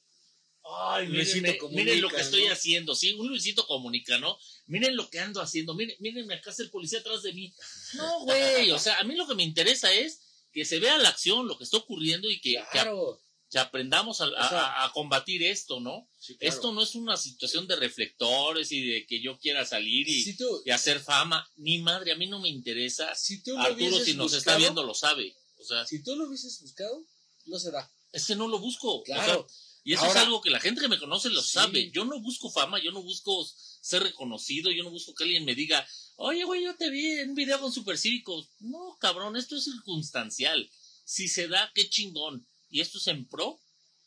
Ay, Luisito mírenme, Comunica, miren lo que estoy ¿no? haciendo. Sí, un Luisito comunica, ¿no? Miren lo que ando haciendo. Miren, mírenme, acá está el policía atrás de mí. No, güey. O sea, a mí lo que me interesa es que se vea la acción, lo que está ocurriendo y que, que, Claro. Que aprendamos a, combatir esto, ¿no? Sí, claro. Esto no es una situación de reflectores y de que yo quiera salir y, Si tú, y hacer fama. Ni madre, a mí no me interesa. si tú lo Arturo, si nos está buscado, viendo, lo sabe. O sea, Si tú lo hubieses buscado, no se da. es que no lo busco. O sea, Claro. y eso Ahora- es algo que la gente que me conoce lo Sí. sabe. Yo no busco fama, yo no busco ser reconocido, yo no busco que alguien me diga, oye, güey, yo te vi en un video con Supercívicos. No, cabrón, esto es circunstancial. Si se da, qué chingón. Y esto es en pro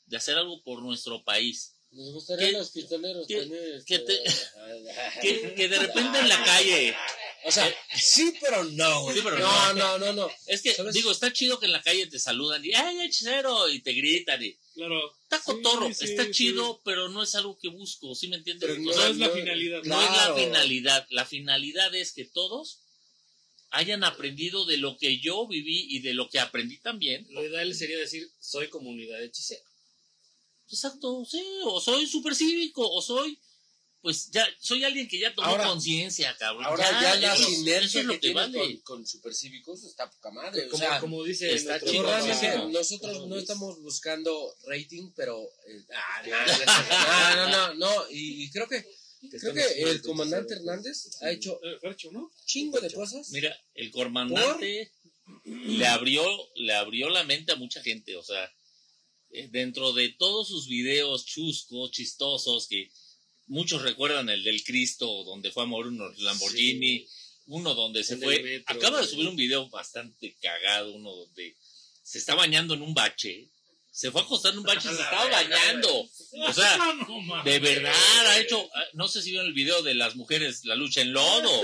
de hacer algo por nuestro país. Nos gustaría ¿Qué- los pistoleros qué- tener, este, Que, que de repente en la calle, O sea, sí, pero no, güey. Sí, pero no, no. no, no, no. es que, ¿Sabes? digo, está chido que en la calle te saludan y, ¡ay, hechicero! Y te gritan y, Claro. está cotorro, sí, está sí. chido, pero no es algo que busco, ¿sí me entiendes? Pero O No sea, es la finalidad. No es la Claro. finalidad. La finalidad es que todos hayan aprendido de lo que yo viví y de lo que aprendí también. Lo ideal sería decir, soy comunidad hechicera. Exacto, sí, o soy super cívico, o soy, pues ya, soy alguien que ya tomó conciencia, cabrón. Ahora ya, la eso- sinergia eso es lo que, vale. con, con supercívicos está poca madre. Como, o sea, como dice está nosotros no dice- estamos buscando rating, pero... eh, ah, no, no, no, no, no, y, y creo que, creo que el comandante. Hernández ha hecho ¿no? chingo de cosas. Mira, el comandante le abrió, le abrió la mente a mucha gente, o sea, eh, dentro de todos sus videos chuscos, chistosos, que muchos recuerdan el del Cristo, donde fue a morir un Lamborghini, uno donde se El fue, metro, acaba de subir un video bastante cagado, uno donde se está bañando en un bache, se fue a acostar en un bache y se estaba bañando, o sea, de verdad, ha hecho, ah, no sé si vieron el video de las mujeres, la lucha en lodo.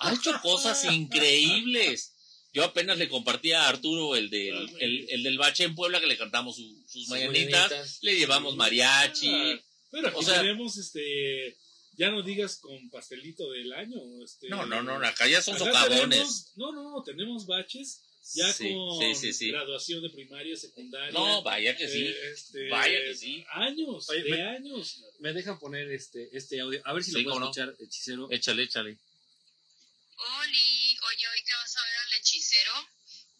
Ha hecho cosas increíbles. Yo apenas le compartí a Arturo el del, el, el del bache en Puebla que le cantamos su- sus mañanitas. Le llevamos mariachi. Ah, Pero aquí O sea- tenemos, este, ya no digas con pastelito del año. Este, No, no, no, acá ya son acá socavones. tenemos- no, no, no, tenemos baches ya Sí, con sí, sí, sí. graduación de primaria, secundaria. No, vaya que sí. eh, este, Vaya que sí. Años, Oye, de me- años. Me dejan poner este, este audio. A ver si Sí, lo puedo no. escuchar, hechicero. Échale, échale. Oli, oye, hoy que vas a ver al hechicero,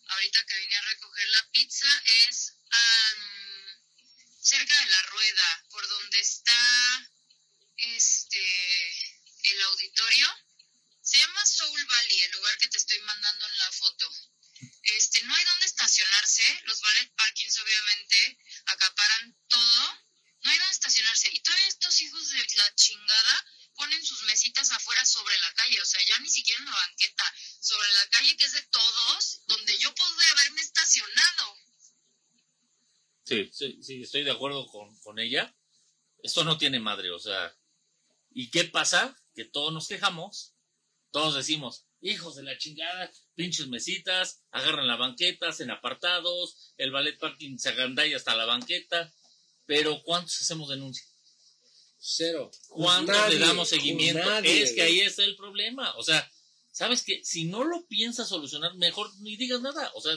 ahorita que vine a recoger la pizza, es am, cerca de la rueda, por donde está este el auditorio. Se llama Soul Valley, el lugar que te estoy mandando en la foto. Este, no hay dónde estacionarse, los ballet parkings obviamente acaparan todo. No hay dónde estacionarse. Y todavía estos hijos de la chingada ponen sus mesitas afuera sobre la calle, o sea, ya ni siquiera en la banqueta, sobre la calle que es de todos, donde yo podría haberme estacionado. Sí, sí, sí, estoy de acuerdo con, con ella. Esto no tiene madre, o sea. ¿Y qué pasa? Que todos nos quejamos, todos decimos, hijos de la chingada, pinches mesitas, agarran la banqueta, hacen apartados, el ballet parking se agandalla hasta la banqueta, pero ¿cuántos hacemos denuncia? Cero. ¿Cuántos Nadie, le damos seguimiento? nadie, es que ahí está el problema. O sea, ¿sabes que Si no lo piensas solucionar, mejor ni digas nada. O sea,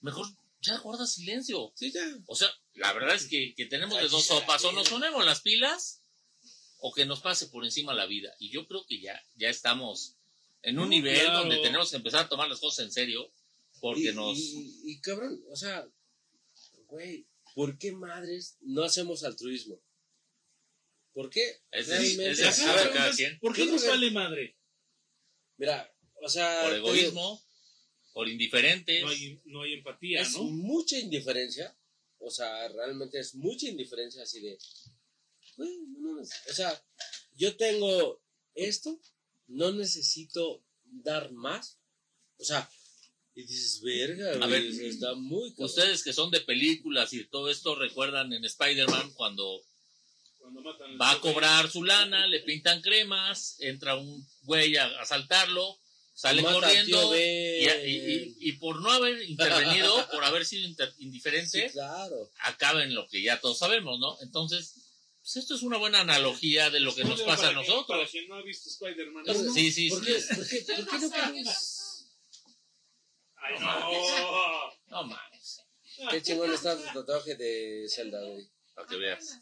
mejor ya guarda silencio. Sí, ya. O sea, la verdad es que, que tenemos de dos sopas. O nos ponemos las pilas o que nos pase por encima la vida. Y yo creo que ya, ya estamos en un No, nivel claro. donde tenemos que empezar a tomar las cosas en serio. Porque y, nos... y, y, cabrón, o sea, güey, ¿por qué madres no hacemos altruismo? ¿Por qué? Es- Realmente- es- a ver, cada quien. ¿Por qué nos vale madre? mira, o sea, Por egoísmo, por indiferentes. No hay, no hay empatía, es ¿no? mucha indiferencia, o sea, realmente es mucha indiferencia así de, güey, no mames. o sea, yo tengo esto, no necesito dar más. O sea, y dices, verga, A ver, está muy cabrón. Ustedes que son de películas y todo esto recuerdan en Spider-Man cuando Cuando matan al va a cobrar su lana, le pintan cremas, entra un güey a asaltarlo, sale Mata corriendo tío y, Ben. y- y- y por no haber intervenido, por haber sido inter- indiferente, Sí, claro. acaba en lo que ya todos sabemos, ¿no? Entonces, pues esto es una buena analogía de lo que nos pasa a nosotros. Para quien no ha visto Spider-Man. Sí, sí, ¿Por sí. qué, por qué, por qué no podemos? Ay, no. No mames, Qué chingón está tu tatuaje de Zelda, güey. para que veas.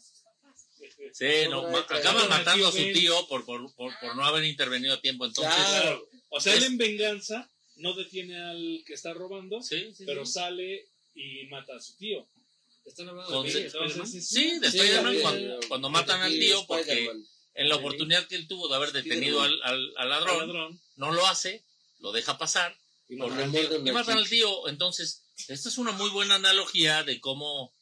Sí, no, ma- acaban matando a su tío por, por, por, por no haber intervenido a tiempo. Entonces, Claro. Claro. O sea, él en venganza no detiene al que está robando, sí, sí, pero sí. sale y mata a su tío. Sí, de Spider-Man sí, cuando, cuando matan al tío porque en la oportunidad que él tuvo de haber detenido al, al- al ladrón, no lo hace, lo deja pasar Y Por matan tío. y matan al tío. Entonces, esta es una muy buena analogía de cómo,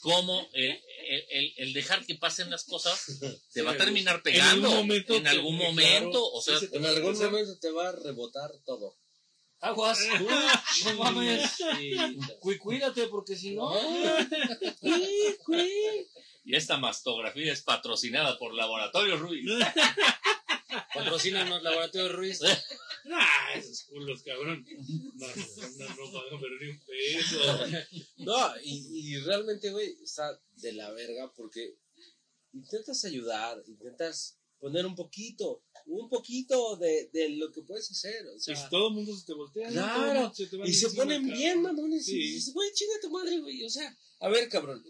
cómo el, el- el- el dejar que pasen las cosas te va a terminar pegando algún momento en te- algún claro, momento. O sea, sí, En algún momento te va a rebotar todo. Aguas. No mames. Cu- Cuídate porque si no. y esta mastografía es patrocinada por Laboratorio Ruiz. Patrocínanos Laboratorio Ruiz. Ah, esos culos, cabrón. No, no, no pagan pero ni un peso. No, y, y realmente, güey, está de la verga porque intentas ayudar, intentas poner un poquito, un poquito de, de lo que puedes hacer. O Y sea, si todo el mundo se te voltea, Claro. se te va y se ponen cabrón. bien mamones. Sí. Y dices, güey, chinga tu madre, güey. O sea, a ver, cabrón.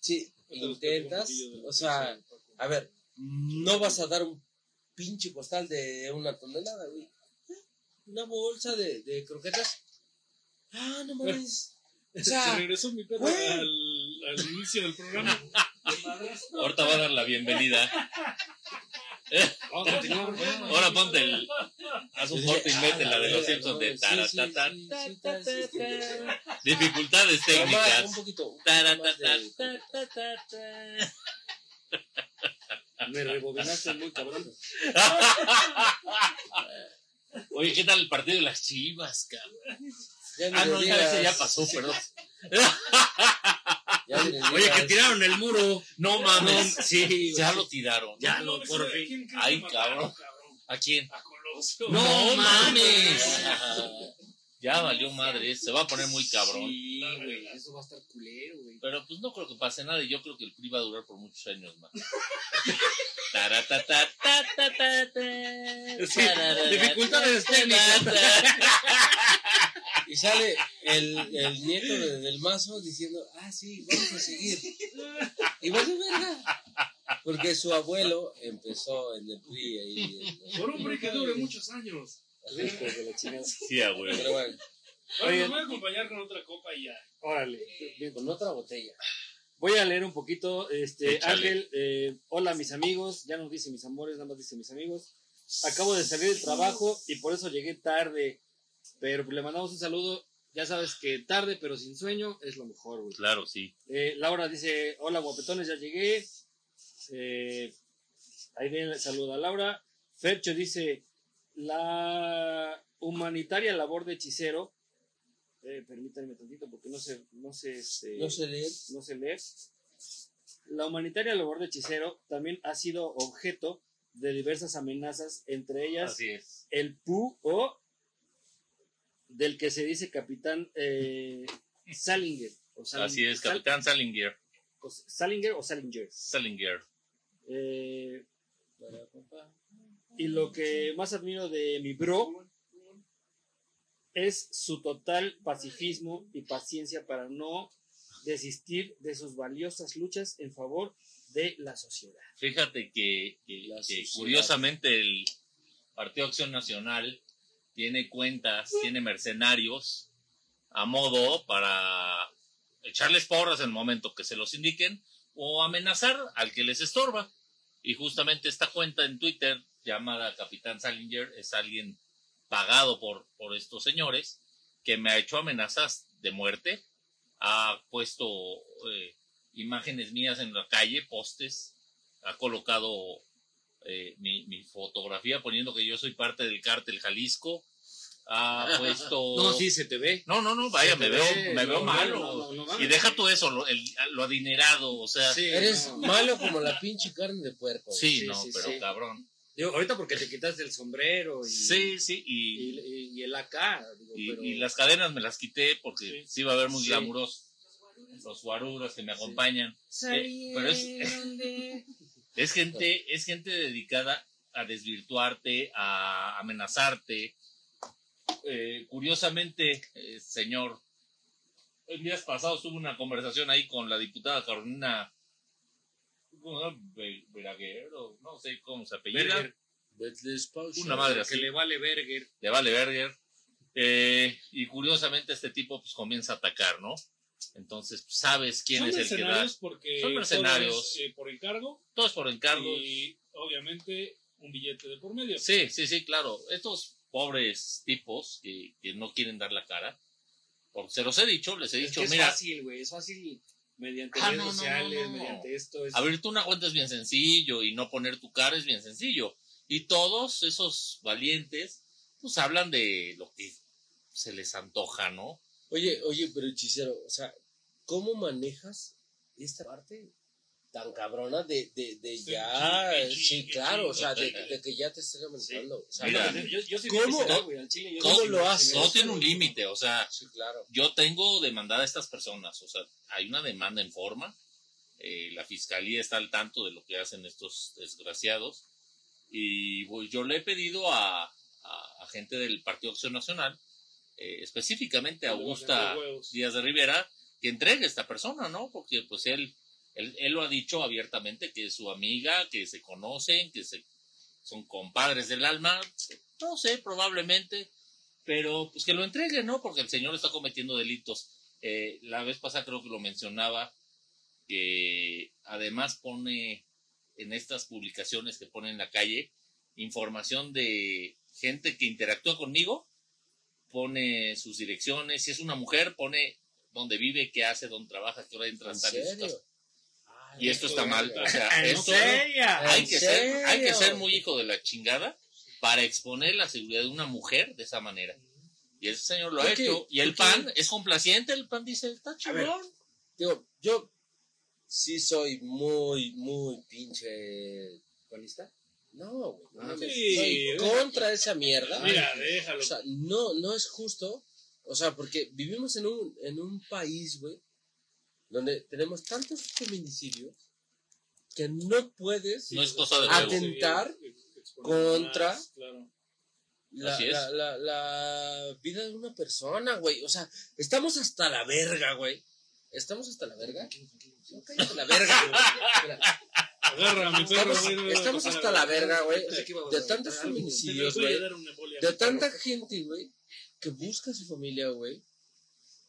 Si intentas, o sea, a ver, no vas a dar un pinche costal de una tonelada, güey. Una bolsa de, de croquetas. Ah, no mames. O Se sea, regresó mi perro al, al inicio del programa. Ahorita va a dar la bienvenida. Ahora ponte el. Haz un corte y mete la de los Simpsons de sí, taratata. sí, sí, sí, está- sí, está- Dificultades técnicas. Un poquito. Me rebobinaste muy cabrón. Oye, ¿qué tal el partido de las chivas, cabrón? Ya Ah, no, ya, ya pasó, perdón. Ya Oye, que tiraron el muro. No mames. Sí, Ya lo tiraron. Ya No, lo, por ¿a fin. Ay, cabrón. ¿A quién? A Colosio. No mames. Ya valió madre, se va a poner muy cabrón. Sí, güey. Eso va a estar culero, güey. Pero pues no creo que pase nada y yo creo que el PRI va a durar por muchos años más. Dificultades técnicas. Y sale el, el nieto de- del mazo diciendo, ah, sí, vamos a seguir. Y vale verga. Porque su abuelo empezó en el PRI ahí. Por un hombre que dure muchos años. Sí, a huevo. Pero bueno, Oye, nos voy a acompañar con otra copa y ya. Órale. Bien. con otra botella. Voy a leer un poquito. Este, Échale. Ángel, eh, hola mis amigos. Ya no dice mis amores, nada más dice mis amigos. Acabo de salir del trabajo y por eso llegué tarde. Pero le mandamos un saludo. Ya sabes que tarde, pero sin sueño, es lo mejor, güey. Claro, sí. Eh, Laura dice, hola guapetones, ya llegué. Eh, ahí viene, saluda a Laura. Fercho dice, la humanitaria labor de hechicero. Eh, permítanme tantito porque no sé, no sé, este, No sé leer. no sé leer. La humanitaria labor de hechicero también ha sido objeto de diversas amenazas, entre ellas Así es. el PU o del que se dice capitán eh, Salinger. O Así es, Sal- Capitán Salinger. o Salinger o Salinger. Salinger. Eh, y lo que más admiro de mi bro es su total pacifismo y paciencia para no desistir de sus valiosas luchas en favor de la sociedad. Fíjate que, curiosamente el Partido Acción Nacional tiene cuentas, tiene mercenarios a modo para echarles porras en el momento que se los indiquen o amenazar al que les estorba. Y justamente esta cuenta en Twitter llamada Capitán Salinger es alguien pagado por, por estos señores que me ha hecho amenazas de muerte, ha puesto eh, imágenes mías en la calle, postes, ha colocado eh, mi, mi fotografía poniendo que yo soy parte del cártel Jalisco. Ha puesto... No, sí, se te ve. No, no, no, vaya, me veo, ve, me no, veo no, malo. no, no, no y deja tú eso, lo, el- lo adinerado, o sea. Sí, Eres no. malo como la pinche carne de puerco. Sí, Sí, no, sí, pero sí. cabrón. Digo, ahorita porque te quitaste el sombrero y, Sí, sí, y, y, y- y el AK. digo, y, pero- y las cadenas me las quité porque Sí. sí, va a ver muy Sí. glamuroso. Los guaruras que me acompañan. Eh, pero es, es gente, es gente dedicada a desvirtuarte, a amenazarte. Eh, curiosamente, eh, señor, en días pasados tuve una conversación ahí con la diputada Carolina Beraguer, o no sé cómo se apellida. Una madre que así. le vale Berger. de Vale Berger. Eh, y curiosamente este tipo pues comienza a atacar, ¿no? Entonces pues, sabes quién es el que da. mercenarios porque Son mercenarios. todo es, eh, por encargo Todos por encargo. y obviamente un billete de por medio. Sí, sí, sí, claro. Estos pobres tipos que, que no quieren dar la cara, por, se los he dicho, les he Es dicho, que es mira, fácil, güey. Es fácil mediante Ah, redes no, no, sociales, no, no. mediante esto. Es... abrirte una cuenta es bien sencillo y no poner tu cara es bien sencillo. Y todos esos valientes, pues hablan de lo que se les antoja, ¿no? Oye, oye, pero hechicero, o sea, ¿cómo manejas esta parte tan cabrona de, de, de Sí, ya, sí, sí, sí, sí, claro, sí, o sea, de, que ya te estés amenazando. O sea, Mira, yo, yo soy ¿cómo? bien visceral, güey, al chile, yo ¿Cómo lo haces? Todo tiene un límite, o sea, sí, claro. yo tengo demandada a estas personas, o sea, hay una demanda en forma, eh, la fiscalía está al tanto de lo que hacen estos desgraciados, y pues, yo le he pedido a, a- a gente del Partido Acción Nacional, eh, específicamente a Augusta. Díaz de Rivera, que entregue a esta persona, ¿no? Porque pues él, él, él lo ha dicho abiertamente, que es su amiga, que se conocen, que se, son compadres del alma, no sé, probablemente, pero pues que lo entregue, ¿no? Porque el señor está cometiendo delitos. Eh, la vez pasada creo que lo mencionaba, que además pone en estas publicaciones que pone en la calle información de gente que interactúa conmigo, pone sus direcciones, si es una mujer, pone dónde vive, qué hace, dónde trabaja, qué hora entra, ¿En su casa. Ay, Y esto está mal, o sea, ¿En esto hay ¿En que, ser, hay que ser muy hijo de la chingada para exponer la seguridad de una mujer de esa manera. Y ese señor lo ha hecho. Y el. PAN es complaciente, el PAN dice, está chingón. Digo, yo sí soy muy, muy pinche... ¿Panista? No, güey. no Ah, sí, deja- contra esa mierda. Mira, déjalo. O sea, no, no es justo. O sea, porque vivimos en un, en un país, güey, donde tenemos tantos feminicidios que no puedes No es cosa de Aten- huevo. atentar contra- claro. la, la, la vida de una persona, güey. O sea, estamos hasta la verga, güey. ¿Estamos hasta la verga? No, cállate la verga, güey. Perro, Estamos, estamos hasta la verga, güey. De tantos feminicidios, güey. De tanta gente, güey, que busca a su familia, güey.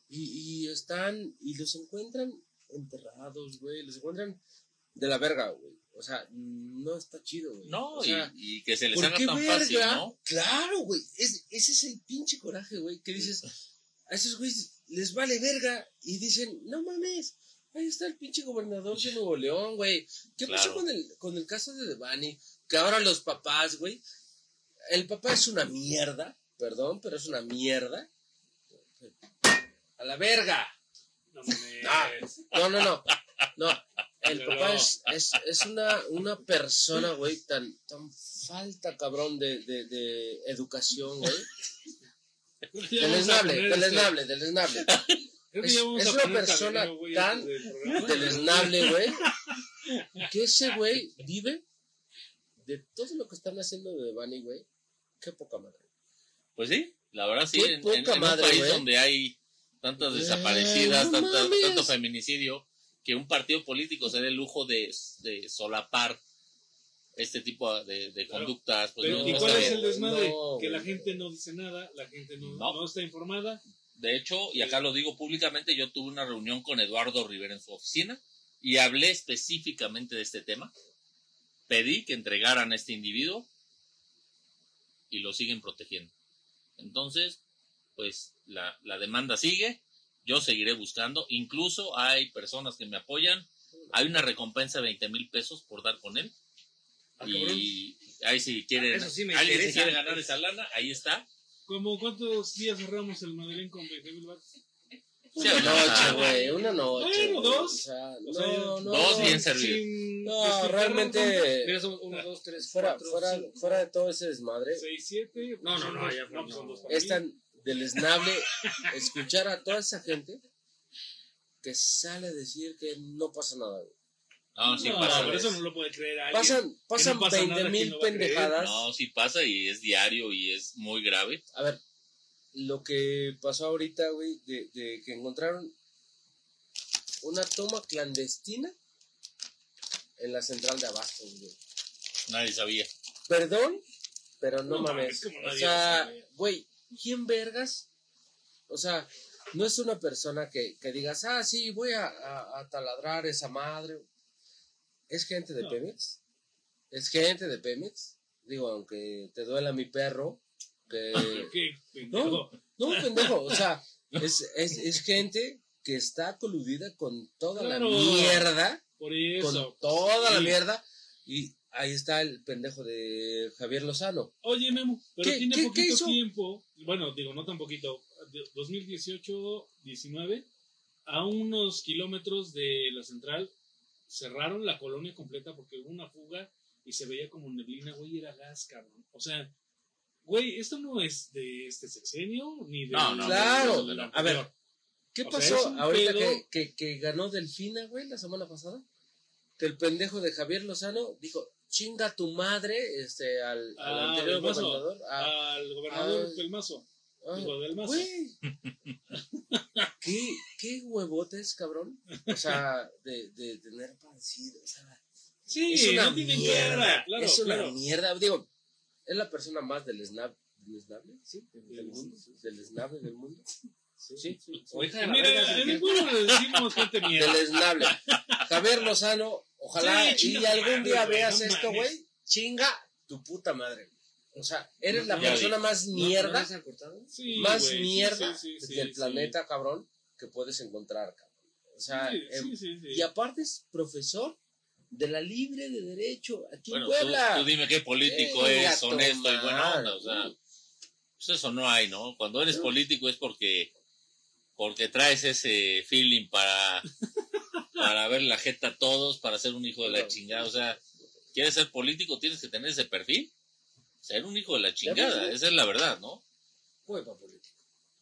Y, y están, y los encuentran enterrados, güey. Los encuentran de la verga, güey. O sea, no está chido, güey. No, o y- sea, y, que se les ¿por haga qué tan verga? fácil, ¿no? Claro, güey. Es, ese es el pinche coraje, güey. Que dices, a esos güeyes les vale verga. Y dicen, no mames. Ahí está el pinche gobernador de Nuevo León, güey. ¿Qué pasó con el, con el caso de Devani? Que ahora los papás, güey. El papá es una mierda. Perdón, pero es una mierda. A la verga. No. Ah. No, no, no. No. El papá es, es, es una, una persona, güey, tan, tan falta, cabrón, de, de, de educación, güey. Deleznable, deleznable, deleznable. Creo que Es- ya vamos es a una persona güey, tan. Deleznable, güey. Que ese güey vive de todo lo que están haciendo de Bunny, güey. Qué poca madre. Pues sí, la verdad sí, Qué en, poca en- en madre, un país güey. donde hay tantas Güey, desaparecidas, no tanto feminicidio, que un partido político se dé el lujo de, de solapar este tipo de, de Claro. conductas. Pues Pero, no, ¿Y cuál es el desmadre? No, que la gente no dice nada, la gente no, No. no está informada. De hecho, y acá lo digo públicamente, yo tuve una reunión con Eduardo Rivera en su oficina y hablé específicamente de este tema. Pedí que entregaran a este individuo y lo siguen protegiendo. Entonces, pues la, la demanda sigue, yo seguiré buscando, incluso hay personas que me apoyan, hay una recompensa de 20 mil pesos por dar con él. Ah. Y ahí si quieren, Eso sí alguien se interesa. quiere ganar esa lana, ahí está. ¿Cómo cuántos días cerramos el Madeleine con Benjamín Vázquez? Sí, Una noche, güey, una noche. Bueno, dos. O sea, O sea, no, no. dos bien servidos. Sin No, realmente, Mira, somos 1, 2, 3, fuera, 4, fuera, 5. fuera de todo ese desmadre, 6, 7. No, no, no, ya, no, son dos es tan deleznable escuchar a toda esa gente que sale a decir que no pasa nada, güey. No, sí no, pasa. güey. eso no lo puede creer alguien. Pasan, pasan pasa nada, 20 ¿quién mil pendejadas. No, sí pasa y es diario y es muy grave. A ver, lo que pasó ahorita, güey, de, de que encontraron una toma clandestina en la central de Abasto, güey. Nadie sabía. Perdón, pero no, No mames. O sea, güey, ¿quién vergas? O sea, no es una persona que, que digas, ah, sí, voy a, a- a taladrar esa madre. Es gente de No. Pemex. Es gente de Pemex. Digo, aunque te duela mi perro, que... ¿Qué? pendejo. No, pendejo, o sea, es, es, es gente que está coludida con toda Claro. la mierda, Por con eso. toda la mierda, y ahí está el pendejo de Javier Lozano. Oye, Memo, pero ¿Qué- tiene qué- qué poquito hizo? tiempo. Bueno, digo, no tan poquito. de- 2018-19, a unos kilómetros de la central, cerraron la colonia completa porque hubo una fuga y se veía como neblina, güey, era gas, cabrón. O sea, güey, esto no es de este sexenio, ni de. No, no, Claro, a ver, ¿Qué O sea, pasó ahorita pedo- que, que, que ganó Delfina, güey, la semana pasada? Que el pendejo de Javier Lozano dijo, chinga tu madre, este, al, al Ah, anterior gobernador. Al gobernador del Del Mazo. güey. ¿Qué, qué huevotes, cabrón. O sea, de, de tener para decir, o sea, Sí, es una no tiene mierda. claro, es una claro. mierda. Digo, es la persona más deleznable, deleznable, ¿sí? Del mundo, deleznable del mundo. Sí, sí. sí. O hija de la Mira, en sí. el pueblo le decimos gente mierda. Deleznable. Javier Lozano, ojalá Sí, y algún madre, día veas no esto, güey. Chinga tu puta madre. O sea, eres la persona más ¿No- mierda, ¿No se han cortado? Sí, más mierda sí, sí, sí, del sí. planeta, cabrón, que puedes encontrar, cabrón. O sea, Sí, em, sí, sí, sí. y aparte es profesor de la Libre de Derecho aquí Bueno, en tú, Puebla. tú dime qué político Venga, es honesto y buena onda. O sea, pues eso no hay, ¿no? Cuando eres político es porque porque traes ese feeling para para ver la jeta a todos, para ser un hijo de la chingada. O sea, ¿quieres ser político? Tienes que tener ese perfil. Ser un hijo de la chingada, esa es la verdad, ¿no? Fue para político.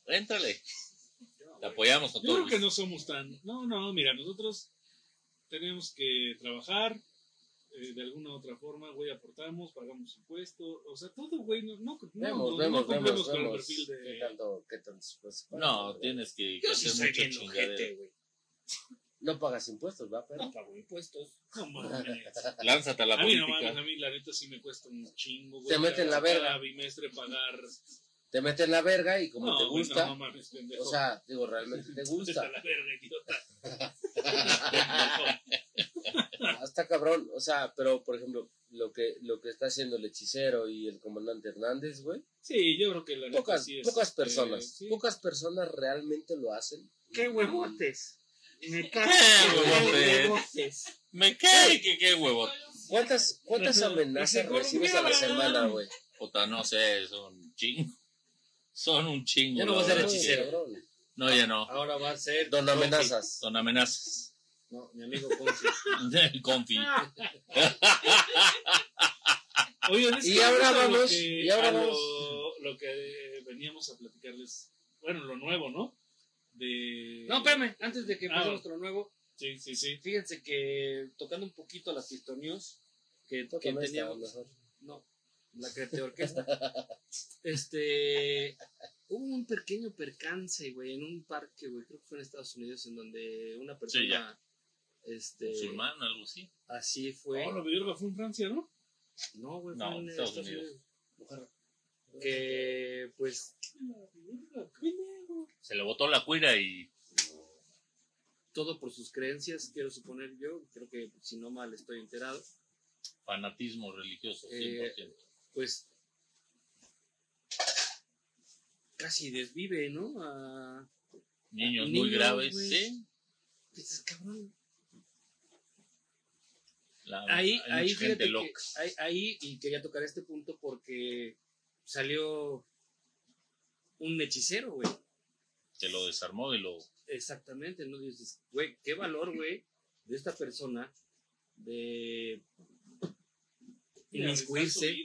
Éntrale. Te apoyamos con Yo todo creo que no somos tan. No, no, mira, nosotros tenemos que trabajar eh, de alguna u otra forma, güey, aportamos, pagamos impuestos, o sea, todo, güey, no, no, no, Vemos, no, vemos, no cumplimos vemos, con el perfil ¿Qué de. tanto, qué tanto puede separar, No, tienes que, que Yo sí soy mucho bien güey. No pagas impuestos, ¿va, pero? No pago impuestos. No. Lánzate a la A mí no política. mames, a mí la neta sí me cuesta un chingo, güey. Te meten la cada verga. bimestre pagar. Te meten la verga y como no, te gusta, No, mames, pendejo. o sea, digo, realmente te gusta. la verga, idiota. Hasta cabrón, o sea, pero por ejemplo, lo que lo que está haciendo el hechicero y el comandante Hernández, güey, Sí, yo creo que la neta pocas sí es, pocas este, personas, sí. pocas personas realmente lo hacen. ¡Qué huevotes! Me huevotes! Me cae que qué huevo. ¿Cuántas cuántas amenazas recibes a la semana, güey? Puta, no sé, son un chingo. Son un chingo. Ya no va a ser hechicero. No, ya no. Ahora va a ser. Don amenazas. Son amenazas. No, mi amigo Confi. El confi. Es Y ahora lo vamos, que- y ahora lo- vamos. Lo que veníamos a platicarles, bueno, lo nuevo, ¿no? De... No, espérame, antes de que Ah, con lo nuevo, Sí, sí, sí. fíjense que tocando un poquito las News que, que esta, teníamos. No, la que te orquesta. este. Hubo un pequeño percance, güey, en un parque, güey, creo que fue en Estados Unidos, en donde una persona. ya. Este. Musulmán, algo así. Así fue. Oh, la verga fue en Francia, ¿no? No, güey, No, fue en Estados Estados, Unidos. Unidos. Que, pues, Se le botó la cuira y todo por sus creencias, quiero suponer yo, creo que si no mal estoy enterado, fanatismo religioso, Eh, 100%. pues casi desvive, ¿no? A, Niños muy niños, graves, sí. Dices, cabrón, La- ahí, ahí, gente fíjate que, loca. ahí, ahí, y quería tocar este punto porque salió un hechicero, güey. Que lo desarmó y lo. Exactamente, ¿no? Dices, güey, qué valor, güey, de esta persona de inmiscuirse,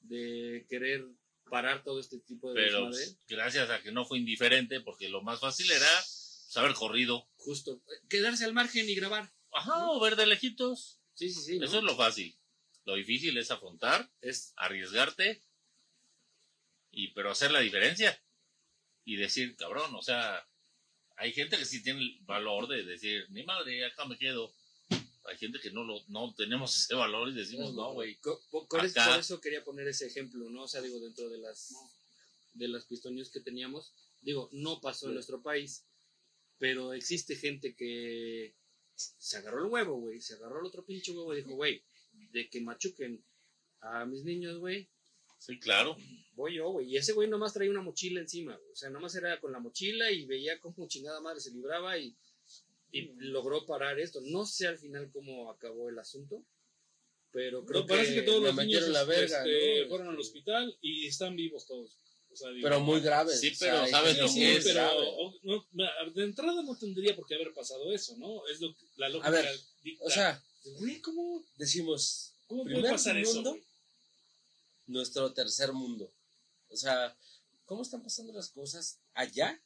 de querer parar todo este tipo de Pero desmadre. pues, gracias a que no fue indiferente, porque lo más fácil era pues, haber corrido. Justo, quedarse al margen y grabar. Ajá, o ver de lejitos. Sí, sí, sí. ¿no? Eso es lo fácil. Lo difícil es afrontar, es arriesgarte, y pero hacer la diferencia. Y decir, cabrón, o sea, hay gente que sí tiene el valor de decir, ni madre, acá me quedo. Hay gente que no lo no tenemos ese valor y decimos, no, güey. Por, es- Acá. por eso quería poner ese ejemplo, ¿no? O sea, digo, dentro de las de las pistonios que teníamos, digo, no pasó en nuestro país, pero existe gente que se agarró el huevo, güey, se agarró el otro pinche huevo y dijo, güey, de que machuquen a mis niños, güey, Sí, claro. voy yo, güey. Y ese güey nomás traía una mochila encima, güey. o sea, nomás era con la mochila y veía cómo chingada madre se libraba y, y logró parar esto. No sé al final cómo acabó el asunto, pero creo No, parece que todos los niños la verga, este, ¿no? fueron al hospital y están vivos todos. O sea, digo, Pero muy grave. Sí, o sea, pero ¿sabes lo Sí, que muy es? pero grave. o- no, de entrada no tendría por qué haber pasado eso, ¿no? Es lo que la lógica A ver, dicta. O sea, güey, ¿cómo, decimos, cómo puede pasar eso? mundo, güey? Nuestro tercer mundo. O sea, ¿cómo están pasando las cosas allá?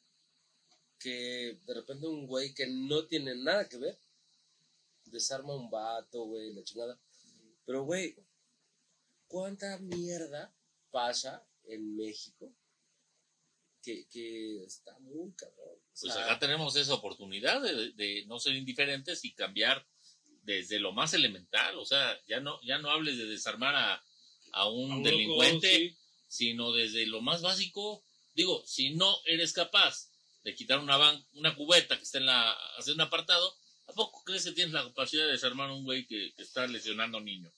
Que de repente un güey que no tiene nada que ver desarma a un vato, güey, la chingada. Pero, güey, ¿cuánta mierda pasa en México? Que, que está muy cabrón. O Pues acá tenemos esa oportunidad de, de no ser indiferentes y cambiar desde lo más elemental. O sea, ya no, ya no hables de desarmar a, a un, A un loco, delincuente, sí. sino desde lo más básico. Digo, si no eres capaz de quitar una ban una cubeta que está en la, hacer un apartado, ¿a poco crees que tienes la capacidad de desarmar a un güey que, que está lesionando niños?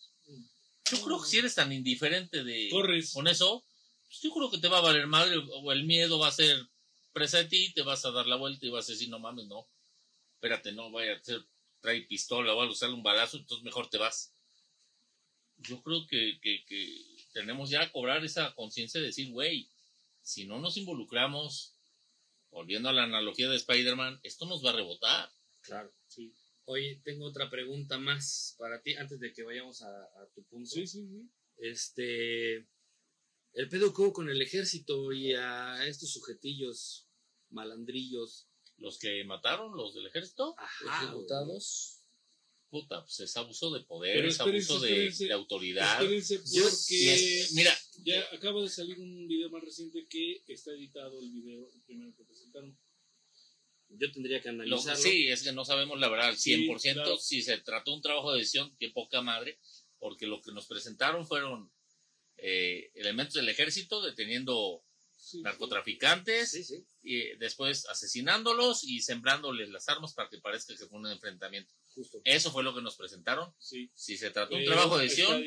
Yo creo que si eres tan indiferente de Corres. con eso, pues yo creo que te va a valer madre o el miedo va a ser presa de ti, te vas a dar la vuelta y vas a decir, no mames, no, espérate, no vaya a ser, trae pistola o algo, sale un balazo, entonces mejor te vas. Yo creo que, que, que tenemos ya que cobrar esa conciencia de decir, güey, si no nos involucramos, volviendo a la analogía de Spider-Man, esto nos va a rebotar. Claro, sí. Oye, tengo otra pregunta más para ti antes de que vayamos a, a tu punto. Sí, sí, sí. Este, el pedo que hubo con el ejército y a estos sujetillos malandrillos. Los que mataron, los del ejército, Ajá, ejecutados. Puta, pues es abuso de poder, Pero es abuso de, autoridad. Yo- es- mira, ya acaba de salir un video más reciente que está editado el video el primero que presentaron. Yo tendría que Lo- analizarlo. sí, es que no sabemos la verdad al Sí, 100%. claro. Si se trató un trabajo de edición, qué poca madre, porque lo que nos presentaron fueron eh, elementos del ejército deteniendo Sí. narcotraficantes Sí, sí, y después asesinándolos y sembrándoles las armas para que parezca que fue un enfrentamiento. Justo. Eso fue lo que nos presentaron. Sí. Si se trató un Eh, trabajo de edición,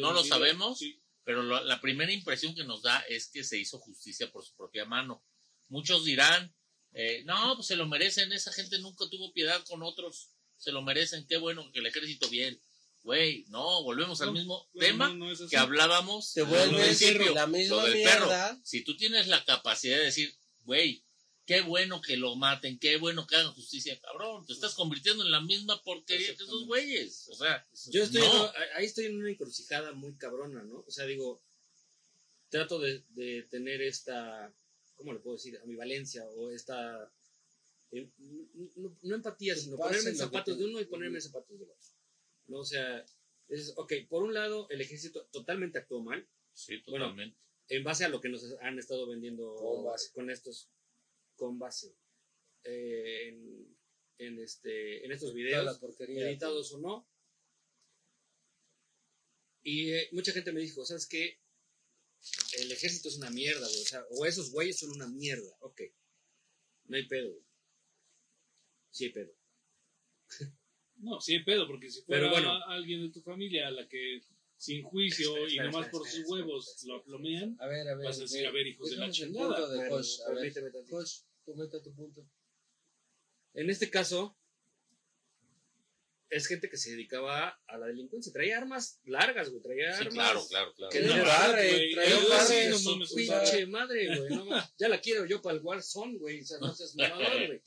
no lo sabemos. Sí. pero lo- la primera impresión que nos da es que se hizo justicia por su propia mano. Muchos dirán, eh, no, pues se lo merecen, esa gente nunca tuvo piedad con otros, se lo merecen, qué bueno que el ejército bien. Güey, no, volvemos al mismo No, tema no, que hablábamos Te principio, la misma lo del perro. mierda. Si tú tienes la capacidad de decir, güey, qué bueno que lo maten, qué bueno que hagan justicia, cabrón, te estás convirtiendo en la misma porquería que esos güeyes. O sea, Yo estoy, No. en- ahí estoy en una encrucijada muy cabrona, ¿no? O sea, digo, trato de, de tener esta, ¿cómo le puedo decir? Ambivalencia o esta, eh, no, no empatía, sino ponerme en zapatos de uno y ponerme en zapatos del otro. ¿No? O sea, es, ok, por un lado, el ejército totalmente actuó mal, sí, Bueno, totalmente. en base a lo que nos han estado vendiendo con estos con base eh, en, en este en estos videos editados o no y eh, mucha gente me dijo sabes qué el ejército es una mierda güey o sea o esos güeyes son una mierda ok no hay pedo güey. sí hay pedo No, sí hay pedo, porque si Pero fuera bueno. alguien de tu familia a la que sin juicio Espera, y nomás espera, por sus espera, huevos espera, lo plomean, A ver, a ver. vas a decir, a ver, hijos de la chingada. punto de Pero, Josh. A ver, permíteme tantito. Josh, comenta tu punto. en este caso es gente que se dedicaba a la delincuencia. Traía armas largas, güey. Traía Sí, armas. claro, claro, claro. Que no, barre, güey, traía de no mames, Pinche madre, güey. No, mames. ya la quiero yo para el Warzone, güey. O sea, no seas mamador, güey.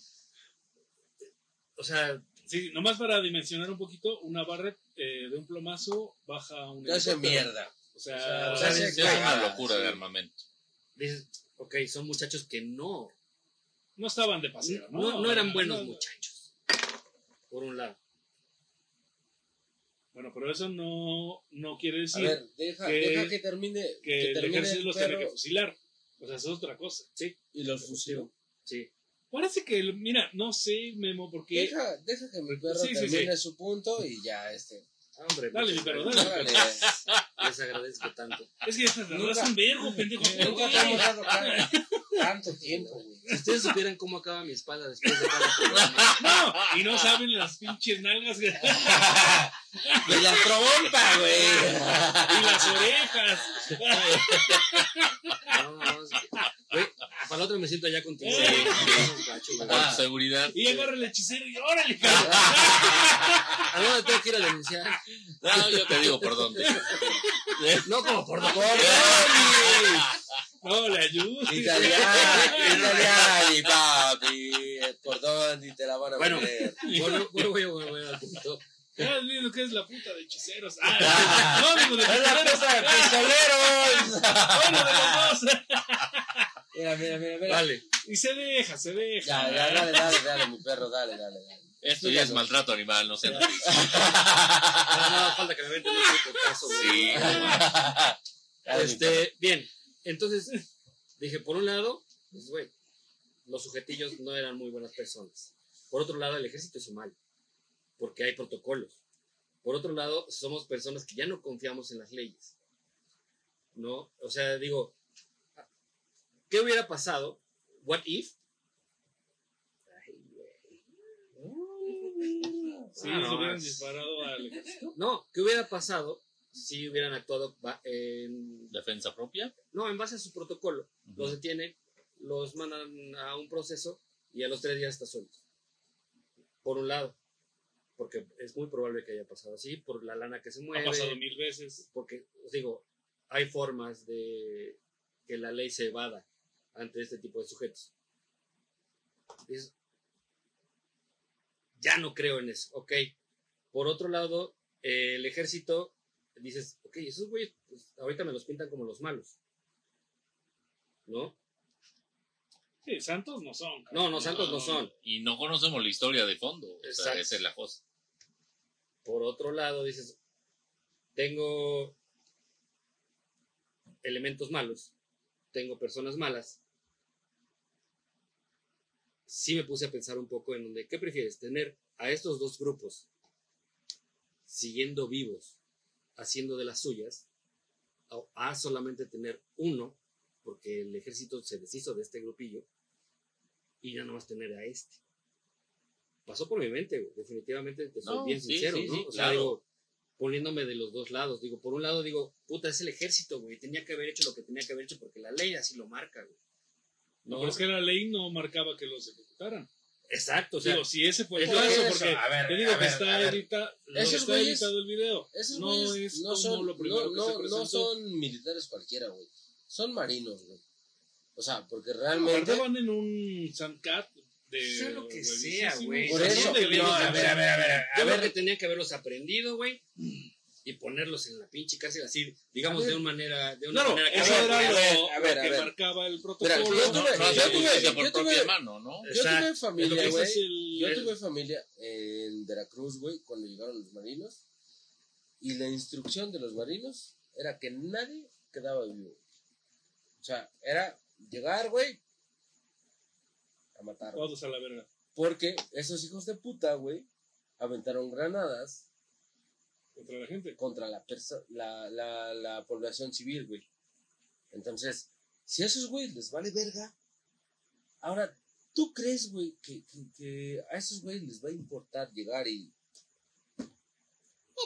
O sea, Sí, nomás para dimensionar un poquito, una barra eh, de un plomazo baja un Ya helicóptero. mierda. O sea, O es una locura sí. de armamento. dices, ok, son muchachos que no. No estaban de paseo, ¿no? No, no eran buenos No, muchachos. Por un lado. Bueno, pero eso no, no quiere A decir ver, deja que- deja que termine. que el termine ejército el los tiene que fusilar. O sea, eso es otra cosa. Sí, y los fusiló. sí. Parece que, mira, no sé, Memo, porque... Deja, deja que mi perro Sí, sí, termine su punto y ya este. Ah, Hombre, Dale, mi perro, gracias. dale. Órale. Les agradezco tanto. Es que estas Nunca- es un vergo, pendejo. Nunca te hemos dado ca- tanto tiempo, güey. Si ustedes supieran cómo acaba mi espalda después de cada programa. No, y no saben las pinches nalgas y De la trompa, güey. las orejas. No, no, güey, para la otra me siento allá contigo. Por seguridad. Y agarra el hechicero y órale, cabrón. ¿A dónde tengo que ir a denunciar? No, yo te digo por dónde. No, como por ¡Por dónde. No, le ayudo. Italiani, italiani, papi. Por dónde te la van a Bueno. meter. Bueno, bueno, voy a volver al punto. Ya viendo que es la puta de hechiceros. Ah, no, digo de ¡Es la hechiceros. cosa de pistoleros! Bueno, de los dos. Mira, mira, mira, mira. Vale. Y se deja, se deja. Ya, ya, dale, dale, dale, mi perro, dale, dale, dale. Esto ya es maltrato animal, no sé. No, no, falta que me meten un puto caso. Sí. Dale. Este, bien. Entonces, dije, por un lado, pues, güey, los sujetillos no eran muy buenas personas. Por otro lado, el ejército hizo mal, porque hay protocolos. Por otro lado, somos personas que ya no confiamos en las leyes. ¿No? O sea, digo, ¿qué hubiera pasado? ¿What if? Sí, Ah, no, se hubieran es- disparado al ejército. No, ¿qué hubiera pasado si hubieran actuado en, Defensa propia. no, en base a su protocolo? Los detienen, los mandan a un proceso y a los tres días está suelto. Por un lado, porque es muy probable que haya pasado así, por la lana que se Ha mueve, pasado mil veces. porque, os digo, hay formas de que la ley se evada ante este tipo de sujetos. Ya no creo en eso, ok. Por otro lado, eh, el ejército, dices, ok, esos güeyes, pues, ahorita me los pintan como los malos. ¿No? Sí, santos no son. cabrón. No, no, santos no son. Y no conocemos la historia de fondo. O sea, esa es la cosa. Por otro lado, dices, tengo elementos malos, tengo personas malas. Sí me puse a pensar un poco en donde, ¿qué prefieres? ¿Tener a estos dos grupos siguiendo vivos, haciendo de las suyas, o a solamente tener uno, porque el ejército se deshizo de este grupillo, y ya no más tener a este? Pasó por mi mente, güey, definitivamente, te soy No, bien sí, sincero, sí, ¿no? sí, o sea, claro. digo, poniéndome de los dos lados, digo, por un lado digo, puta, es el ejército, güey, tenía que haber hecho lo que tenía que haber hecho porque la ley así lo marca, güey. No, pero es que la ley no marcaba que los ejecutaran. Exacto, o sea, digo, si ese fue el eso caso, es, porque a ver, te digo a que está, edita- lo Esos que está güeyes- editado el video. Esos no güeyes es no como son, lo primero no, que no, se no son militares cualquiera, güey. Son marinos, güey. O sea, porque Aparte realmente. van en un Sandcat de. Sea lo que sea, güey. Por eso, no, a ver, a ver, a ver, a Yo creo ver. que tenía que haberlos aprendido, güey, y ponerlos en la pinche cárcel así, digamos, ver. de una manera, de una Claro, manera que eso era a lo, ver, a ver, que marcaba el Mira, protocolo. yo No, tuve- no yo hace tuve- justicia por yo propia tuve- mano, ¿no? Yo Exacto. tuve Es lo familia, güey. el- Yo tuve familia en Veracruz, güey, cuando llegaron los marinos. Y la instrucción de los marinos era que nadie quedaba vivo. O sea, era llegar, güey, a matar. Todos a la verga. Porque esos hijos de puta, güey, aventaron granadas Contra la gente. contra la, la, la, la población civil, güey. Entonces, si a esos güeyes les vale verga, ahora, ¿tú crees, güey, que, que, que a esos güeyes les va a importar llegar y...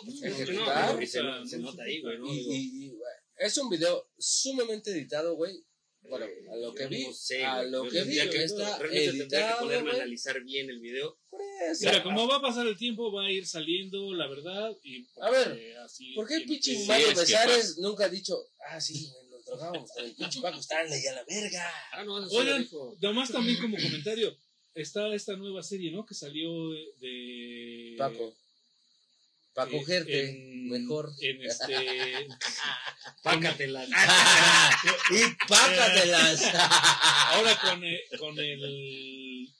pues, es un video sumamente editado, güey. Bueno, a lo que vi, no sé, a lo que vi, que- está realmente tendría que editado, ponerme a analizar bien el video. Por eso. Mira, como va a pasar el tiempo, va a ir saliendo la verdad. Y A ver, eh, así ¿Por qué pinche que- Mario Besares nunca ha dicho, ah, sí, nos drogamos con el pinche Paco Stanley a la verga? Ah, no, eso Oigan. Nomás también como comentario, está esta nueva serie, ¿no? Que salió de... Paco. Para eh, cogerte, en- mejor. En este... Pácatelas. y pácatelas. Ahora con el, con el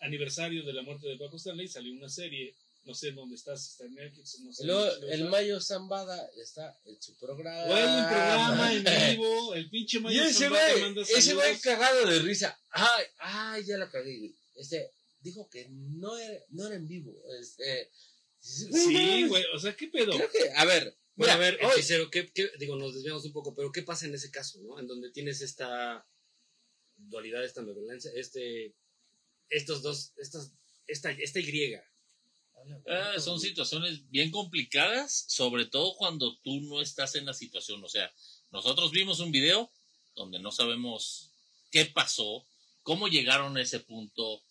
aniversario de la muerte de Paco Stanley salió una serie, no sé dónde está, si está en Netflix, no sé. Luego, dónde el está. Mayo Zambada está en su programa. Bueno, un programa en vivo, el pinche Y Mayo ese Zambada ese güey cagado de risa. Ay, ay, ya la cagué. Este, dijo que no era, no era en vivo. Este, Sí, güey, o sea, ¿qué pedo? Creo que, a ver, Bueno, mira, a ver, hechicero, ¿qué, qué- digo, nos desviamos un poco, pero ¿qué pasa en ese caso, no? En donde tienes esta dualidad, esta ambivalencia, este, estos dos, estas, esta, esta Y. Ah, son situaciones bien complicadas, sobre todo cuando tú no estás en la situación. O sea, nosotros vimos un video donde no sabemos qué pasó, cómo llegaron a ese punto,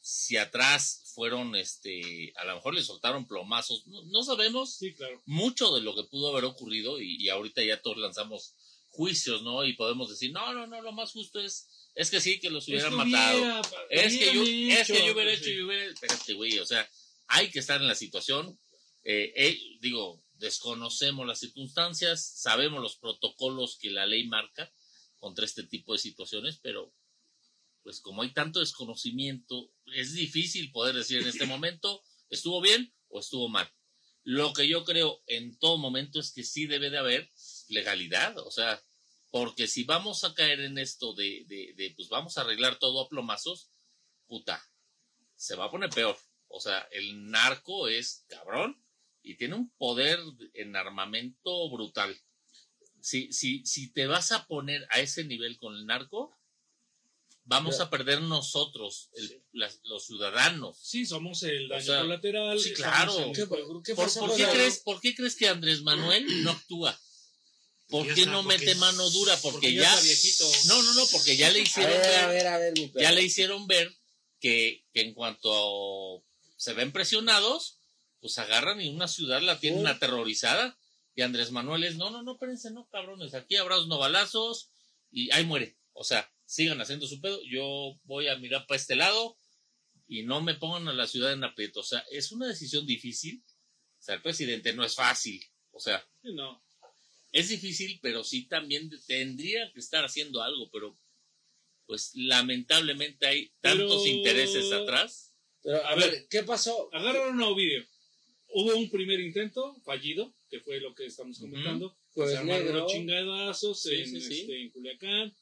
si atrás fueron, este, a lo mejor le soltaron plomazos, no, no sabemos Sí, claro. mucho de lo que pudo haber ocurrido y, y ahorita ya todos lanzamos juicios, ¿no? Y podemos decir, no, no, no, lo más justo es, es que sí, que los hubieran matado. hubiera- Es que, yo, es que yo hubiera sí. hecho, yo hubiera... Espérate, güey, o sea, hay que estar en la situación. Eh, eh, digo, desconocemos las circunstancias, sabemos los protocolos que la ley marca contra este tipo de situaciones, pero pues como hay tanto desconocimiento, es difícil poder decir en este momento, ¿estuvo bien o estuvo mal? Lo que yo creo en todo momento es que sí debe de haber legalidad, o sea, porque si vamos a caer en esto de, de, pues vamos a arreglar todo a plomazos, puta, se va a poner peor. O sea, el narco es cabrón y tiene un poder en armamento brutal. Si, si, si te vas a poner a ese nivel con el narco, vamos a perder nosotros, el- las- los ciudadanos. Sí, somos el daño sea, colateral. sí, claro. en el ¿Qué, grupo. qué ¿Por, qué crees, ¿Por qué crees que Andrés Manuel no actúa? ¿Por qué está, no porque mete mano dura? Porque, porque ya ya. está viejito. No, no, no, porque ya le A hicieron ver, a ver, ver, a ver, mi perro. ya le hicieron ver que, que en cuanto se ven presionados, pues agarran y una ciudad la tienen Sí. aterrorizada. Y Andrés Manuel es, no, no, no, espérense, no, cabrones, aquí habrá unos balazos y ahí muere. O sea, sigan haciendo su pedo, yo voy a mirar para este lado y no me pongan a la ciudad en aprieto. O sea, es una decisión difícil. O sea, el presidente no es fácil. O sea, no. es difícil, pero sí también tendría que estar haciendo algo, pero pues lamentablemente hay tantos Pero- intereses atrás. Pero, a A ver, ver. ¿qué pasó? Agarraron a Ovidio. Hubo un primer intento fallido, que fue lo que estamos comentando. Jueves se armaron negro. los chingadazos Sí, en, sí, sí. este, en Culiacán.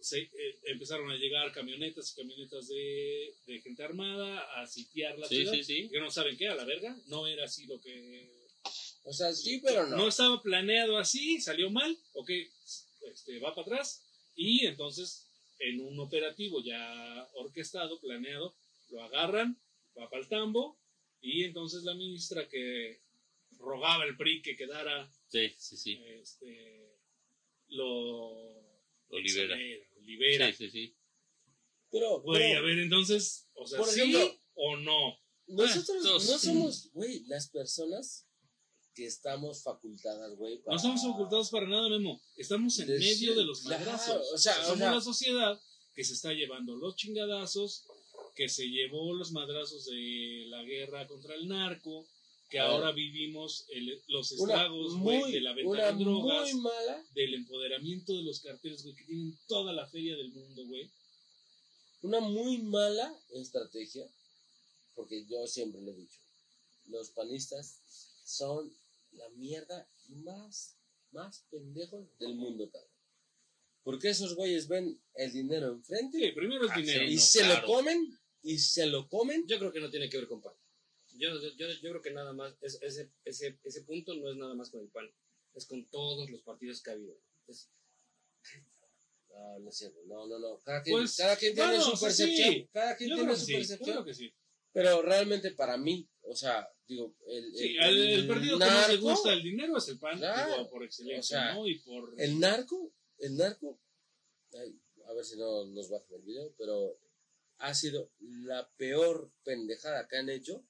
Se, eh, empezaron a llegar camionetas y camionetas de, de gente armada a sitiar la Sí, ciudad. sí, sí. Que no saben qué, a la verga. No era así lo que. O sea, sí, pero no. No estaba planeado así, salió mal. Ok, este, va para atrás. Y entonces, en un operativo ya orquestado, planeado, lo agarran, va para el tambo. Y entonces la ministra que rogaba el PRI que quedara Sí, sí, sí. este, lo, Lo libera. Sí, sí, sí. Pero, Güey, pero a ver, entonces, o sea, Por ¿sí ejemplo- o no? nosotros Ah, no somos, güey, las personas que estamos facultadas, güey. No estamos ocultados para nada, Memo. Estamos en medio de los claro, madrazos. o sea, o somos sea- la sociedad que se está llevando los chingadazos, que se llevó los madrazos de la guerra contra el narco, que ahora vivimos el- los estragos muy, de la venta de drogas, muy mala, del empoderamiento de los carteles, güey, que tienen toda la feria del mundo, güey. una muy mala estrategia, porque yo siempre lo he dicho, los panistas son la mierda más, más pendejos del mundo, cabrón. Porque esos güeyes ven el dinero enfrente Sí, primero el Ah, dinero. y no, se claro. lo comen, y se lo comen. Yo creo que no tiene que ver con pan. Yo, yo, yo, creo que nada más, es- ese, ese, ese punto no es nada más con el pan, es con todos los partidos que ha habido. Es- No, no es cierto, no, no, no. Cada quien, Pues, cada quien tiene su percepción. sí. Cada quien Yo tiene su sí, percepción. creo que sí. Pero realmente para mí, o sea, digo, el, Sí, el, el, el partido que más le narco, gusta el dinero es el PAN, Claro. digo, por excelencia, O sea, ¿no? Y por... el narco, el narco, ay, a ver si no nos bajan el video, pero ha sido la peor pendejada que han hecho,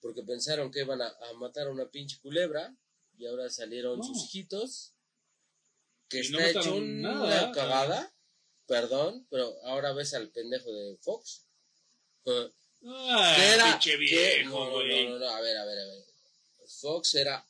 porque pensaron que iban a, a matar a una pinche culebra, y ahora salieron No. sus hijitos, que Y no está hecho una nada. cagada, perdón, pero ahora ves al pendejo de Fox. eh, Ah, que era pinche viejo, no, no, güey. no, no, a ver, a ver, a ver. Fox era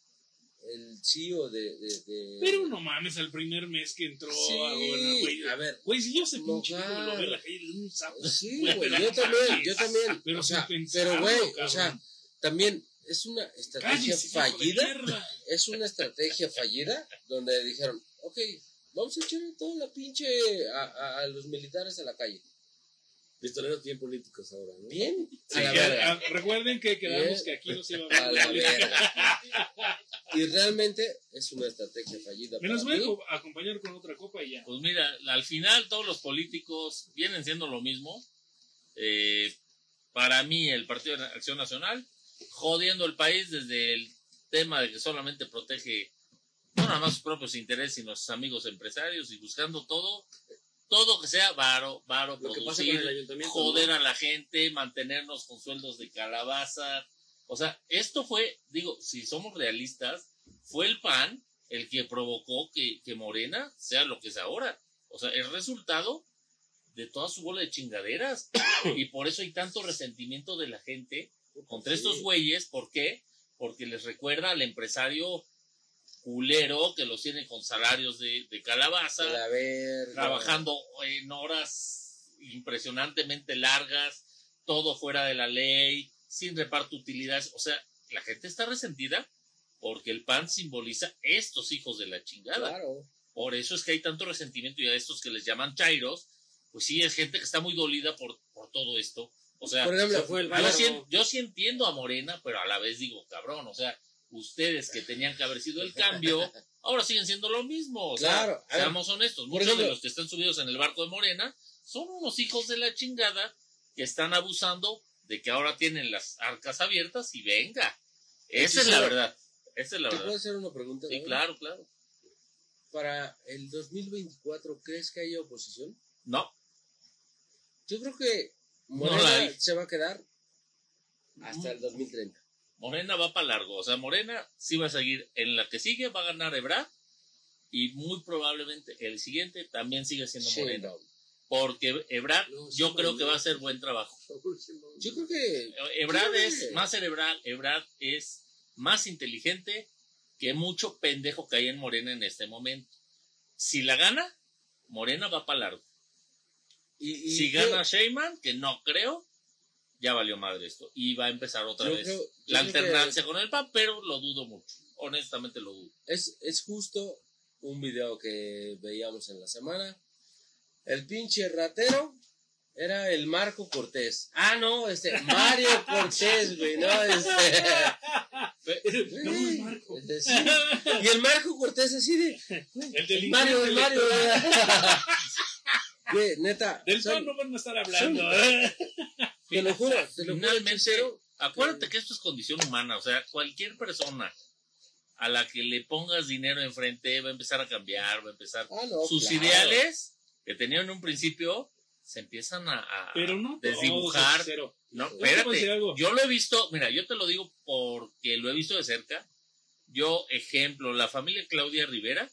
el CEO de, de, de- Pero no mames, al primer mes que entró Sí, a gobernar, güey. a ver. Güey, si yo No, pinche hijo, lo veo en la calle, le doy un zapo. Sí, Güey, güey, yo también, yo también. Pero o sin sea, pensarlo, pero güey, o sea, también es una estrategia Cállese, fallida. Es una estrategia fallida donde dijeron, ok, vamos a echar toda la pinche a, a- a los militares a la calle. Pistoleros bien políticos ahora, ¿no? Bien, Sí, a la que- verga. recuerden que quedamos Bien. que aquí no se iba a A hablar. Y realmente es una estrategia fallida. Me los para voy a mí. acompañar con otra copa y ya. Pues mira, al final todos los políticos vienen siendo lo mismo. Eh, para mí, el Partido de Acción Nacional, jodiendo el país desde el tema de que solamente protege no nada más sus propios intereses, sino sus amigos empresarios y buscando todo, todo que sea varo, varo, Lo producir, joder ¿no? a la gente, mantenernos con sueldos de calabaza. O sea, esto fue, digo, si somos realistas, fue el PAN el que provocó que, que Morena sea lo que es ahora. O sea, el resultado de toda su bola de chingaderas. y por eso hay tanto resentimiento de la gente contra estos güeyes. ¿Por qué? Porque les recuerda al empresario culero que los tiene con salarios de, de calabaza A la verga. trabajando en horas impresionantemente largas, todo fuera de la ley, sin reparto de utilidades. O sea, la gente está resentida porque el PAN simboliza estos hijos de la chingada. Claro. Por eso es que hay tanto resentimiento y a estos que les llaman chairos, pues sí, es gente que está muy dolida por, por todo esto. O sea, Por ejemplo, Se fue el yo sí, yo sí entiendo a Morena, pero a la vez digo, cabrón, o sea, ustedes que tenían que haber sido el cambio, ahora siguen siendo lo mismo. O sea, Claro, seamos honestos, muchos ejemplo- de los que están subidos en el barco de Morena son unos hijos de la chingada que están abusando de que ahora tienen las arcas abiertas y venga. Esa es la verdad. Esa es la ¿Te puedo verdad. hacer una pregunta? Sí, claro, claro. Para el 2024, ¿crees que haya oposición? No, Yo creo que Morena se va a quedar hasta el 2030. Morena va para largo. O sea, Morena sí va a seguir. En la que sigue va a ganar Ebrard y muy probablemente el siguiente también sigue siendo Morena. Porque Ebrard No, yo creo que va a hacer buen trabajo. Yo creo que Ebrard es más cerebral, Ebrard es más inteligente que mucho pendejo que hay en Morena en este momento. Si la gana, Morena va para largo. Y, y Si creo- gana Sheyman, que no creo, ya valió madre esto. Y va a empezar otra vez creo- la que- alternancia con el PAN, pero lo dudo mucho. Honestamente lo dudo. es, es justo un video que veíamos en la semana. El pinche ratero era el Marco Cortés. Ah, no, este, Mario Cortés, güey, no, este. No, es Marco. este, sí. Y el Marco Cortés así de. El delincuente Mario, el Mario. Güey, neta. Del son- no van a estar hablando. ¿eh? Te lo juro, te lo juro. Finalmente, Chicero, acuérdate que esto es condición humana. O sea, cualquier persona a la que le pongas dinero enfrente va a empezar a cambiar, va a empezar. Ah, no, Sus claro. ideales que tenían en un principio se empiezan a, a Pero no desdibujar. No, decir espérate. Yo lo he visto, mira, yo te lo digo porque lo he visto de cerca. Yo, ejemplo, la familia Claudia Rivera,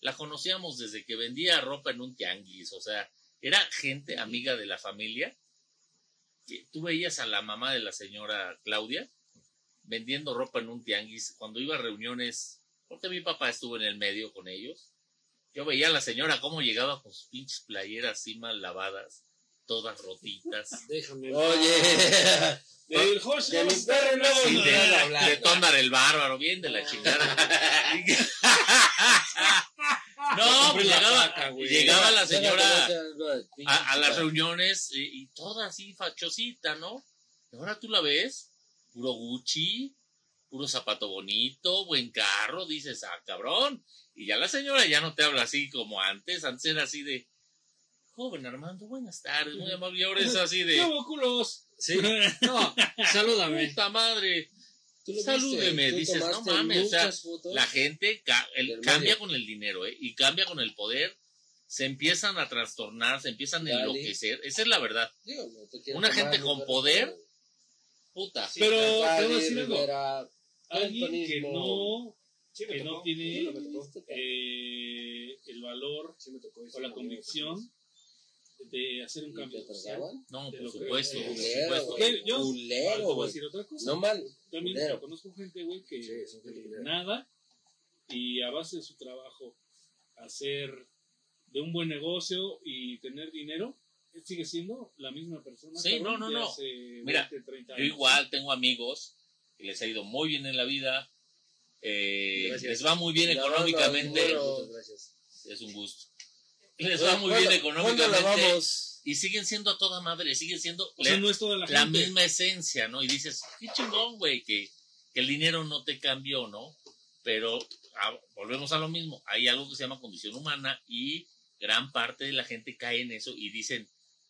la conocíamos desde que vendía ropa en un tianguis, o sea, era gente amiga de la familia. Tú veías a la mamá de la señora Claudia vendiendo ropa en un tianguis cuando iba a reuniones, porque mi papá estuvo en el medio con ellos. Yo veía a la señora cómo llegaba con sus pinches playeras así mal lavadas, todas rotitas. Déjame. Oye. Del De mi perro Sí, no, Tondar el bárbaro, bien de la chingada. No, pues llegaba, llegaba la señora a, a las reuniones y, y toda así fachosita, ¿no? Y ahora tú la ves, puro Gucci, puro zapato bonito, buen carro, dices, ah, cabrón. Y ya la señora ya no te habla así como antes, antes era así de, joven Armando, buenas tardes, muy amable, y ahora es así ¿Qué de, culos? Sí. No, salúdame. puta madre. Salúdeme, dices, no mames, o sea. La gente ca- el- Del cambia con el dinero, ¿eh? Y cambia con el poder se empiezan a trastornar, se empiezan a enloquecer. Esa es la verdad. Digo, no Una gente con poder, pero- Puta. Sí, Pero te voy a Dale, decir algo. Rivera, Alguien que no, Sí, que tocó. no tiene Sí, eh, el valor Sí, o la convicción de hacer un ¿Y cambio te social. No, por lo que- supuesto, por supuesto. güey. Que yo- te Culero, voy a güey. decir otra cosa. No mal. También culero. conozco gente, güey, que Sí, eh, nada y a base de su trabajo hacer de un buen negocio y tener dinero, él sigue siendo la misma persona. Sí, cabrón, no, no, no. Mira, 20, 30 Yo igual tengo amigos que les ha ido muy bien en la vida, eh, les va muy bien No, económicamente, no, no. Es un gusto. Les va muy bien ¿Cuándo- económicamente ¿Cuándo la vamos? y siguen siendo a toda madre, siguen siendo O sea, la, no es toda la, la gente. misma esencia, ¿no? Y dices, qué chingón, güey, que, que el dinero no te cambió, ¿no? Pero ah, volvemos a lo mismo, hay algo que se llama condición humana y gran parte de la gente cae en eso y dicen,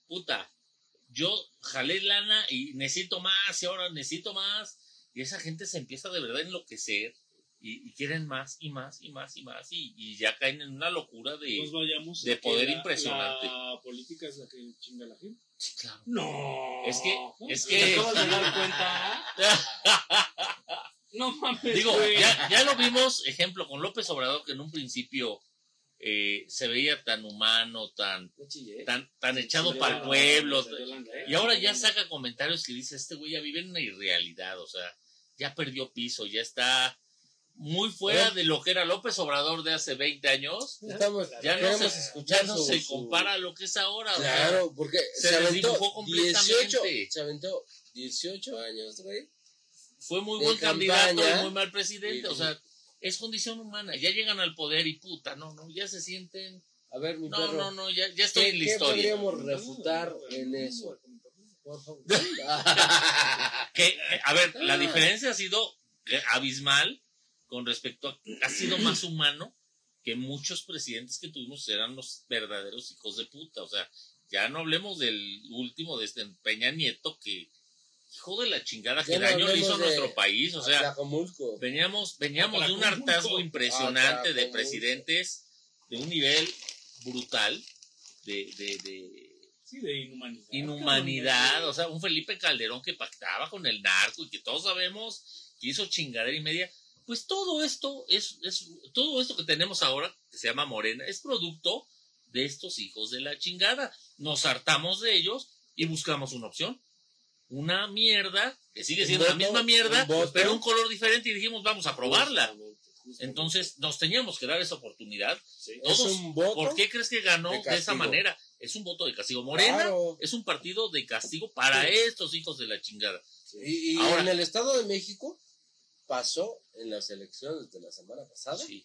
puta, yo jalé lana y necesito más y ahora necesito más. Y esa gente se empieza de verdad a enloquecer y, y quieren más y más y más y más y, y ya caen en una locura de... Vayamos poder la- impresionante. La política es la que chinga a la gente. Sí, claro. No. Es que, es ¿Te que... acabas de dar cuenta? No mames. Digo, ya, ya lo vimos, ejemplo, con López Obrador, que en un principio eh, se veía tan humano, tan, tan, tan echado para el pueblo. Y ahora ya saca comentarios que dice, este güey ya vive en una irrealidad, o sea, ya perdió piso, ya está muy fuera Bueno. de lo que era López Obrador de hace 20 años. Estamos, Ya no se, ya no su- se su- compara a lo que es ahora. Claro, porque se se, aventó desdibujó 18, completamente. se aventó 18 años, güey. fue muy buen candidato campaña. y muy mal presidente. O sea, es condición humana. Ya llegan al poder y puta, no, no, ya se sienten. A ver, mi No, perro. no, no, ya, ya estoy ¿Qué, en la qué historia. podríamos refutar en eso? Por favor. Que, eh, a ver, la diferencia ha sido eh, abismal con respecto a ha sido más humano que muchos presidentes que tuvimos eran los verdaderos hijos de puta. O sea, ya no hablemos del último de este Peña Nieto que hijo de la chingada que no daño le hizo a nuestro país. O sea, veníamos, veníamos de un hartazgo impresionante de presidentes de un nivel brutal de, de, de Sí, de inhumanidad. inhumanidad, o sea, un Felipe Calderón que pactaba con el narco y que todos sabemos que hizo chingadera y media, pues todo esto es, es todo esto que tenemos ahora, que se llama Morena, es producto de estos hijos de la chingada. Nos hartamos de ellos y buscamos una opción. Una mierda, que sigue siendo la misma mierda, un pero un color diferente y dijimos, vamos a probarla. Justamente, justamente. Entonces, nos teníamos que dar esa oportunidad. Sí. Es Todos, un voto. ¿Por qué crees que ganó de de, esa manera? Es un voto de castigo. Morena Claro. es un partido de castigo para estos hijos de la chingada. Y, y Ahora- en el Estado de México pasó en las elecciones de la semana pasada. Sí.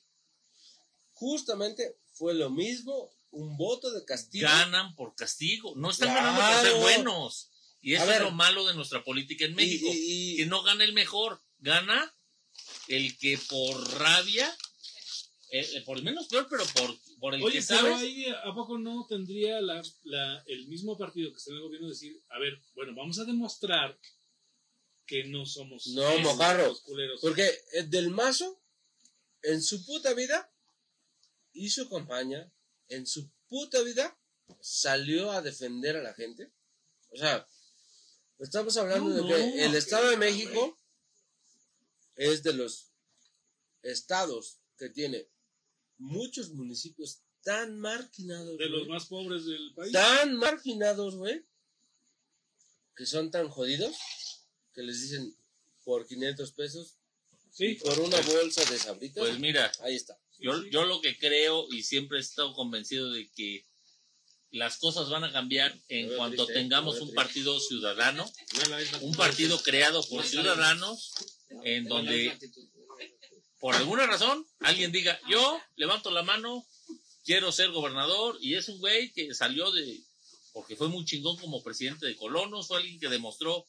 Justamente fue lo mismo, un voto de castigo. Ganan por castigo. No están Claro. ganando por ser buenos. Y eso ver. es lo malo de nuestra política en México. y- y- Que no gana el mejor. Gana el que por rabia, eh, eh, por el menos peor, pero por, por el Oye, que ahí, ¿a poco no tendría la, la- el mismo partido que está en el gobierno decir, a ver, bueno, vamos a demostrar que no somos No, mojarro. culeros? Porque el del Mazo, en su puta vida, hizo campaña, en su puta vida, salió a defender a la gente. O sea, estamos hablando No, de que no, el Estado de México es de los estados que tiene muchos municipios tan marginados, de los más pobres del país. tan marginados, güey, que son tan jodidos, que les dicen por 500 pesos, Sí, por una bolsa de sabritas, Pues mira, ahí está. Yo, yo lo que creo y siempre he estado convencido de que las cosas van a cambiar en cuanto triste, tengamos un partido ciudadano, un partido creado por No, no, ciudadanos, en donde por alguna razón alguien diga, yo levanto la mano, quiero ser gobernador, y es un güey que salió de, porque fue muy chingón como presidente de colonos, fue alguien que demostró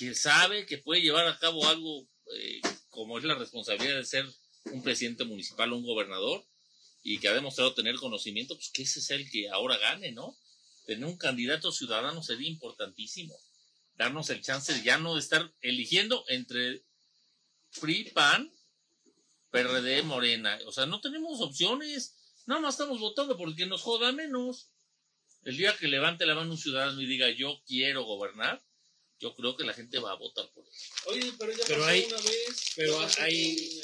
que sabe que puede llevar a cabo algo eh, como es la responsabilidad de ser un presidente municipal o un gobernador, y que ha demostrado tener conocimiento, pues que ese es el que ahora gane, ¿no? Tener un candidato ciudadano sería importantísimo. Darnos el chance de ya no estar eligiendo entre PRI, PAN, PRD, Morena. O sea, no tenemos opciones. Nada más estamos votando porque nos joda menos. El día que levante la mano un ciudadano y diga yo quiero gobernar, yo creo que la gente va a votar por él. Oye, pero ya Pero pasó hay- una vez. pero hay-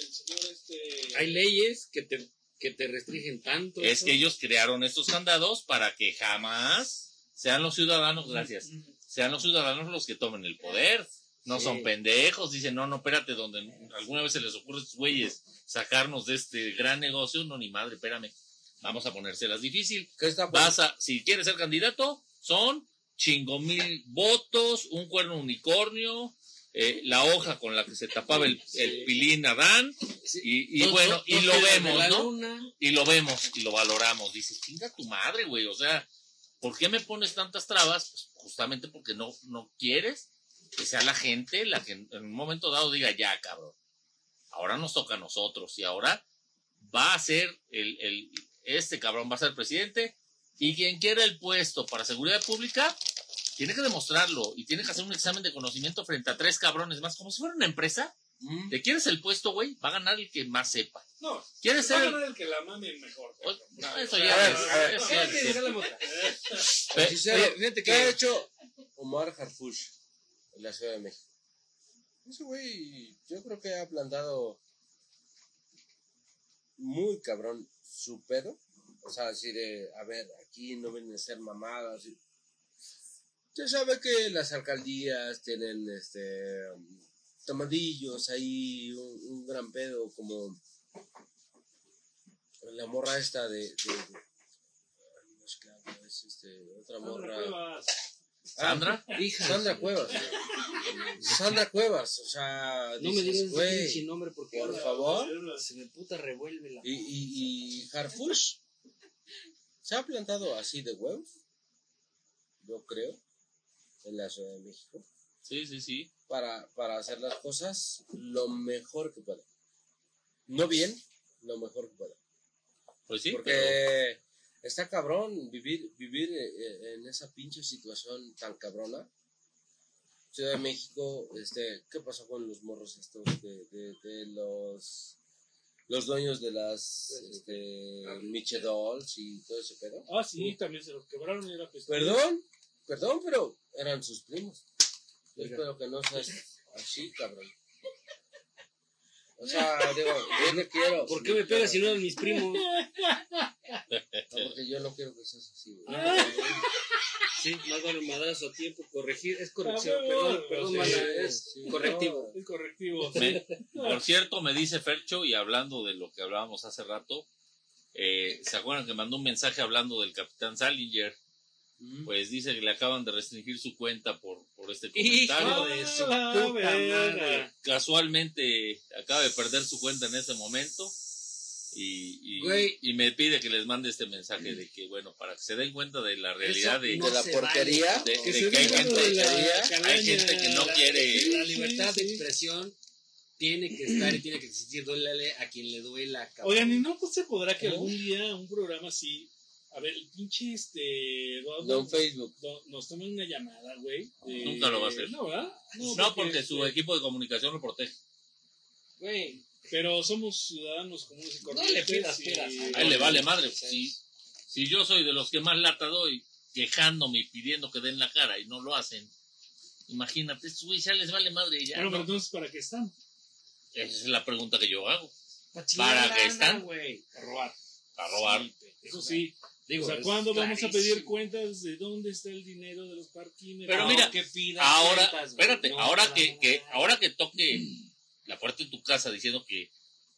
este... Hay leyes que te, que te restringen tanto. Es eso. que ellos crearon estos candados para que jamás sean los ciudadanos, gracias, sean los ciudadanos los que tomen el poder. No Sí. son pendejos, dicen, no, no, espérate, donde alguna vez se les ocurre a estos güeyes sacarnos de este gran negocio, no, ni madre, espérame, vamos a ponérselas difícil. ¿Qué está Vas a, si quieres ser candidato, son chingo mil votos, un cuerno unicornio, eh, la hoja con la que se tapaba el, el pilín Adán, y, bueno, y lo vemos, ¿no? luna. y lo vemos y lo valoramos. Dices, chinga tu madre, güey. O sea, ¿por qué me pones tantas trabas? Pues justamente porque no, no quieres que sea la gente la que en un momento dado diga, ya, cabrón. Ahora nos toca a nosotros y ahora va a ser el, el, este cabrón va a ser presidente y quien quiera el puesto para seguridad pública tiene que demostrarlo y tiene que hacer un examen de conocimiento frente a tres cabrones más, como si fuera una empresa. Mm. ¿Te quieres el puesto, güey? Va a ganar el que más sepa. No, ¿Quieres va a ser el... ganar el que la mame mejor. Pues, no, eso A ya ver, es- a ver, eso que es- Oye, fíjate ¿Qué ha hecho Omar Harfush en la Ciudad de México? Ese güey, yo creo que ha plantado muy cabrón su pedo. O sea, así de, a ver, aquí no vienen a ser mamadas. y- Ya sabe que las alcaldías tienen este tomadillos ahí, un, un gran pedo, como la morra esta de. de, de- es que hablo, es este, otra morra. Cuevas. ¿Sandra? hija. Sandra Cuevas. Sandra Cuevas, o sea, No me dices, digas ese güey, pinche nombre porque por favor. se me puta revuelve la. Y, y, y Harfush se ha plantado así de huevos, yo creo, en la Ciudad de México, Sí, sí, sí. para, para hacer las cosas lo mejor que pueda. No bien, lo mejor que pueda. Pues sí, Porque pero está cabrón vivir, vivir eh, en esa pinche situación tan cabrona. Ciudad de México, este, ¿qué pasó con los morros estos de, de, de los los dueños de las este, Miche Dolls y todo ese pedo? Ah, sí, también se los quebraron y era pues, Perdón, perdón, pero eran sus primos. Yo espero que no seas así, cabrón. O sea, digo, yo no quiero. ¿Por qué me pegas si no eran mis primos? No, porque yo no quiero que seas así, güey. Ah, Sí, más vale un madrazo a tiempo, corregir, es corrección, Ah, perdón, perdón, sí, es sí, correctivo. Es correctivo. me- por cierto, me dice Fercho, y hablando de lo que hablábamos hace rato, eh, ¿se acuerdan que mandó un mensaje hablando del capitán Salinger? Mm. Pues dice que le acaban de restringir su cuenta por, por este comentario. de su Ah, puta verga. madre. Casualmente acaba de perder su cuenta en ese momento. Y, y, Güey. y me pide que les mande este mensaje de que, bueno, para que se den cuenta de la realidad de, no de la porquería. vale. de- Que de se que hay gente, de la hay gente que no La- quiere. La libertad Sí, de expresión tiene que estar y tiene que existir. Duélale a quien le duela, cabrón. Oigan, ¿y no pues, se podrá que ¿Cómo? algún día un programa así, a ver, el pinche este Eduardo Don Facebook. no- nos tomen una llamada, güey? de- Nunca lo va a hacer. No, ¿verdad? No, porque su equipo de comunicación lo protege. Güey, Pero somos ciudadanos comunes y No le corrientes. pidas y- A él le vale madre. Si, si yo soy de los que más lata doy, quejándome y pidiendo que den la cara y no lo hacen, imagínate, güeyes ya les vale madre y ya. Bueno, pero ¿no? entonces, ¿para qué están? Esa es la pregunta que yo hago. ¿Para qué están? güey. A robar. A robar. Eso sí. Digo, o sea, ¿cuándo vamos a pedir cuentas de dónde está el dinero de los parquímetros? Pero No, mira, que pidas Ahora, cuentas, güey. espérate, No, ahora que, que, ahora que toque la puerta de tu casa diciendo que,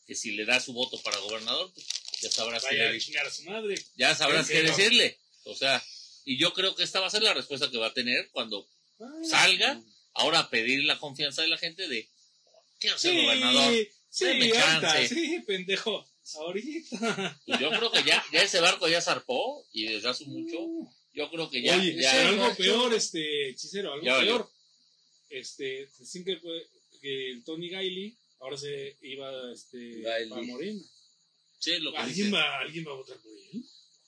que si le da su voto para gobernador, pues, ya sabrás qué Vaya a le- chingar a su madre. ya sabrás qué decirle. O sea, y yo creo que esta va a ser la respuesta que va a tener cuando salga ahora a pedir la confianza de la gente de quiero ser Sí, gobernador. sí, chance. sí, pendejo. Ahorita. Pues yo creo que ya, ya ese barco ya zarpó y desde hace mucho, yo creo que ya, Oye, ya algo peor, este, hechicero, algo Ya peor. Este, dicen que, fue- que el Tony Gailey ahora se iba este, a Morena. sí, lo que ¿Alguien va, ¿Alguien va a votar por él?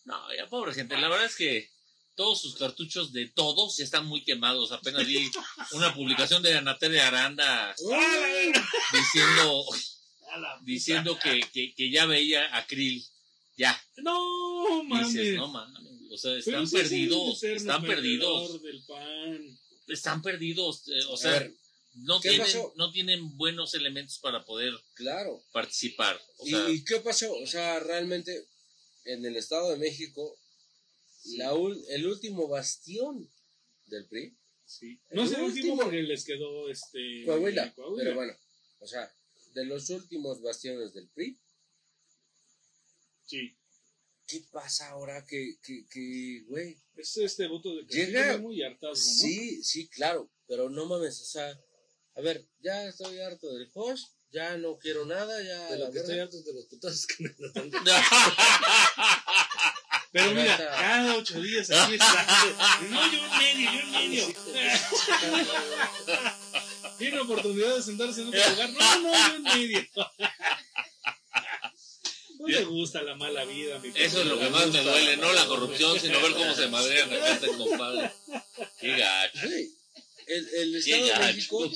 No, ya pobre gente, la verdad es que todos sus cartuchos de todos ya están muy quemados. Apenas vi una publicación de Anatere Aranda diciendo, diciendo que, que, que ya veía a Krill Ya, No, mames. dices, no mames. O sea, están perdidos, están perdidos, perdedor del pan. están perdidos. eh, o A sea, ver, no ¿qué tienen, pasó? no tienen buenos elementos para poder claro. participar. O ¿Y, sea, y qué pasó? O sea, realmente en el Estado de México, la ul- el último bastión del PRI, Sí. No es el último porque les quedó este. Coahuila. Coahuila. Pero bueno, o sea, de los últimos bastiones del PRI, Sí. ¿qué pasa ahora que, que, que güey? Es este voto de Llega- castigo muy hartazgo, ¿no? Sí, sí, claro, pero no mames, o sea, a ver, ya estoy harto del host, ya no quiero nada, ya... De la lo que estoy harto es de los putazos que me dan. Pero mira, cada ocho días aquí está. No, yo en medio, yo en medio. Tiene oportunidad de sentarse en otro lugar. No, no, yo en medio. No le gusta la mala vida, mi eso es lo que más me duele, no la corrupción, sino ver cómo se madrean acá este compadre. Qué gacho. El, el Qué Estado de México.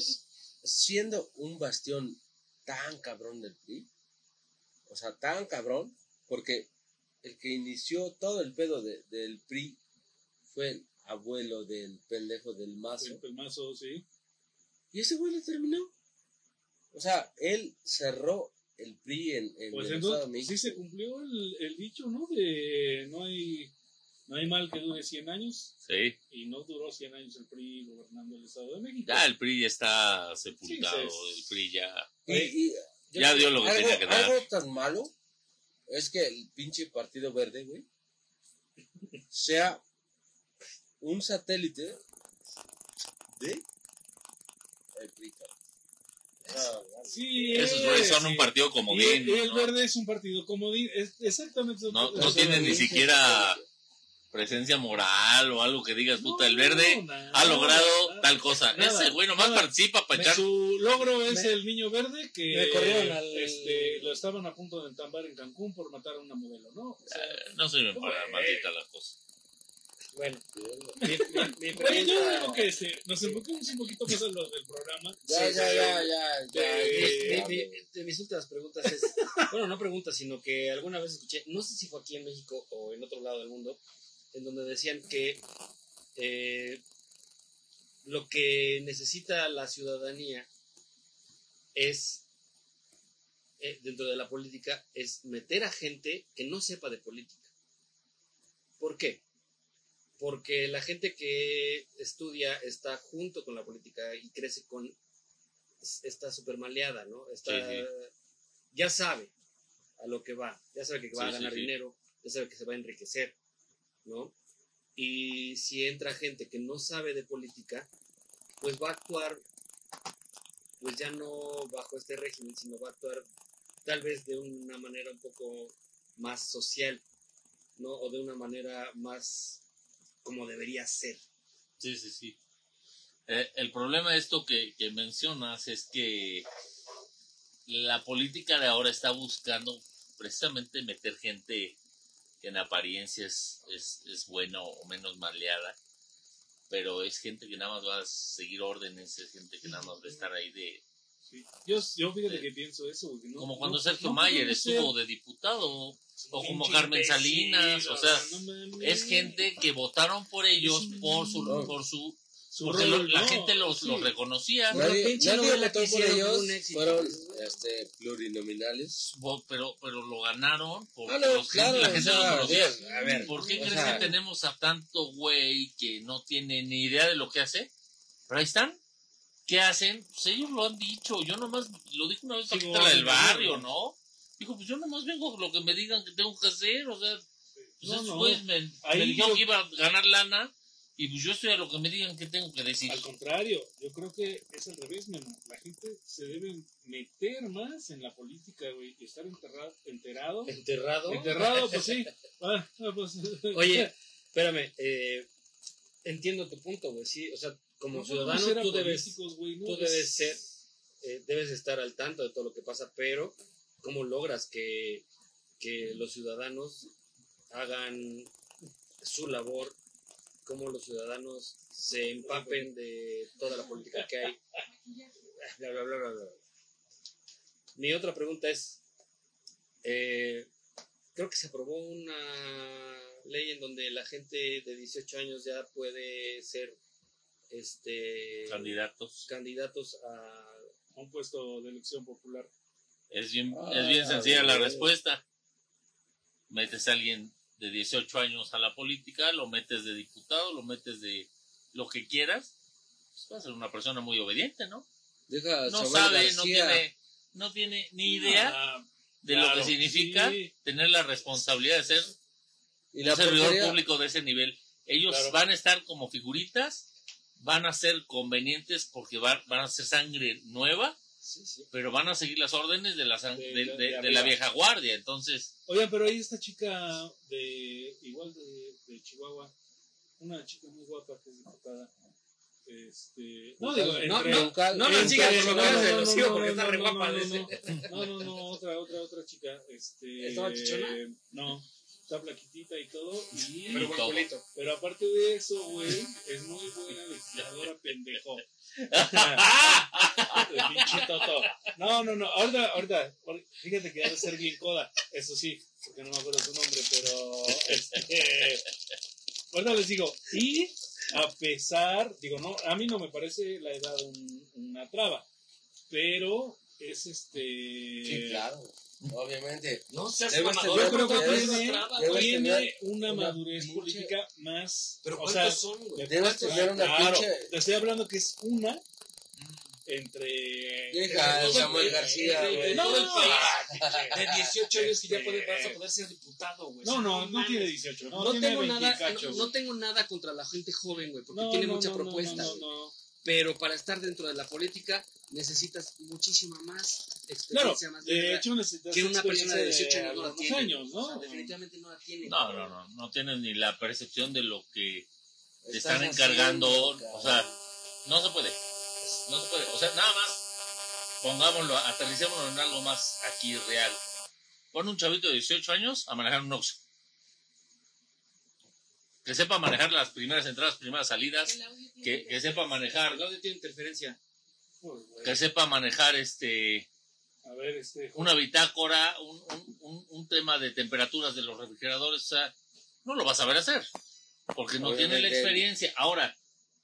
Siendo un bastión tan cabrón del PRI, o sea, tan cabrón, porque el que inició todo el pedo de- del PRI fue el abuelo del pendejo del mazo. El pelmazo, sí. Y ese güey lo terminó. O sea, él cerró el PRI en, en Pues el Estado de entonces México. sí se cumplió el, el dicho, ¿no? De no hay, no hay mal que dure 100 años. Sí, Y no duró 100 años el PRI gobernando el Estado de México. ya el PRI ya está sepultado, Sí, sí. el PRI ya... Y- y Ya dio lo que algo, tenía que dar. Algo tan malo es que el pinche Partido Verde, güey, sea un satélite de el PRI. sea, Sí, Esos güeyes son sí. un partido el, comodín. y el ¿no? verde es un partido comodín. Es exactamente No, no tienen ni siquiera presencia moral o algo que digas, No, puta, el no, verde ha logrado tal cosa. nada, Ese güey nomás nada. participa para echar... Su logro es Me- el niño verde que me corrieron al- este, lo estaban a punto de entambar en Cancún por matar a una modelo, ¿no? O sea, No sirven para maldita las cosas. Bueno, mi, mi, mi Oye, yo digo que este, nos enfocamos un poquito más en lo del programa. Ya, Sí, ya, sí. ya, ya, ya. Eh, ya, Mi- ya, mi- de mis últimas preguntas es, bueno, no preguntas, sino que alguna vez escuché, no sé si fue aquí en México o en otro lado del mundo, en donde decían que eh, lo que necesita la ciudadanía es, eh, dentro de la política, es meter a gente que no sepa de política. ¿Por qué? Porque la gente que estudia está junto con la política y crece con está súper maleada, ¿no? Está, Sí, sí. Ya sabe a lo que va, ya sabe que va Sí, a ganar dinero, ya sabe que se va a enriquecer, ¿no? Y si entra gente que no sabe de política, pues va a actuar, pues ya no bajo este régimen, sino va a actuar tal vez de una manera un poco más social, ¿no? O de una manera más como debería ser. Sí, sí, sí. Eh, el problema de esto que, que mencionas es que la política de ahora está buscando precisamente meter gente que en apariencia es, es, es buena o menos maleada, pero es gente que nada más va a seguir órdenes, es gente que nada más va a estar ahí de... Sí. Yo, yo fíjate que pienso eso. porque no- Como cuando no- Sergio no Mayer estuvo de diputado, o como Carmen Salinas, o sea, es gente que votaron por ellos por su... Por su Su porque rol, lo- la no, gente los, sí. los reconocía. Bueno, Nadie, pinche nadie votó por ellos, fue un éxito. fueron este, plurinominales. Pero pero lo ganaron porque Ah, no, los claro, gente- la o gente sea, los conocía. a ver, ¿Por qué o crees sea, que tenemos a tanto güey que no tiene ni idea de lo que hace? Pero ahí están. ¿Qué hacen? Pues ellos lo han dicho. Yo nomás lo dijo una vez Sí, la del barrio, ¿no? Dijo, pues yo nomás vengo lo que me digan que tengo que hacer. O sea, pues No, esos no. güeyes me, me dijeron yo- que iba a ganar lana y pues yo estoy a lo que me digan que tengo que decir. Al contrario, yo creo que es al revés, Memo. La gente se debe meter más en la política, güey, y estar enterrado, enterado. Enterrado. Enterrado, pues sí. Ah, ah, pues, Oye, espérame, eh, entiendo tu punto, güey, sí, o sea, como no ciudadano tú debes, no, tú es- debes ser, eh, debes estar al tanto de todo lo que pasa, pero ¿cómo logras que, que los ciudadanos hagan su labor? ¿Cómo los ciudadanos se empapen de toda la política que hay? Bla, bla, bla, bla, bla. Mi otra pregunta es, eh, creo que se aprobó una ley en donde la gente de 18 años ya puede ser este Candidatos. candidatos a un puesto de elección popular. Es bien, Ah, es bien sencilla la respuesta. Metes a alguien de 18 años a la política, lo metes de diputado, lo metes de lo que quieras, pues va a ser una persona muy obediente, ¿no? Deja No sabe, no tiene, no tiene ni idea Ah, de lo que significa sí. tener la responsabilidad de ser Y un la servidor público de ese nivel. Ellos Claro. van a estar como figuritas, van a ser convenientes porque van, van a ser sangre nueva, sí, sí. pero van a seguir las órdenes de la, De- de- de- de- de de arriba. la vieja guardia. Entonces, Oigan, pero ahí esta chica de igual de, de Chihuahua, una chica muy guapa que es diputada. Este, no digo, No, entre- no, no, no, sigas no, no, porque no, está re no, guapa. no. No, no, no, otra, otra, otra chica. Este, ¿Estaba chichona? No, está plaquitita y todo. Y, Pero pero aparte de eso, güey, es muy buena legisladora, pendejo. De pinche toto. No, no, no. Ahorita, ahorita, fíjate que debe ser bien coda. Eso sí, porque no me acuerdo su nombre, pero. Este, ahorita les digo. Y a pesar, digo, no, a mí no me parece la edad un- una traba, pero es este. Sí, claro. Obviamente. No seas Debes mamador, Yo creo que ¿cuántas debes- tiene, debes tiene tener una, una madurez pinche- política más. Pero o sea, ¿cuántos son, güey? de Debes tener una claro, pinche- Te estoy hablando que es una entre. Deja Samuel García, güey. no, Ah, país de 18 años que ya puede, vas a poder ser diputado, güey. No, no, no mames. tiene 18, no, No, tiene tengo 20 nada, cacho, no, güey. no tengo nada contra la gente joven, güey, porque No, tiene no, mucha no, no, propuesta. no, güey. no. Pero para estar dentro de la política necesitas muchísima más Claro, experiencia, más de verga, hecho necesitas que una persona de 18 experiencia años no la tiene. años, ¿no? O sea, definitivamente no la tiene. no, no, no, no tienen ni la percepción de lo que te están encargando. O sea, no se puede. No se puede. O sea, nada más, pongámoslo, aterricémoslo en algo más aquí real. Pon un chavito de 18 años a manejar un Oxxo. Que sepa manejar las primeras entradas, primeras salidas. Que, que sepa manejar, El audio tiene interferencia. Güey. que sepa manejar este A ver, este. una bitácora, un, un, un, un tema de temperaturas de los refrigeradores, o sea, no lo vas a saber hacer, porque no tiene la experiencia. Ahora,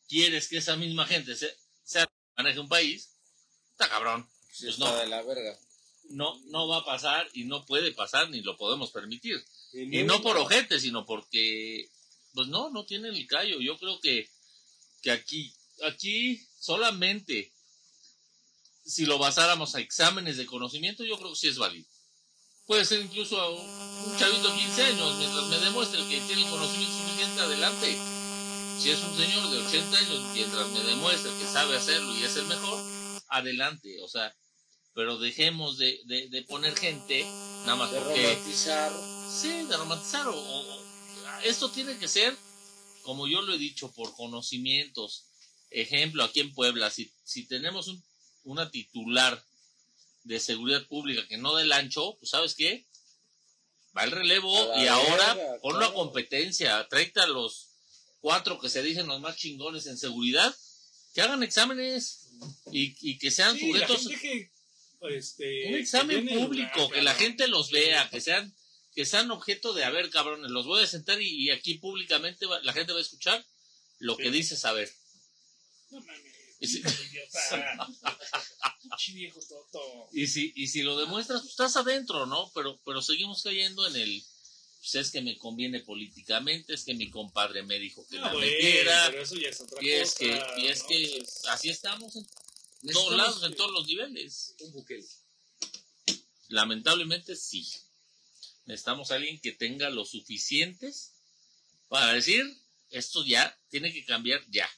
¿quieres que esa misma gente se, se maneje un país? Está cabrón. Sí, Pues está no. de la verga. No, no va a pasar y no puede pasar ni lo podemos permitir. Y muy- no por ojete, sino porque, pues no, no tienen el callo. Yo creo que, que aquí, aquí solamente, si lo basáramos a exámenes de conocimiento, yo creo que sí es válido. Puede ser incluso a un, un chavito de 15 años, mientras me demuestre que tiene el conocimiento suficiente, adelante. Si es un señor de 80 años, mientras me demuestre que sabe hacerlo y es el mejor, adelante. O sea, pero dejemos de, de, de poner gente, nada más De porque... romantizar. Sí, de romantizar. O, o- esto tiene que ser, como yo lo he dicho, por conocimientos. Ejemplo, aquí en Puebla, si, si tenemos un- una titular de seguridad pública que no del ancho, pues ¿sabes qué? Va el relevo y ahora verga, ponlo claro. a competencia. Tráete a los cuatro que se dicen los más chingones en seguridad, que hagan exámenes y, y que sean Sí, la sujetos gente que, este, un examen público, lugar, que la gente los vea, que sean, que sean objeto de, a ver, cabrones, los voy a sentar y, y aquí públicamente va- la gente va a escuchar lo Sí. que dices saber. No mames, Y si-. Y si, y si lo demuestras, pues estás adentro, ¿no? Pero, pero seguimos cayendo en el, pues es que me conviene políticamente, es que mi compadre me dijo que Ah, la güey, metiera, pero eso ya es otra y es que, y es ¿no? que Pues, así estamos en todos lados, en todos los niveles. Un buquel. Lamentablemente sí. Necesitamos a alguien que tenga lo suficientes para decir, esto ya tiene que cambiar ya.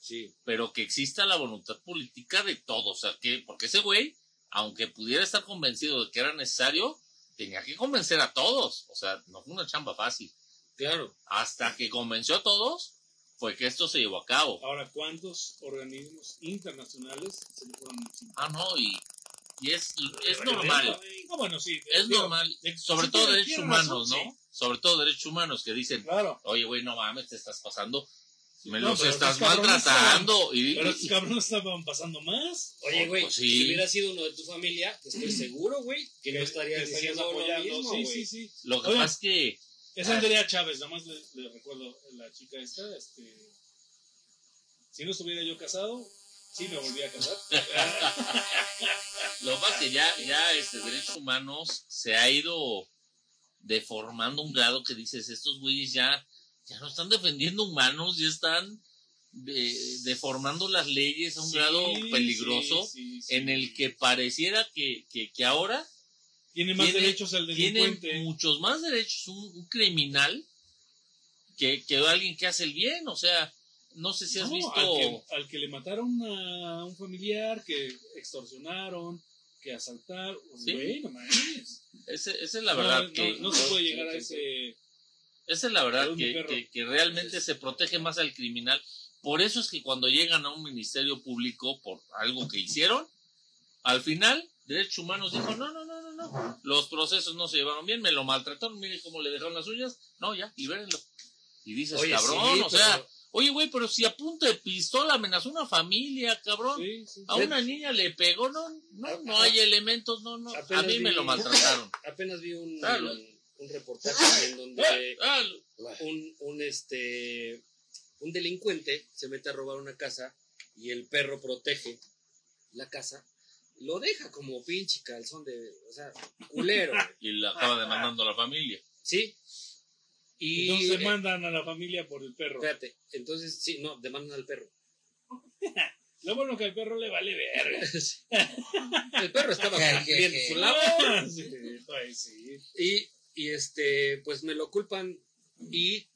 Sí. Pero que exista la voluntad política de todos. O sea, que, porque ese güey, aunque pudiera estar convencido de que era necesario, tenía que convencer a todos. O sea, no fue una chamba fácil. Claro. Hasta que convenció a todos, fue que esto se llevó a cabo. Ahora, ¿cuántos organismos internacionales se le fueron encima? Ah, no, y, y es, es normal. No, bueno, sí. Es digo, normal. Sobre sí todo tiene- derechos tiene humanos, razón, ¿no? Sobre todo derechos humanos que dicen, Claro. oye, güey, no mames, te estás pasando. Me No, los estás maltratando. Y, Pero estos cabrones estaban pasando más. Oye, güey, Pues sí. si hubiera sido uno de tu familia, estoy seguro, güey, que no estarías diciendo lo apoyando. mismo, sí, sí, sí. lo que Oye, pasa es que Es Ah. Andrea Chávez, nada más le, le recuerdo la chica esta, este. Si no estuviera yo casado, sí me volví a casar. Lo es que ya, ya este, derechos humanos se ha ido deformando un grado que dices, estos güeyes ya, ya no están defendiendo humanos, ya están de- deformando las leyes a un Sí, grado peligroso sí, sí, sí. en el que pareciera que, que, que ahora Tiene más tiene- derechos el tiene delincuente. muchos más derechos un, un criminal que, que alguien que hace el bien. O sea, no sé si has No, visto... Al que, al que le mataron a un familiar, que extorsionaron, que asaltaron. Sí. Güey, no mames. Ese- esa es la verdad no, que... no se puede llegar a ese. Esa es la verdad que, que- que realmente se protege más al criminal. Por eso es que cuando llegan a un ministerio público por algo que hicieron, al final, Derechos Humanos dijo, no, no, no, no, no, los procesos no se llevaron bien, me lo maltrataron, mire cómo le dejaron las uñas, no, ya, libérenlo. Y dices, Oye, cabrón, sí, o sea, oye, güey, pero si a punta de pistola amenazó una familia, cabrón, Sí, sí, a una niña le pegó, no, no, no hay elementos, no, no, a Apenas mí me lo maltrataron. Apenas vi un, reportaje en donde Ah, un, un, este, un delincuente se mete a robar una casa y el perro protege la casa, lo deja como pinche calzón de, o sea, culero, y le acaba demandando a la familia. ¿sí? Y, Entonces eh, mandan a la familia por el perro. espérate, entonces, sí, no, demandan al perro. Lo bueno que al perro le vale verga. El perro estaba cumpliendo su labor. Sí, pues sí. Y, y este, pues me lo culpan y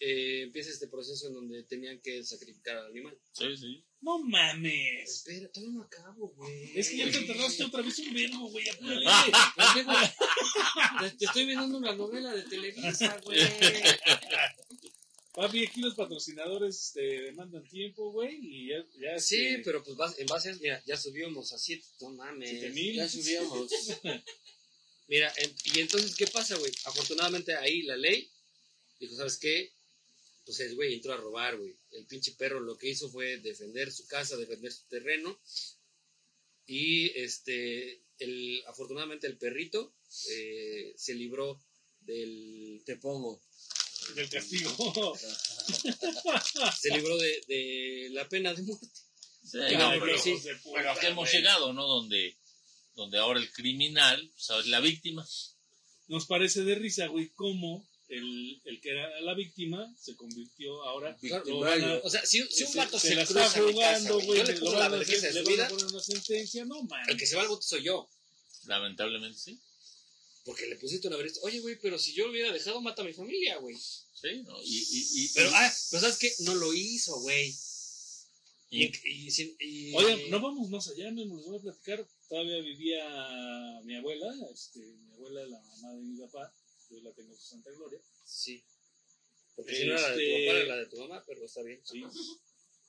eh, empieza este proceso en donde tenían que sacrificar al animal. Sí, sí. No mames. Espera, todavía no acabo, güey. Es que ya te enterraste otra vez un vergo, güey. apúrale. Te, te estoy viendo la novela de Televisa, güey. Papi, aquí los patrocinadores te demandan tiempo, güey. Y ya, ya Sí, este, pero pues vas- en base a, mira, ya subimos a 7, no mames. siete mil. Ya subíamos. Mira, en- y entonces, ¿qué pasa, güey? Afortunadamente ahí la ley dijo, ¿sabes qué? Pues el güey entró a robar, güey. El pinche perro lo que hizo fue defender su casa, defender su terreno. Y este, el, afortunadamente el perrito eh, se libró del, Te pongo. Del castigo. se libró de, de la pena de muerte. Sí, no, pero sí. pero aquí hemos llegado, ¿no? Donde, donde ahora el criminal, ¿sabes? La víctima. Nos parece de risa, güey, cómo el, el que era la víctima se convirtió ahora. a- O sea, si, si un vato se se, la cruza está jugando, güey. le van la a vergüenza de su vida, poner una sentencia, no, man. el que se va al bote soy yo. Lamentablemente sí. Porque le pusiste una vergüenza. Oye, güey, pero si yo lo hubiera dejado, mata a mi familia, güey. Sí, ¿no? Y, y, y, Pero, y- ah, pero ¿sabes qué? No lo hizo, güey. Y, y- y, sin- y- Oye, no vamos más allá, me los voy a platicar. Todavía vivía mi abuela, este, mi abuela, la mamá de mi papá, yo la tengo en santa gloria. Sí. Porque si no era la de tu Este- papá, era la de tu mamá, pero está bien. Sí.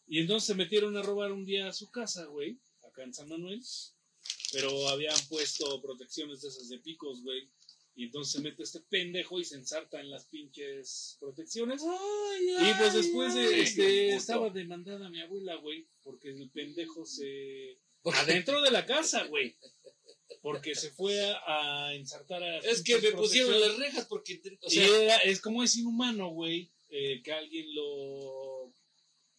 Y entonces se metieron a robar un día a su casa, güey, acá en San Manuel. Pero habían puesto protecciones de esas de picos, güey. Y entonces se mete este pendejo y se ensarta en las pinches protecciones. y pues después de, ay, este, estaba demandada mi abuela, güey, porque el pendejo se... Adentro de la casa, güey. Porque se fue a, a ensartar a... Es que me pusieron las rejas porque, Y era- es como es inhumano, güey, eh, que alguien lo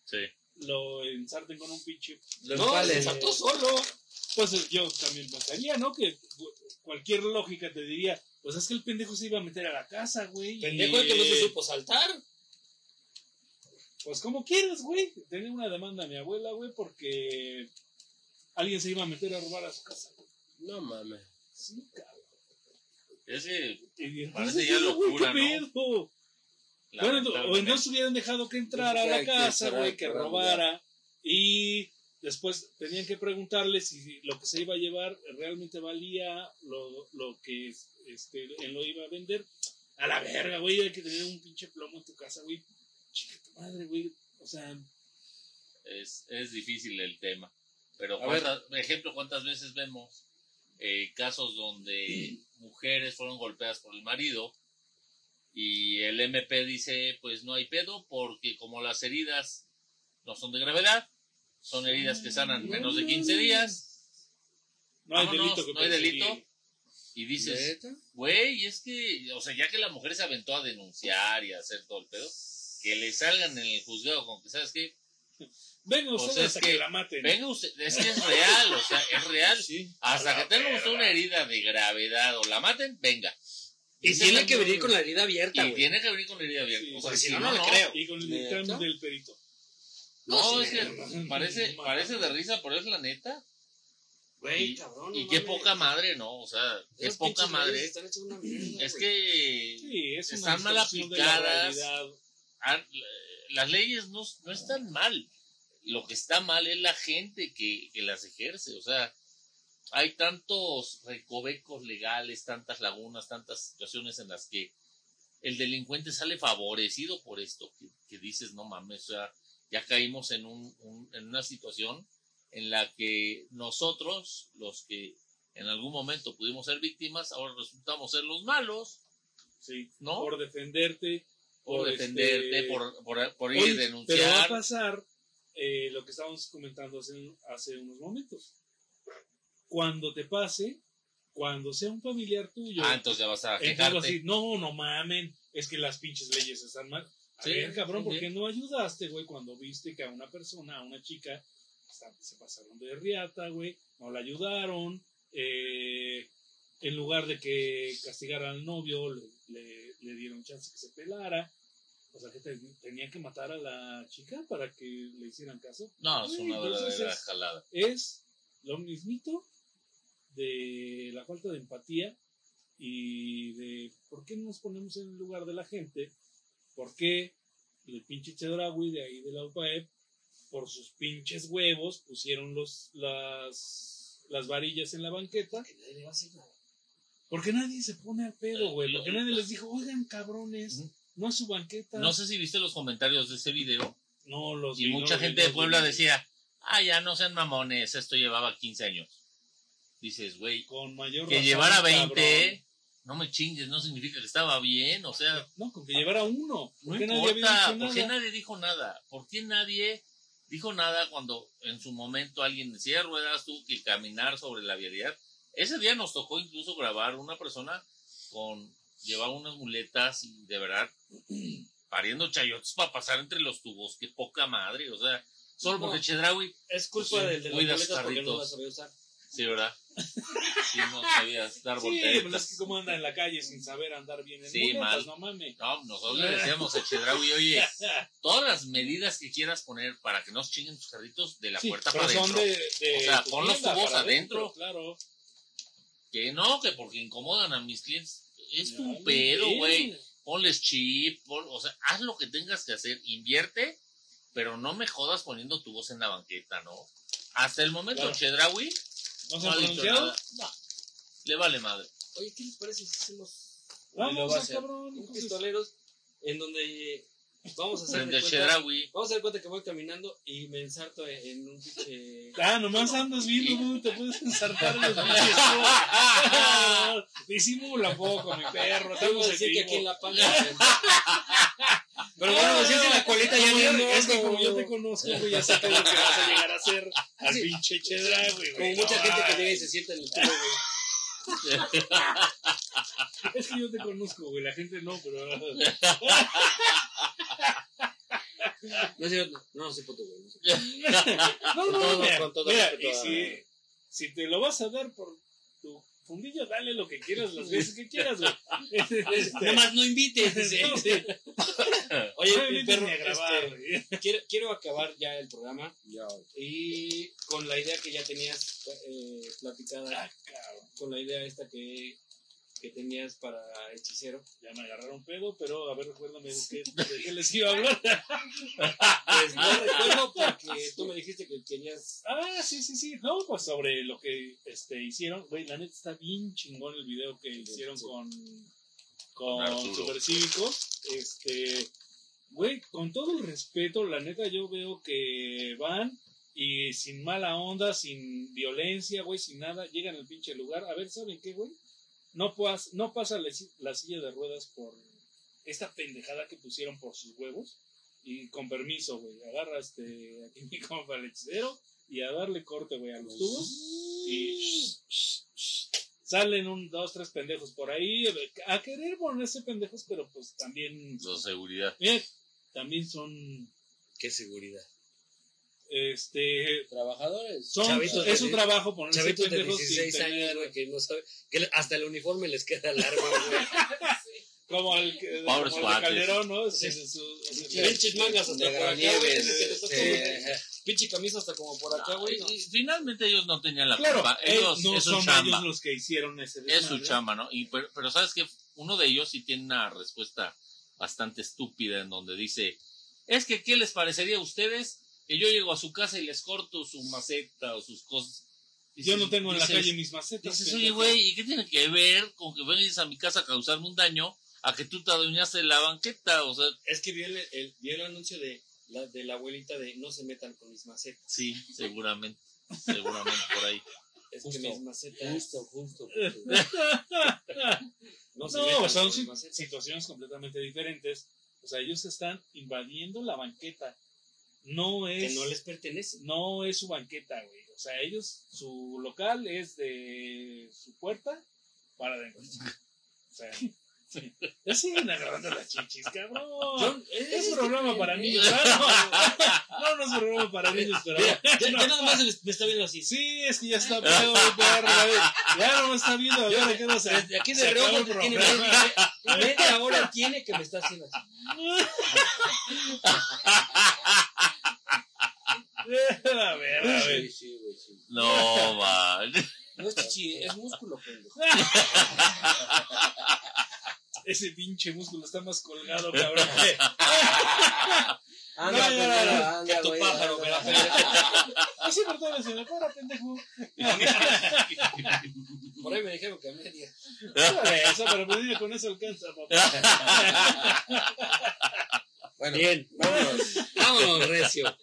sí. lo ensarten con un pinche. Lo no, empalen. se saltó solo. Pues yo también pensaría, ¿no? Que cu- cualquier lógica te diría, pues es que el pendejo se iba a meter a la casa, güey. y- Pendejo el que no se supo saltar. Pues como quieras, güey. Tenía una demanda a mi abuela, güey, porque alguien se iba a meter a robar a su casa. No mames. Sí, cabrón. Ese, Y Parece entonces, ya locura, ¿qué ¿no? pedo? Bueno, o entonces hubieran dejado que entrara a la que casa, güey, que robara. Y después tenían que preguntarle si lo que se iba a llevar realmente valía lo, lo que este, él lo iba a vender. A la verga, güey, hay que tener un pinche plomo en tu casa, güey. Chica tu madre, güey. O sea, es, es difícil el tema. Pero, A ver. ¿cuántas, ejemplo, ¿cuántas veces vemos eh, casos donde mujeres fueron golpeadas por el marido Y el MP dice, pues no hay pedo porque como las heridas no son de gravedad, son heridas que sanan menos de 15 días, No hay vámonos, delito que no hay perseguir. delito. Y dices, güey, es que, o sea, ya que la mujer se aventó a denunciar y a hacer todo el pedo, que le salgan en el juzgado con que, ¿sabes qué? Venga Pues usted es hasta que- que la maten. Venga usted, es que es real, o sea, es real. Sí. Hasta que tenga usted una herida de gravedad o la maten, venga. Y tiene que venir con la herida abierta, Y tiene que venir con la herida abierta. Sí, o sea, si no, no, no le creo. Y con el dictamen del perito. No, No, es que parece, parece de risa, pero es la neta. Güey, Y- cabrón. Y qué poca madre, ¿no? O sea, qué Esos poca madre. están hechas una mierda, Es que Sí, es una Están mal la aplicadas. ah, las leyes no, no están mal. Lo que está mal es la gente que, que las ejerce. O sea, hay tantos recovecos legales, tantas lagunas, tantas situaciones en las que el delincuente sale favorecido por esto, que, que dices, no mames, o sea, ya caímos en, un, un- en una situación en la que nosotros, los que en algún momento pudimos ser víctimas, ahora resultamos ser los malos, Sí, ¿no? por defenderte. por por defenderte, este- por, por, por ir a Pero va a denunciar. pasar eh, lo que estábamos comentando hace, hace unos momentos. Cuando te pase, cuando sea un familiar tuyo, Ah, entonces ya vas a quejarte. vas a decir, no, no mamen, es que las pinches leyes están mal. A Sí, ver, cabrón, sí, ¿por sí. qué no ayudaste, güey, cuando viste que a una persona, a una chica, se pasaron de riata, güey, no la ayudaron, eh, en lugar de que castigaran al novio, le, le- le dieron chance que se pelara. O sea, que te- tenía que matar a la chica para que le hicieran caso. No, es una verdadera es- jalada. es lo mismito de la falta de empatía y de por qué no nos ponemos en el lugar de la gente, por qué el pinche Chedraui de ahí de la UPAEP, por sus pinches huevos, pusieron los, las, las varillas en la banqueta, Que nadie le va a hacer nada. porque nadie se pone al pedo, güey, porque nadie les dijo, oigan cabrones. No es su banqueta, No sé si viste los comentarios de ese video no los y vi, mucha gente de Puebla vi. decía, ah, ya no sean mamones, esto llevaba 15 años. Dices, güey, con mayor que razón, llevara cabrón. 20, no me chingues, no significa que estaba bien, o sea, No, con que llevara uno. no ¿Por qué nadie había importa, dicho ¿por qué nada? nadie dijo nada? ¿Por qué nadie dijo nada cuando en su momento alguien de silla de ruedas tuvo que caminar sobre la vialidad? Ese día nos tocó incluso grabar una persona con, llevaba unas muletas y de verdad pariendo chayotes para pasar entre los tubos, qué poca madre, o sea, solo No. porque Chedraui, Es culpa Pues del de cuidas boletas porque no carritos. las sabía usar. sí, ¿verdad? Sí, no sabías dar Sí, pues es volteretas. que como anda en la calle sin saber andar bien en Sí, muletas, mal. no mames. No, nosotros le decíamos a Chedraui, oye, todas las medidas que quieras poner para que no chinguen tus carritos de la Sí, puerta pero para adentro. de, de O sea, pon los tubos adentro. Claro. Que no, que porque incomodan a mis clientes. Es Ya, un pedo, güey. Ponles chip, pon- o sea, haz lo que tengas que hacer, invierte, pero no me jodas poniendo tu voz en la banqueta, ¿no? Hasta el momento, Claro. Chedraui ¿No se no ha dicho nada. No, le vale madre. Oye, ¿qué les parece si hacemos Vamos, va a cabrón. un entonces. pistoleros en donde vamos a hacer de cuenta, vamos a dar cuenta que voy caminando y me ensarto en un pinche Ah, nomás andas viendo, güey, te puedes ensartar en los pinches ojos. Disimula poco, mi perro. Te iba Estamos a decir que aquí en la panza. Pero bueno, si es en la colita ya yo- ando, Es que como- yo te conozco, güey, ya sé es lo que vas a llegar a hacer al Sí. pinche chedra, güey. Como güey. mucha No, gente que llega y se sienta en el tubo, güey. Es que yo te conozco, güey, la gente no, pero... No es cierto, no, no soy puto, güey. no soy No, no, todo- mira, con todo mira, respeto y si, si te lo vas a dar por tu fundillo, dale lo que quieras las veces que quieras, güey. Este, Nada más no invites. dice. no. Oye, no perro, a grabar, este, güey. quiero, quiero acabar ya el programa Ya. y con la idea que ya tenías eh, platicada, Ah, con la idea esta que, que tenías para hechicero. Ya me agarraron pedo, pero a ver, recuérdame de qué, de qué les iba a hablar. Pues no recuerdo porque tú me dijiste que querías. Ah, sí, sí, sí. No, pues sobre lo que este, hicieron. Güey, la neta está bien chingón el video que hicieron Sí. con, Con. Supercívicos. Este, güey, con todo el respeto, la neta yo veo que van y sin mala onda, sin violencia, güey, sin nada, llegan al pinche lugar. A ver, ¿saben qué, güey? No, pas- no pasa la, si- la silla de ruedas por esta pendejada que pusieron por sus huevos. Y con permiso, güey, agarra este, aquí mi compa el hechicero y a darle corte, güey, a los tubos. Y salen un, dos, tres pendejos por ahí a querer ponerse pendejos, pero pues también, Su seguridad. mira, también son, Qué seguridad. Este, Trabajadores. son, Chavitos es su de- trabajo ponerse Chavitos de pendejos sin 16 tener- años, güey, que no sabe, que hasta el uniforme les queda largo, güey. como el, como el de. Calderón, ¿no? Sí. Pinches mangas hasta por acá, güey. Pinche camisa hasta como por acá, güey. finalmente ellos no tenían la Claro, culpa. Ellos, no es su son chamba. ellos los que hicieron ese Es su chamba, ¿no? Y, pero, pero sabes que uno de ellos sí tiene una respuesta bastante estúpida en donde dice, es que ¿qué les parecería a ustedes que yo llego a su casa y les corto su maceta o sus cosas? Yo no tengo en la calle mis macetas. Dices, oye, pendejo". güey, ¿y qué tiene que ver con que vengas a mi casa a causarme un daño a que tú te adueñaste de la banqueta? O sea, Es que vi el, el- vi el anuncio de la, de la abuelita de no se metan con mis macetas. sí, seguramente, seguramente por ahí. Es Justo, que mis macetas Justo, justo. no se No, metan son situaciones completamente diferentes. O sea, ellos están invadiendo la banqueta. No Que es, no les pertenece. no es su banqueta, güey. O sea, ellos, su local es de su puerta para adentro. O sea, ya siguen agarrando las chichis, cabrón. Es que- un programa para niños. No, no, no es un programa para niños, pero. Mira, ya, ya nada más me- está viendo así. Sí, es que ya está pedo, mi perro. ya- Ya no me está viendo. Ya de qué no se. Aquí se de reojo tiene media hora tiene que me está haciendo así. A ver, a ver. Sí, sí, güey, sí. No, man. No es chichi, es músculo, pendejo. Ese pinche músculo está más colgado, cabrón. que- Anda, No, pendejo, no, no, anda, tu güey, pájaro, pero- Así por todo se me para, pendejo. Por ahí me dijeron que a media. Eso, pero pues dile, con eso alcanza, papá. Bueno, Bien, vámonos. vámonos, Recio.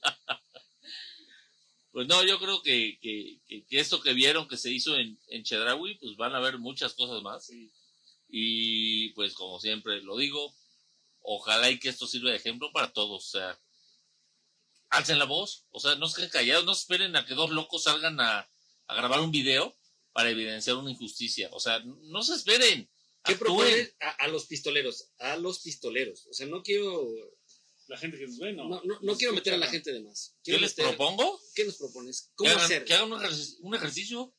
Pues no, yo creo que, que, que- esto que vieron que se hizo en, en Chedraui, pues van a ver muchas cosas más. Y pues como siempre lo digo, ojalá y que esto sirva de ejemplo para todos. O sea, alcen la voz, o sea, no se queden callados, no esperen a que dos locos salgan a, a grabar un video para evidenciar una injusticia. O sea, no se esperen. ¿Qué actúen. propones a, a los pistoleros? A los pistoleros. O sea, no quiero. La gente que nos ve, ¿no? No, no, no quiero meter a la gente de más. ¿Qué Quiero les meter- propongo? ¿Qué nos propones? Que ¿Cómo hagan, hacer? que hagan un, ejercicio, un ejercicio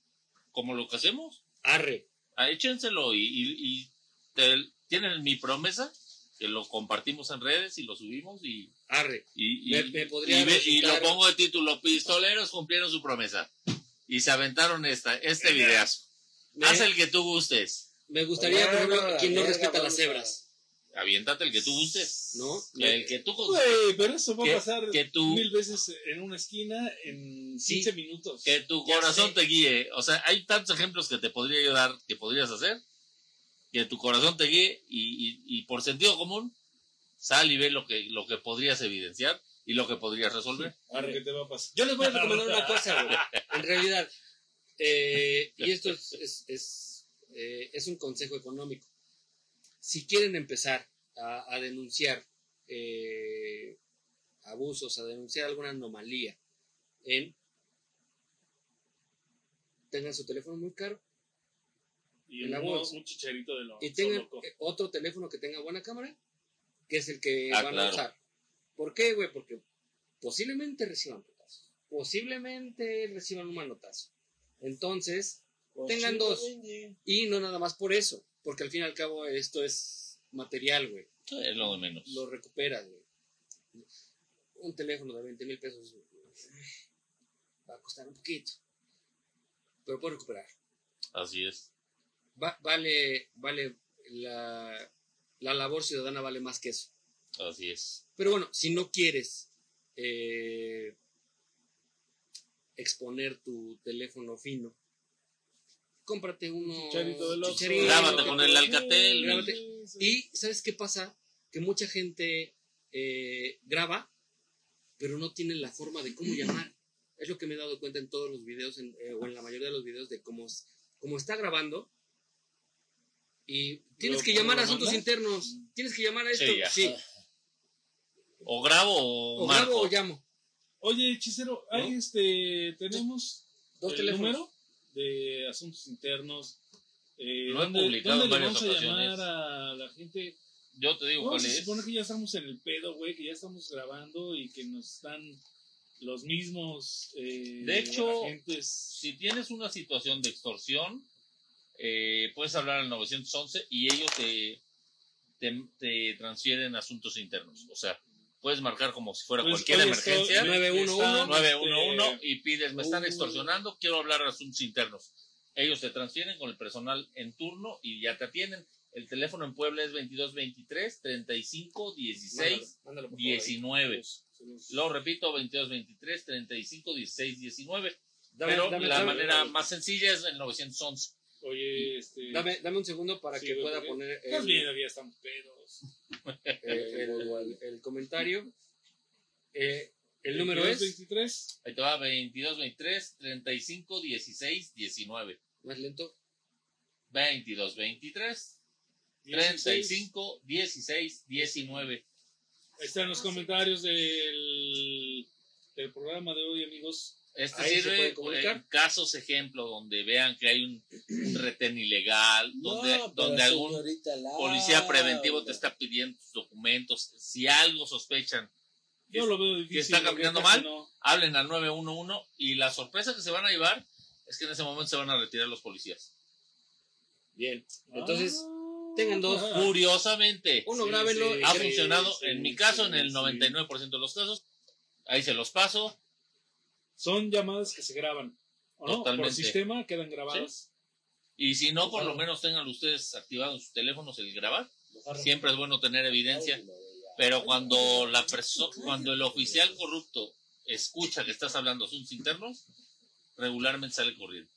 como lo que hacemos. Arre. Ah, échenselo y, y, y te- tienen mi promesa que lo compartimos en redes y lo subimos y, Arre. y, y, Me- me podría y ve- y lo pongo de título pistoleros cumplieron su promesa y se aventaron esta este videazo Me, haz el que tú gustes me gustaría, por ejemplo, quien no respeta las cebras. Aviéntate el que tú gustes ¿No? el que tú Güey, pero eso va que, a pasar que tu mil veces en una esquina en Sí. 15 minutos. que tu Ya corazón sé. te guíe o sea hay tantos ejemplos que te podría ayudar que podrías hacer que tu corazón te guíe y, y- y por sentido común sal y ve lo que lo que podrías evidenciar y lo que podrías resolver Arre, ¿Qué te va a pasar? Yo les voy a recomendar una cosa, güey. En realidad, eh, y esto es, es, es, eh, es un consejo económico. Si quieren empezar a, a denunciar eh, abusos, a denunciar alguna anomalía en... Tengan su teléfono muy caro Y en la uno- bolsa. un chicharito de lo y tengan loco. otro teléfono que tenga buena cámara, que es el que Ah, van claro. a usar. ¿Por qué, güey? Porque posiblemente reciban putazos. Posiblemente reciban un manotazo. Entonces, Tengan dos. y no nada más por eso, porque al fin y al cabo esto es material, güey. es lo de menos Lo recuperas, güey. Un teléfono de 20 mil pesos va a costar un poquito, pero puedes recuperar. así es Va- vale, vale, la, la labor ciudadana vale más que eso. así es Pero bueno, si no quieres eh, exponer tu teléfono fino, cómprate uno. Chicharito del Oxxo. chicharito, Grábate con el Alcatel, Grábate. Y ¿sabes qué pasa? Que mucha gente eh, graba, pero no tiene la forma de cómo llamar. Es lo que me he dado cuenta en todos los videos, en- eh, o en la mayoría de los videos, de cómo, cómo está grabando, Y tienes ¿Lo- que llamar a asuntos internos. Tienes que llamar a esto. Sí, ya. Sí. O grabo o, O marco. grabo o llamo. Oye, hechicero, ahí este, tenemos Dos el teléfonos. número de asuntos internos. Eh, Lo he ¿dónde- publicado dónde en le varias vamos a llamar a la gente? Yo te digo No, cuál se es. supone que ya estamos en el pedo, güey, que ya estamos grabando y que nos están los mismos eh, De hecho, agentes. Si tienes una situación de extorsión, eh, puedes hablar al 911 y ellos te, te, te transfieren asuntos internos. O sea, puedes marcar como si fuera Pues, cualquier emergencia. esto- 911, están, 911 este, y pides, me están extorsionando, quiero hablar de asuntos internos. Ellos te transfieren con el personal en turno y ya te atienden. El teléfono en Puebla es 2223 35 16 Mándalo, mándalo, por favor, ahí. 19. se los- Lo repito, 2223 35 16 19. Dame, Pero dame- la dame- manera más sencilla es el 911. Oye, este. Dame, dame un segundo para Sí, que pueda poner Estás el, bien, ya estamos pedos. eh, el- el comentario. Eh, el número es 23. Ahí te va 2223 35 16 19. más lento. 2223 35 16 19. Ahí están los comentarios del, del programa de hoy, amigos. Este Ahí sirve en casos ejemplo donde vean que hay un, un retén ilegal, donde, No, pero donde algún Laura. policía preventivo te está pidiendo tus documentos. Si algo sospechan, difícil. está caminando mal? no. hablen al 911 y la sorpresa que se van a llevar es que en ese momento se van a retirar los policías. Bien. Entonces, Ah. tengan dos. Curiosamente, Uno Sí, grábenlo. sí, y ha que- funcionado sí, en mi caso en el sí. 99% de los casos. Ahí se los paso. Son llamadas que se graban. ¿o no? Totalmente. Por sistema quedan grabadas. Y si no, por lo menos tengan ustedes activados en sus teléfonos el grabar. Siempre es bueno tener evidencia. Pero cuando la perso- cuando el oficial corrupto escucha que estás hablando asuntos internos, regularmente sale corriendo.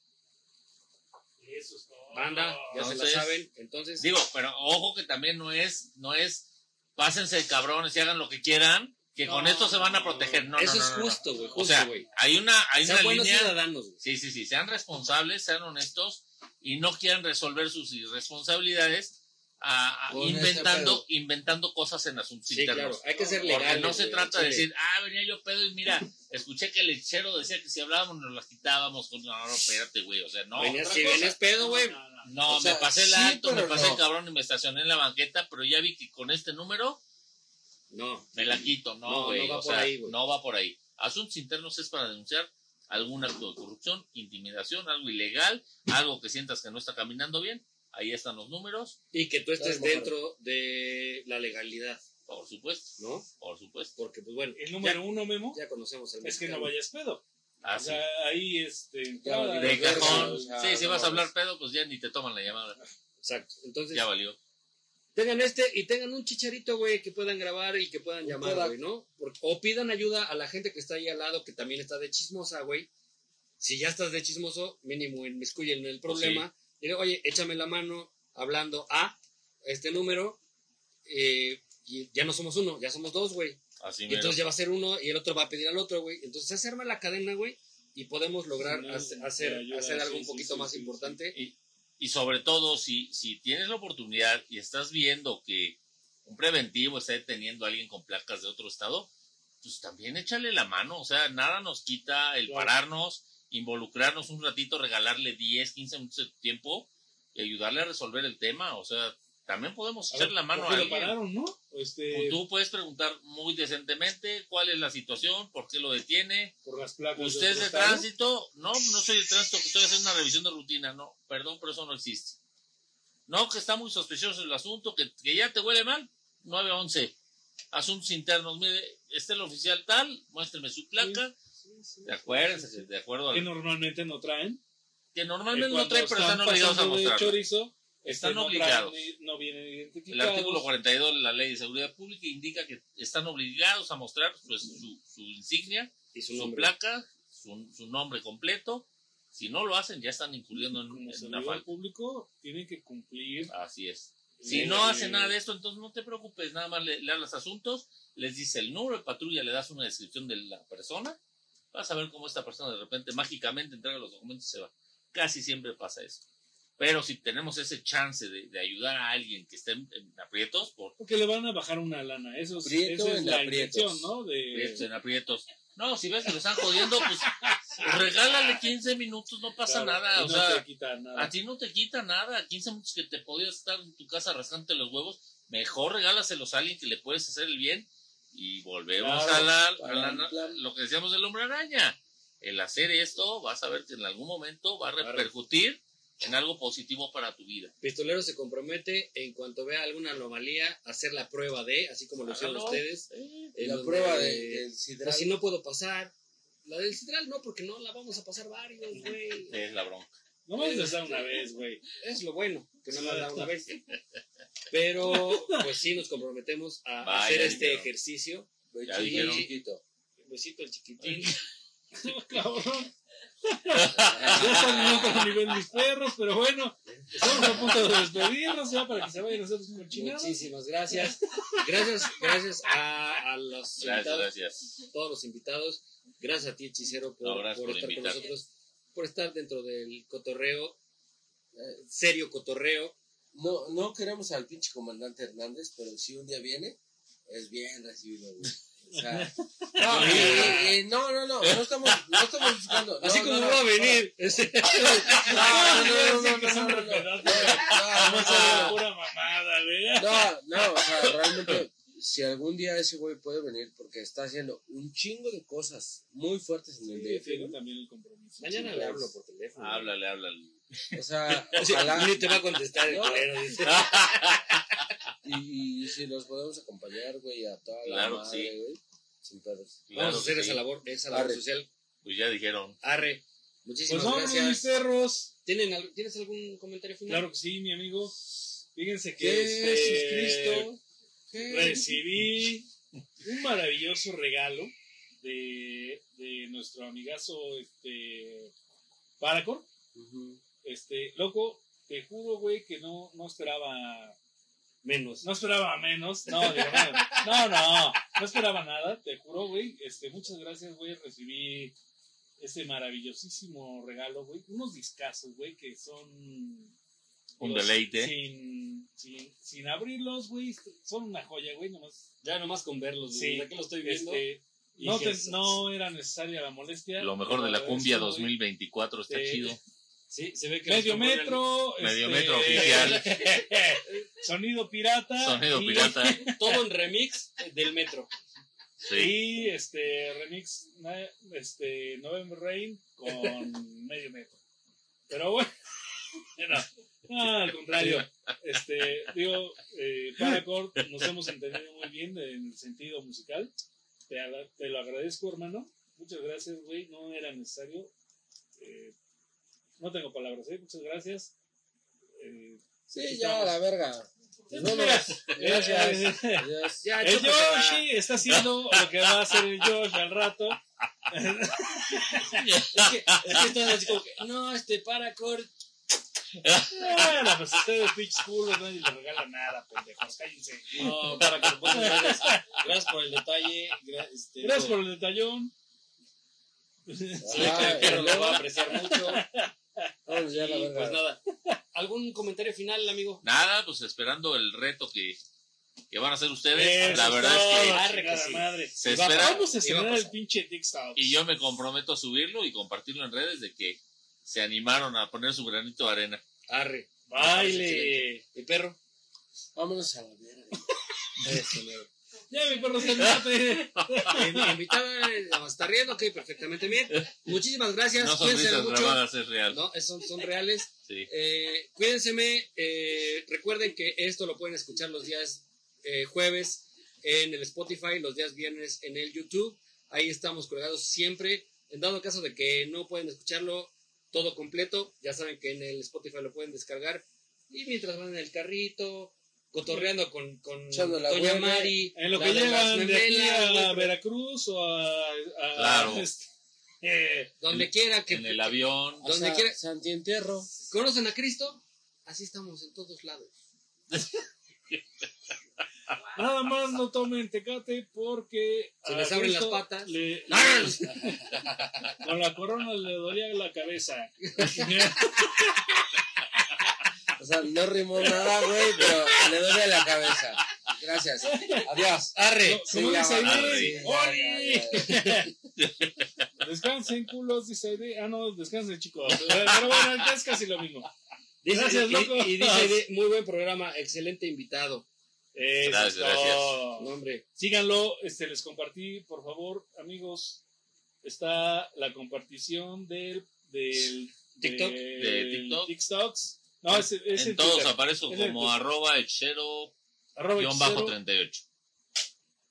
Eso es todo. Banda, ya se la Entonces, saben. Entonces, Digo, pero ojo que también no es, no es, pásense de cabrones y hagan lo que quieran, que con esto se van a proteger. No, eso no, no, es justo, güey. O Justo, sea, güey. hay una, hay Sean una buenos línea. ciudadanos, güey. Sí, sí, sí, sean responsables, sean honestos y no quieran resolver sus irresponsabilidades a- este inventando, inventando cosas en asuntos Sí, internos. claro. Hay que ser Porque legal. no se trata de decir, ah, venía yo pedo y mira, escuché que el lechero decía que si hablábamos nos las quitábamos. Con... No, no, espérate, güey, o sea, no. Venías, si cosa. vienes pedo, güey. No, no, no. No, O sea, me pasé el sí, alto, me pasé no. el cabrón y me estacioné en la banqueta, pero ya vi que con este número No. me la quito. No, No, güey, no va o por sea, ahí, güey. no va por ahí. Asuntos internos es para denunciar algún acto de corrupción, intimidación, algo ilegal, algo que sientas que no está caminando bien. Ahí están los números, Y que tú estés Claro, dentro de la legalidad, por supuesto, ¿no? por supuesto. Porque, pues bueno, El número uno, Memo, ya, conocemos el es que no vayas pedo. O sea, ahí este. De cajón. Sí, si no vas a hablar pedo, pues ya ni te toman la llamada. Exacto. Entonces, Ya valió. Tengan este y tengan un chicharito, güey, que puedan grabar y que puedan llamar, güey, ¿no? Porque- o pidan ayuda a la gente que está ahí al lado, que también está de chismosa, güey. Si ya estás de chismoso, mínimo inmiscuyen en el Pues problema. Dile, oye, échame la mano hablando a este número. eh, y ya no somos uno, ya somos dos, güey. Así Y entonces ya va a ser uno y el otro va a pedir al otro, güey. Entonces se arma la cadena, güey, y podemos lograr Sí, hacer, ayuda, hacer algo sí, un poquito más importante. Y, y sobre todo, si, si tienes la oportunidad y estás viendo que un preventivo está deteniendo a alguien con placas de otro estado, pues también échale la mano. O sea, nada nos quita el Claro. pararnos, involucrarnos un ratito, regalarle 10, 15 minutos de tiempo y ayudarle a resolver el tema. O sea, también podemos echar la mano ¿por a alguien. pararon, ¿no? Este, Tú puedes preguntar muy decentemente cuál es la situación, por qué lo detiene, por las placas. ¿Usted es de tránsito? No, no soy de tránsito, estoy haciendo una revisión de rutina. No, perdón, pero eso no existe. No, que está muy sospechoso el asunto, que, que ya te huele mal. 911. Asuntos internos. Mire, este es el oficial tal, muéstreme su placa. Sí, sí. De acuérdense, de acuerdo. Que al- normalmente no traen. Que normalmente no traen, pero están obligados a mostrarlo. chorizo, Están no obligados. traen ni- no vienen El artículo 42 de la Ley de Seguridad Pública indica que están obligados a mostrar pues, su, su insignia Y su su placa, su, su nombre completo. Si no lo hacen, ya están incurriendo en, Como en una falta. público, tienen que cumplir. Así es. Si no hacen nada de esto, entonces no te preocupes, nada más le, le hablas asuntos, les dice el número de patrulla, le das una descripción de la persona, vas a ver cómo esta persona de repente mágicamente entrega los documentos y se va. Casi siempre pasa eso. Pero si tenemos ese chance de, de ayudar a alguien que esté en, en aprietos, por Porque le van a bajar una lana. Eso es, Prieto esa es en la aprietos. ¿no? De, en aprietos. No, si ves que lo están jodiendo, pues regálale 15 minutos, no pasa Claro, nada. O no sea, te quita nada. a ti no te quita nada. 15 minutos que te podías estar en tu casa rascándote los huevos, mejor regálaselos a alguien que le puedes hacer el bien. Y volvemos Claro, a, la, a la- lo que decíamos del hombre araña. El hacer esto, vas a ver que en algún momento va a repercutir en algo positivo para tu vida. Pistolero se compromete en cuanto vea alguna anomalía a hacer la prueba de, así como lo hicieron ustedes. Eh, La donde, prueba de, del sidral. pues si no puedo pasar. La del Cidral no, porque no la vamos a pasar varios, güey. Es la bronca. No vamos a estar una vez, güey. Es lo bueno, que no la da una vez. Pero, pues sí, nos comprometemos a Vaya, hacer este dijeron. ejercicio. Bechito dijeron. chiquito. Besito al chiquitín. Cabrón. Ya están en otro nivel mis perros, pero bueno, estamos a punto de despedirnos ya para que se vayan a hacer sus cochinadas. Muchísimas gracias. Gracias, gracias a, a los Gracias, invitados, gracias. todos los invitados. Gracias a ti, Hechicero, por, No, por por estar con invitar. nosotros, por estar dentro del cotorreo, eh, serio cotorreo. No, no queremos al pinche comandante Hernández, pero si un día viene, es bien recibido, güey. O sea, no, eh, eh, eh, no, no, no, no estamos, no estamos buscando. no, Así no, como no, va a no. venir. Ese- No, no, no, no, no, no, no, o sea, realmente, si algún día ese güey puede venir, porque está haciendo un chingo de cosas muy fuertes en el DF, Tengo también el compromiso. Mañana le hablo por teléfono. Háblale, háblale. O sea, Sí, ojalá, Ni te va a contestar el No. culero. Y, y si los podemos acompañar, güey, a toda la Claro que madre, sí. güey, sin. Vamos Claro a hacer esa labor, esa labor Arre. social. Pues ya dijeron. Arre. Pues Muchísimas vámonos, mis gracias. perros. ¿Tienen, ¿Tienes algún comentario final? Claro que sí, mi amigo. Fíjense que Jesucristo. este, recibí un maravilloso regalo de, de nuestro amigazo este Paracor. Ujú. Este, loco, te juro, güey, que no, no esperaba Menos. No esperaba menos. No, no, no, no, esperaba nada, te juro, güey. Este, muchas gracias, güey. Recibí este maravillosísimo regalo, güey. Unos discazos, güey, que son. Un deleite. Sin, sin, sin abrirlos, güey. Son una joya, güey, nomás. Ya nomás con verlos, Sí, desde aquí lo estoy viendo. Este, no, te- no era necesaria la molestia. Lo mejor de la cumbia eso, güey, 2024 está Eh, chido. Sí, se ve que Medio metro. Medio este, metro oficial. Sonido pirata. Sonido y- pirata. Todo en remix del metro. Sí. Y este remix este November Rain con medio metro. Pero bueno, no, no, al contrario. Este, digo, eh, Paracord nos hemos entendido muy bien en el sentido musical. Te, te lo agradezco, hermano. Muchas gracias, güey. No era necesario. Eh, no tengo palabras, ¿eh? Muchas gracias. Eh, Sí, ya, la verga. Gracias. Adiós. Ya, El. Yoshi está haciendo lo que va a hacer el Yoshi al rato. Es que, es que están así como que, no, este Paracord. Bueno, pues ustedes, pinches culos, nadie les regala nada, pendejos, cállense. No, Paracord, muchas gracias. Gracias por el detalle. este, Gracias por el detallón. Ah, que lo va a apreciar mucho. Ya la Y pues nada. ¿Algún comentario final, amigo? Nada, pues esperando el reto que, que van a hacer ustedes. Eso la verdad es que Arre que sí. madre. se Y va a espera. Vamos a estrenar el pinche TikTok. Y yo me comprometo a subirlo y compartirlo en redes de que se animaron a poner su granito de arena. Arre. Baile. ¿Mi perro? Vámonos a la verga. Eso. Ya mi perro se mate. Mi invitada eh, está riendo, ok, perfectamente bien. Muchísimas gracias. No son Cuídense risas mucho. grabadas, es real. No, son, son reales. Sí. Eh, cuídense. Eh, recuerden que esto lo pueden escuchar los días eh, jueves en el Spotify, los días viernes en el YouTube. Ahí estamos colgados siempre. En dado caso de que no pueden escucharlo todo completo, ya saben que en el Spotify lo pueden descargar. Y mientras van en el carrito, cotorreando con, con la Doña. Mari, En lo la que de las llegan de aquí memelas, a güey, Veracruz o a. a- Claro. este, eh, donde quiera que En el avión. O Donde sea, quiera- Santientierro. conocen a Cristo, así estamos en todos lados. Nada más no tomen tecate porque. Se a les abren las Cristo patas. le- ¡Ah! con la corona le dolía la cabeza. O sea, no rimó nada, güey, pero le duele la cabeza. Gracias. Adiós. Arre. No, ¿Cómo Sí, dice ¡Oli! Descansen, culos, dice ahí. Ah, no, descansen, chicos. Pero bueno, es casi lo mismo. Dice- Gracias, y- loco. Y, dice, de- muy buen programa, excelente invitado. Eso Gracias, gracias. No, hombre. Síganlo, este, les compartí, por favor, amigos. Está la compartición del, del TikTok. del De TikTok. TikToks. No, es, es en en todos Twitter. aparezco Es en como arroba hechero Arroba guion bajo hechicero. 38.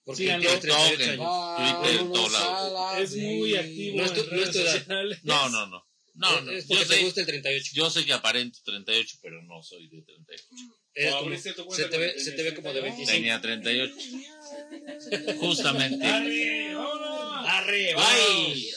Porque tiene 38 TikTok. Vámonos Twitter, todos a la Es muy activo No es tu- en no es redes tu edad. sociales. No, no, no. No, no. Es Yo porque te sé, gusta el 38. yo sé que aparento 38, pero no soy de 38. Eres O como- se, te ve, se te ve como de 38. 25. Tenía 38. Justamente. ¡Arre! ¡Vámonos! Arre, bye.